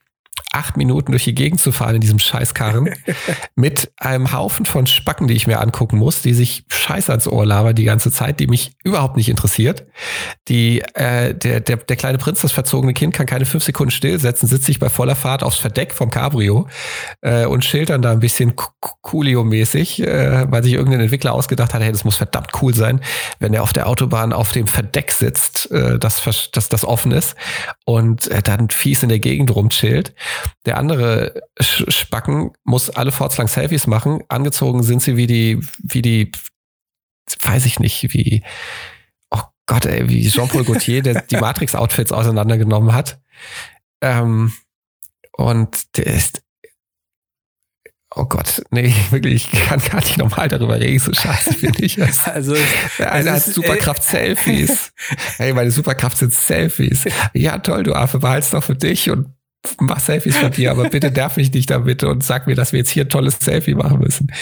acht Minuten durch die Gegend zu fahren in diesem Scheißkarren mit einem Haufen von Spacken, die ich mir angucken muss, die sich scheiß ans Ohr labern die ganze Zeit, die mich überhaupt nicht interessiert. Die, äh, der, der, der kleine Prinz, das verzogene Kind, kann keine fünf Sekunden stillsetzen, sitzt sich bei voller Fahrt aufs Verdeck vom Cabrio äh, und schildern da ein bisschen Coolio-mäßig, äh, weil sich irgendein Entwickler ausgedacht hat, hey, das muss verdammt cool sein, wenn er auf der Autobahn auf dem Verdeck sitzt, äh, das, das, das offen ist und äh, dann fies in der Gegend rumchillt. Der andere Spacken muss alle lang Selfies machen. Angezogen sind sie wie die, wie die, weiß ich nicht, wie, oh Gott, ey, wie Jean-Paul Gaultier, der die Matrix-Outfits auseinandergenommen hat. Ähm, und der ist, Oh Gott, nee, wirklich, ich kann gar nicht normal darüber reden, so scheiße finde ich das. Also, einer hat Superkraft-Selfies. hey, meine Superkraft sind Selfies. Ja, toll, du Affe, behalt's doch für dich und mach Selfies von dir, aber bitte darf ich nicht damit und sag mir, dass wir jetzt hier ein tolles Selfie machen müssen.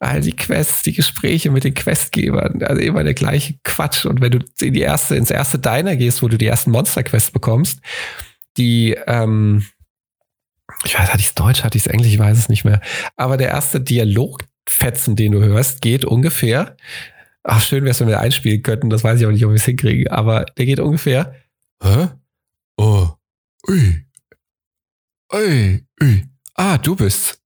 All die Quests, die Gespräche mit den Questgebern, also immer der gleiche Quatsch. Und wenn du in die erste, ins erste Diner gehst, wo du die ersten Monster-Quests bekommst, die, ähm, ich weiß, hatte ich es Deutsch, hatte ich es Englisch, ich weiß es nicht mehr. Aber der erste Dialogfetzen, den du hörst, geht ungefähr, ach, schön wäre es, wenn wir einspielen könnten, das weiß ich auch nicht, ob wir es hinkriegen, aber der geht ungefähr, hä? Oh, ui, Ui, ui. Ah, du bist.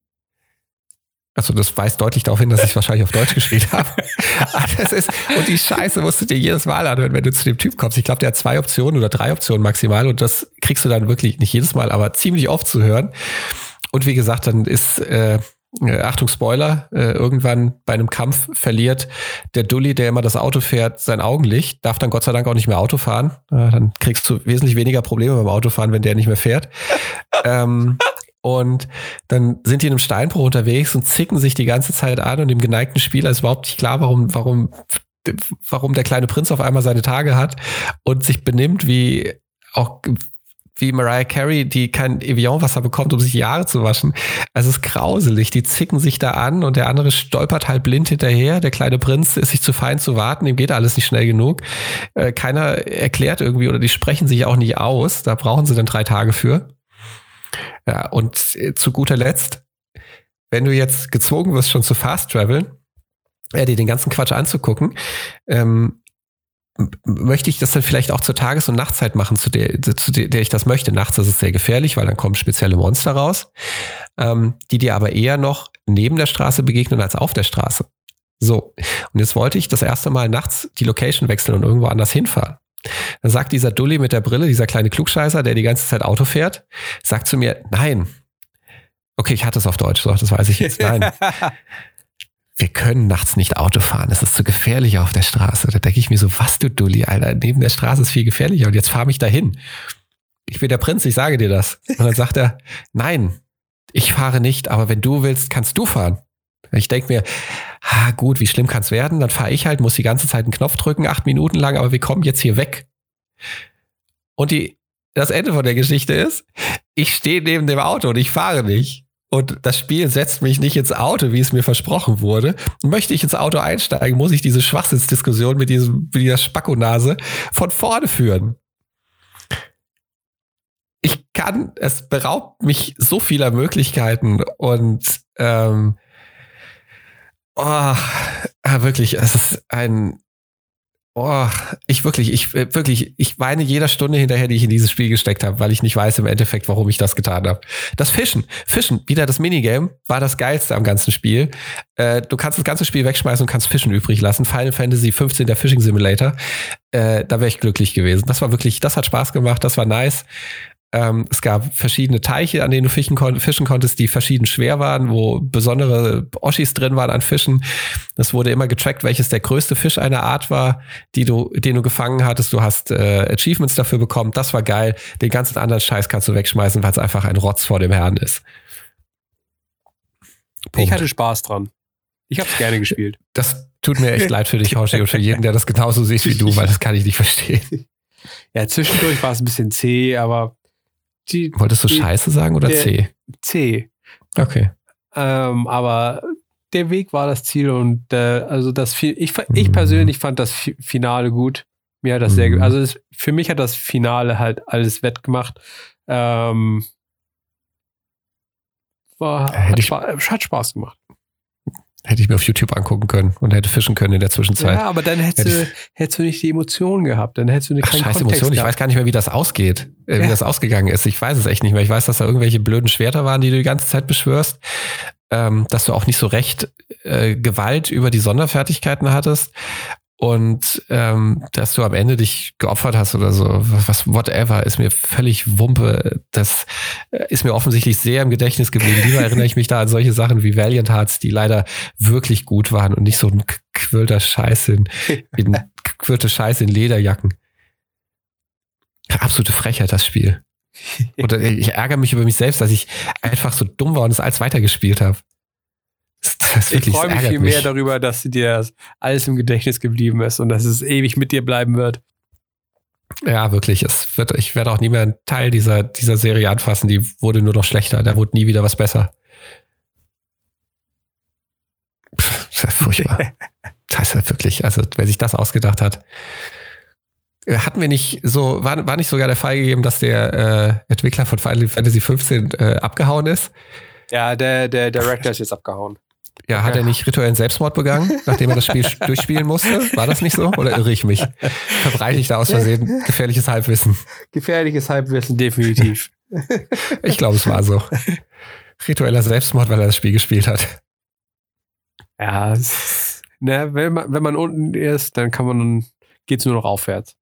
Also das weist deutlich darauf hin, dass ich wahrscheinlich auf Deutsch gespielt habe. das ist, und die Scheiße musst du dir jedes Mal anhören, wenn du zu dem Typ kommst. Ich glaube, der hat zwei Optionen oder drei Optionen maximal und das kriegst du dann wirklich nicht jedes Mal, aber ziemlich oft zu hören. Und wie gesagt, dann ist, äh, äh Achtung Spoiler, äh, irgendwann bei einem Kampf verliert der Dulli, der immer das Auto fährt, sein Augenlicht, darf dann Gott sei Dank auch nicht mehr Auto fahren. Äh, dann kriegst du wesentlich weniger Probleme beim Autofahren, wenn der nicht mehr fährt. ähm, und dann sind die in einem Steinbruch unterwegs und zicken sich die ganze Zeit an und dem geneigten Spieler ist überhaupt nicht klar, warum, warum, warum der kleine Prinz auf einmal seine Tage hat und sich benimmt wie auch wie Mariah Carey, die kein Evian-Wasser bekommt, um sich Haare zu waschen. Es ist grauselig. Die zicken sich da an und der andere stolpert halt blind hinterher. Der kleine Prinz ist sich zu fein zu warten. Ihm geht alles nicht schnell genug. Äh, keiner erklärt irgendwie oder die sprechen sich auch nicht aus. Da brauchen sie dann drei Tage für. Ja, und äh, zu guter Letzt, wenn du jetzt gezwungen wirst, schon zu Fast Traveln, äh, dir den ganzen Quatsch anzugucken, ähm, möchte ich das dann vielleicht auch zur Tages- und Nachtzeit machen, zu der, zu der ich das möchte. Nachts ist es sehr gefährlich, weil dann kommen spezielle Monster raus, ähm, die dir aber eher noch neben der Straße begegnen als auf der Straße. So, und jetzt wollte ich das erste Mal nachts die Location wechseln und irgendwo anders hinfahren. Dann sagt dieser Dulli mit der Brille, dieser kleine Klugscheißer, der die ganze Zeit Auto fährt, sagt zu mir, nein. Okay, ich hatte es auf Deutsch, so, das weiß ich jetzt. Nein. Wir können nachts nicht Auto fahren. Es ist zu gefährlich auf der Straße. Da denke ich mir so, was du Dulli, Alter, neben der Straße ist viel gefährlicher und jetzt fahr mich dahin. Ich bin der Prinz, ich sage dir das. Und dann sagt er, nein, ich fahre nicht, aber wenn du willst, kannst du fahren. Ich denke mir, ah, gut, wie schlimm kann es werden? Dann fahre ich halt, muss die ganze Zeit einen Knopf drücken, acht Minuten lang, aber wir kommen jetzt hier weg. Und die, das Ende von der Geschichte ist, ich stehe neben dem Auto und ich fahre nicht. Und das Spiel setzt mich nicht ins Auto, wie es mir versprochen wurde. Möchte ich ins Auto einsteigen, muss ich diese Schwachsinnsdiskussion mit, diesem, mit dieser Spackonase von vorne führen. Ich kann, es beraubt mich so vieler Möglichkeiten und ähm, Oh, wirklich, es ist ein. Oh, ich wirklich, ich äh, wirklich, ich weine jeder Stunde hinterher, die ich in dieses Spiel gesteckt habe, weil ich nicht weiß im Endeffekt, warum ich das getan habe. Das Fischen, Fischen, wieder das Minigame, war das geilste am ganzen Spiel. Äh, du kannst das ganze Spiel wegschmeißen und kannst Fischen übrig lassen. Final Fantasy 15, der Fishing Simulator, äh, da wäre ich glücklich gewesen. Das war wirklich, das hat Spaß gemacht, das war nice. Ähm, es gab verschiedene Teiche, an denen du fischen, kon fischen, konntest, die verschieden schwer waren, wo besondere Oschis drin waren an Fischen. Es wurde immer getrackt, welches der größte Fisch einer Art war, die du, den du gefangen hattest. Du hast äh, Achievements dafür bekommen. Das war geil. Den ganzen anderen Scheiß kannst du wegschmeißen, weil es einfach ein Rotz vor dem Herrn ist. Punkt. Ich hatte Spaß dran. Ich habe es gerne gespielt. Das tut mir echt leid für dich, Hoshi, und für jeden, der das genauso sieht wie du, weil das kann ich nicht verstehen. Ja, zwischendurch war es ein bisschen zäh, aber die, Wolltest du die, Scheiße sagen oder C? C. Okay. Ähm, aber der Weg war das Ziel und äh, also das ich, ich mhm. persönlich fand das Finale gut. Mir hat das mhm. sehr, also es, für mich hat das Finale halt alles wettgemacht. Ähm, war, hat, Spaß, hat Spaß gemacht. Hätte ich mir auf YouTube angucken können und hätte fischen können in der Zwischenzeit. Ja, aber dann hättest, hätte du, hättest du nicht die Emotionen gehabt. Dann hättest du eine Ach, scheiß Emotionen. Ich weiß gar nicht mehr, wie das ausgeht, äh, ja. wie das ausgegangen ist. Ich weiß es echt nicht mehr. Ich weiß, dass da irgendwelche blöden Schwerter waren, die du die ganze Zeit beschwörst. Ähm, dass du auch nicht so recht äh, Gewalt über die Sonderfertigkeiten hattest und ähm, dass du am Ende dich geopfert hast oder so, was whatever, ist mir völlig Wumpe. Das äh, ist mir offensichtlich sehr im Gedächtnis geblieben. Lieber erinnere ich mich da an solche Sachen wie Valiant Hearts, die leider wirklich gut waren und nicht so ein quirlter Scheiß in, in quirlte Scheiß in Lederjacken. Absolute Frechheit, das Spiel. Oder ich ärgere mich über mich selbst, dass ich einfach so dumm war und es alles weitergespielt habe. Das ich freue mich viel mehr darüber, dass dir alles im Gedächtnis geblieben ist und dass es ewig mit dir bleiben wird. Ja, wirklich. Es wird, ich werde auch nie mehr einen Teil dieser, dieser Serie anfassen. Die wurde nur noch schlechter. Da wurde nie wieder was besser. Pff, das ist furchtbar. das ist wirklich, also wer sich das ausgedacht hat. Äh, hatten wir nicht so, war, war nicht sogar der Fall gegeben, dass der äh, Entwickler von Final Fantasy 15 äh, abgehauen ist? Ja, der, der Director ist jetzt abgehauen. Ja, hat er nicht rituellen Selbstmord begangen, nachdem er das Spiel durchspielen musste? War das nicht so? Oder irre ich mich? Verbreite ich da aus Versehen gefährliches Halbwissen? Gefährliches Halbwissen, definitiv. Ich glaube, es war so. Ritueller Selbstmord, weil er das Spiel gespielt hat. Ja, ne, wenn, man, wenn man unten ist, dann kann man, geht es nur noch aufwärts.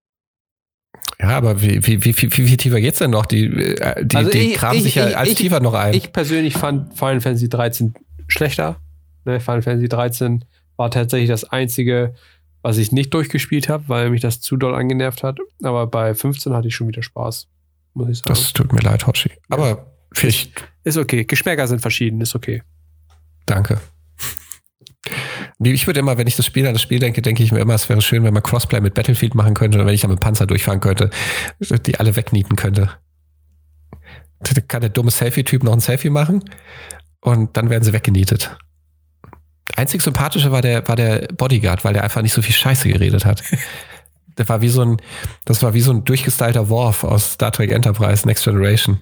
Ja, aber wie, wie, wie, wie, wie viel tiefer geht's denn noch? Die, äh, die, also die ich, graben ich, sich ja ich, als tiefer noch ein. Ich persönlich fand Final Fantasy 13 schlechter. Ne, Final Fantasy 13 war tatsächlich das einzige, was ich nicht durchgespielt habe, weil mich das zu doll angenervt hat. Aber bei 15 hatte ich schon wieder Spaß, muss ich sagen. Das tut mir leid, Hoshi. Aber ja. vielleicht. Ist okay. Geschmäcker sind verschieden, ist okay. Danke. Ich würde immer, wenn ich das Spiel an das Spiel denke, denke ich mir immer, es wäre schön, wenn man Crossplay mit Battlefield machen könnte und wenn ich dann mit Panzer durchfahren könnte, die alle wegnieten könnte. Da kann der dumme Selfie-Typ noch ein Selfie machen und dann werden sie weggenietet. Einzig sympathische war der, war der Bodyguard, weil der einfach nicht so viel Scheiße geredet hat. Der war wie so ein, das war wie so ein durchgestylter Worf aus Star Trek Enterprise Next Generation.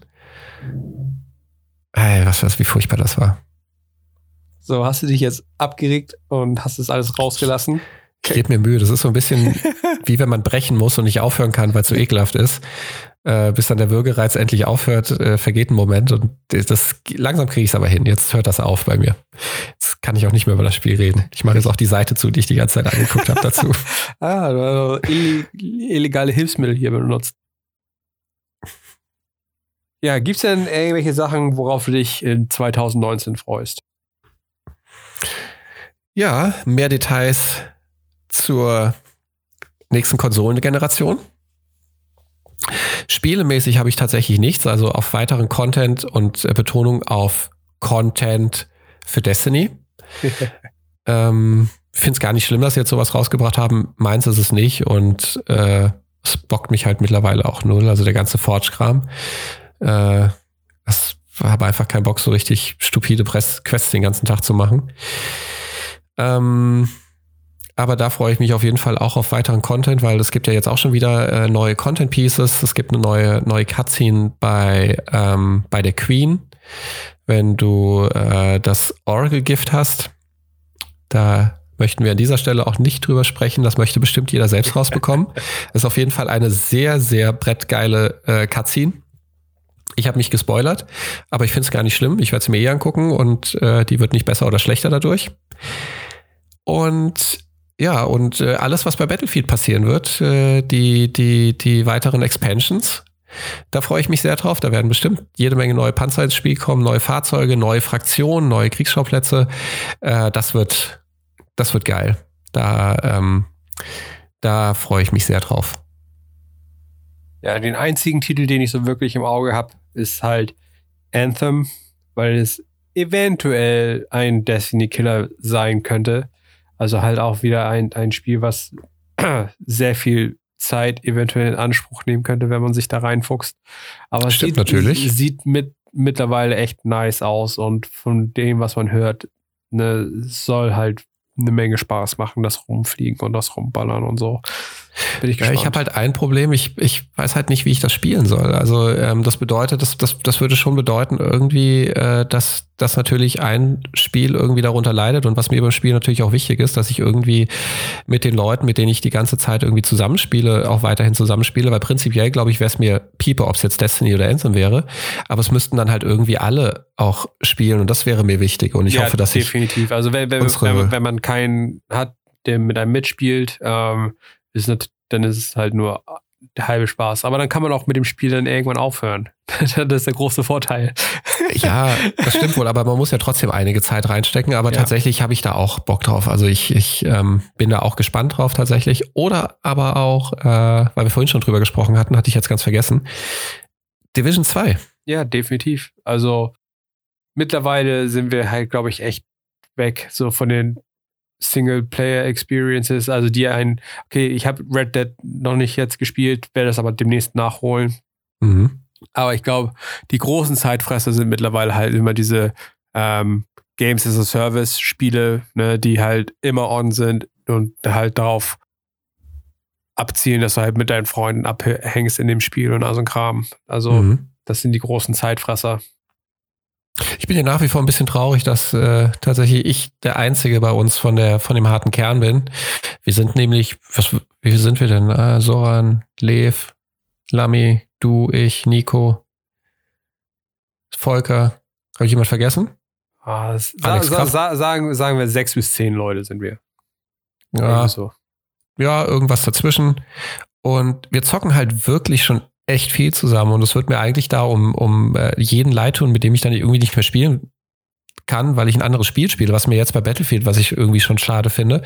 Ey, was, was, wie furchtbar das war. So, hast du dich jetzt abgeregt und hast das alles rausgelassen? Ich gebe mir Mühe. Das ist so ein bisschen wie wenn man brechen muss und nicht aufhören kann, weil es so ekelhaft ist. Äh, bis dann der Würgereiz endlich aufhört, äh, vergeht ein Moment und das langsam kriege ich es aber hin. Jetzt hört das auf bei mir. Jetzt kann ich auch nicht mehr über das Spiel reden. Ich mache jetzt auch die Seite zu, die ich die ganze Zeit angeguckt habe dazu. ah, du hast illegale Hilfsmittel hier benutzt. Ja, gibt es denn irgendwelche Sachen, worauf du dich in 2019 freust? Ja, mehr Details zur nächsten Konsolengeneration. Spielemäßig habe ich tatsächlich nichts, also auf weiteren Content und äh, Betonung auf Content für Destiny. ähm, Finde es gar nicht schlimm, dass sie jetzt sowas rausgebracht haben. Meins ist es nicht und äh, es bockt mich halt mittlerweile auch null, also der ganze Forge-Kram. Äh, das habe einfach keinen Bock, so richtig stupide Press Quests den ganzen Tag zu machen. Ähm, aber da freue ich mich auf jeden Fall auch auf weiteren Content, weil es gibt ja jetzt auch schon wieder äh, neue Content Pieces. Es gibt eine neue, neue Cutscene bei, ähm, bei der Queen, wenn du äh, das Oracle Gift hast. Da möchten wir an dieser Stelle auch nicht drüber sprechen. Das möchte bestimmt jeder selbst rausbekommen. Ist auf jeden Fall eine sehr, sehr brettgeile äh, Cutscene. Ich habe mich gespoilert, aber ich finde es gar nicht schlimm. Ich werde sie mir eh angucken und äh, die wird nicht besser oder schlechter dadurch. Und ja, und äh, alles, was bei Battlefield passieren wird, äh, die, die, die weiteren Expansions, da freue ich mich sehr drauf. Da werden bestimmt jede Menge neue Panzer ins Spiel kommen, neue Fahrzeuge, neue Fraktionen, neue Kriegsschauplätze. Äh, das wird, das wird geil. Da, ähm, da freue ich mich sehr drauf. Ja, den einzigen Titel, den ich so wirklich im Auge habe, ist halt Anthem, weil es eventuell ein Destiny-Killer sein könnte. Also halt auch wieder ein, ein Spiel, was sehr viel Zeit eventuell in Anspruch nehmen könnte, wenn man sich da reinfuchst. Aber Stimmt es sieht, natürlich. sieht mit, mittlerweile echt nice aus und von dem, was man hört, ne, soll halt eine Menge Spaß machen, das Rumfliegen und das Rumballern und so. Bin ich gespannt. Ja, ich habe halt ein Problem, ich, ich weiß halt nicht, wie ich das spielen soll. Also ähm, das bedeutet, das, das, das würde schon bedeuten irgendwie, äh, dass, dass natürlich ein Spiel irgendwie darunter leidet und was mir beim Spiel natürlich auch wichtig ist, dass ich irgendwie mit den Leuten, mit denen ich die ganze Zeit irgendwie zusammenspiele, auch weiterhin zusammenspiele, weil prinzipiell, glaube ich, wäre es mir Piepe, ob es jetzt Destiny oder Anthem wäre, aber es müssten dann halt irgendwie alle auch spielen und das wäre mir wichtig und ich ja, hoffe, dass definitiv. ich definitiv. Also wenn, wenn, wenn, wenn man keinen hat, der mit einem mitspielt, ähm, ist dann ist es halt nur der halbe Spaß. Aber dann kann man auch mit dem Spiel dann irgendwann aufhören. das ist der große Vorteil. ja, das stimmt wohl, aber man muss ja trotzdem einige Zeit reinstecken. Aber ja. tatsächlich habe ich da auch Bock drauf. Also ich, ich ähm, bin da auch gespannt drauf tatsächlich. Oder aber auch, äh, weil wir vorhin schon drüber gesprochen hatten, hatte ich jetzt ganz vergessen. Division 2. Ja, definitiv. Also mittlerweile sind wir halt, glaube ich, echt weg, so von den Single-Player-Experiences, also die ein, okay, ich habe Red Dead noch nicht jetzt gespielt, werde das aber demnächst nachholen. Mhm. Aber ich glaube, die großen Zeitfresser sind mittlerweile halt immer diese ähm, Games as a Service-Spiele, ne, die halt immer on sind und halt darauf abzielen, dass du halt mit deinen Freunden abhängst in dem Spiel und all so ein Kram. Also, mhm. das sind die großen Zeitfresser. Ich bin ja nach wie vor ein bisschen traurig, dass äh, tatsächlich ich der Einzige bei uns von der von dem harten Kern bin. Wir sind nämlich, was, wie viel sind wir denn? Ah, Soran, Lev, Lami, du, ich, Nico, Volker. Habe ich jemand vergessen? Ah, sa sa sa sagen, sagen wir sechs bis zehn Leute sind wir. Ja, so. ja, irgendwas dazwischen. Und wir zocken halt wirklich schon echt viel zusammen. Und es wird mir eigentlich da um, um äh, jeden Leid tun, mit dem ich dann irgendwie nicht mehr spielen kann, weil ich ein anderes Spiel spiele, was mir jetzt bei Battlefield, was ich irgendwie schon schade finde,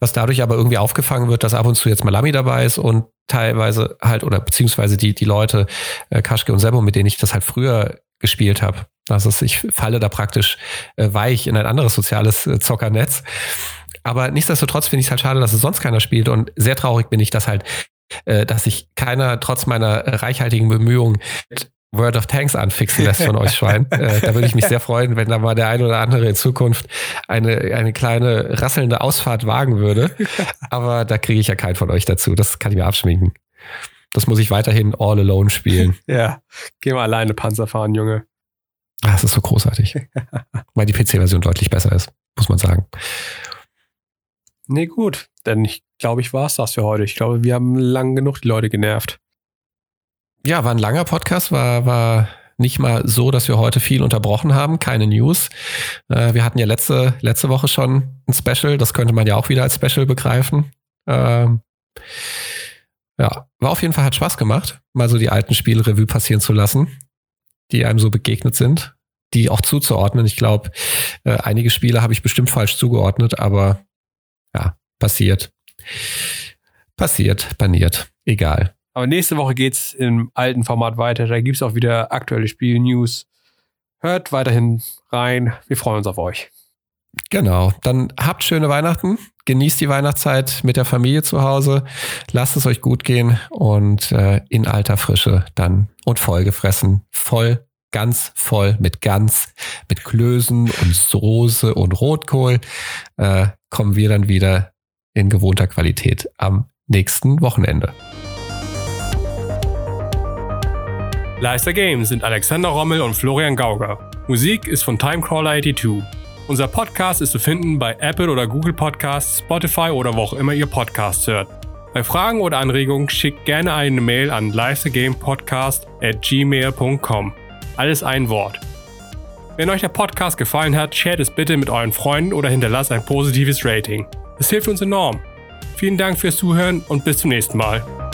was dadurch aber irgendwie aufgefangen wird, dass ab und zu jetzt Malami dabei ist und teilweise halt, oder beziehungsweise die, die Leute, äh, Kaschke und Sebo, mit denen ich das halt früher gespielt habe. Also ich falle da praktisch äh, weich in ein anderes soziales äh, Zockernetz. Aber nichtsdestotrotz finde ich es halt schade, dass es sonst keiner spielt. Und sehr traurig bin ich, dass halt, äh, dass sich keiner trotz meiner äh, reichhaltigen Bemühungen mit World of Tanks anfixen lässt von euch Schwein. äh, da würde ich mich sehr freuen, wenn da mal der ein oder andere in Zukunft eine, eine kleine rasselnde Ausfahrt wagen würde. Aber da kriege ich ja keinen von euch dazu. Das kann ich mir abschminken. Das muss ich weiterhin all alone spielen. ja, geh mal alleine Panzer fahren, Junge. Ah, das ist so großartig. Weil die PC-Version deutlich besser ist, muss man sagen. Nee, gut. Denn ich glaube, ich war es das für heute. Ich glaube, wir haben lang genug die Leute genervt. Ja, war ein langer Podcast, war, war nicht mal so, dass wir heute viel unterbrochen haben, keine News. Äh, wir hatten ja letzte, letzte Woche schon ein Special, das könnte man ja auch wieder als Special begreifen. Ähm, ja, war auf jeden Fall, hat Spaß gemacht, mal so die alten Spiele Revue passieren zu lassen, die einem so begegnet sind, die auch zuzuordnen. Ich glaube, äh, einige Spiele habe ich bestimmt falsch zugeordnet, aber ja, passiert. Passiert, paniert, egal. Aber nächste Woche geht es im alten Format weiter. Da gibt es auch wieder aktuelle Spiel-News. Hört weiterhin rein. Wir freuen uns auf euch. Genau. Dann habt schöne Weihnachten. Genießt die Weihnachtszeit mit der Familie zu Hause. Lasst es euch gut gehen und äh, in alter Frische dann und vollgefressen. Voll, ganz voll mit Gans, mit Klößen und Soße und Rotkohl äh, kommen wir dann wieder in gewohnter Qualität am nächsten Wochenende. Leister Games sind Alexander Rommel und Florian Gauger. Musik ist von Timecrawler82. Unser Podcast ist zu finden bei Apple oder Google Podcasts, Spotify oder wo auch immer ihr Podcasts hört. Bei Fragen oder Anregungen schickt gerne eine Mail an leistergamepodcast at gmail.com. Alles ein Wort. Wenn euch der Podcast gefallen hat, shared es bitte mit euren Freunden oder hinterlasst ein positives Rating. Es hilft uns enorm. Vielen Dank fürs Zuhören und bis zum nächsten Mal.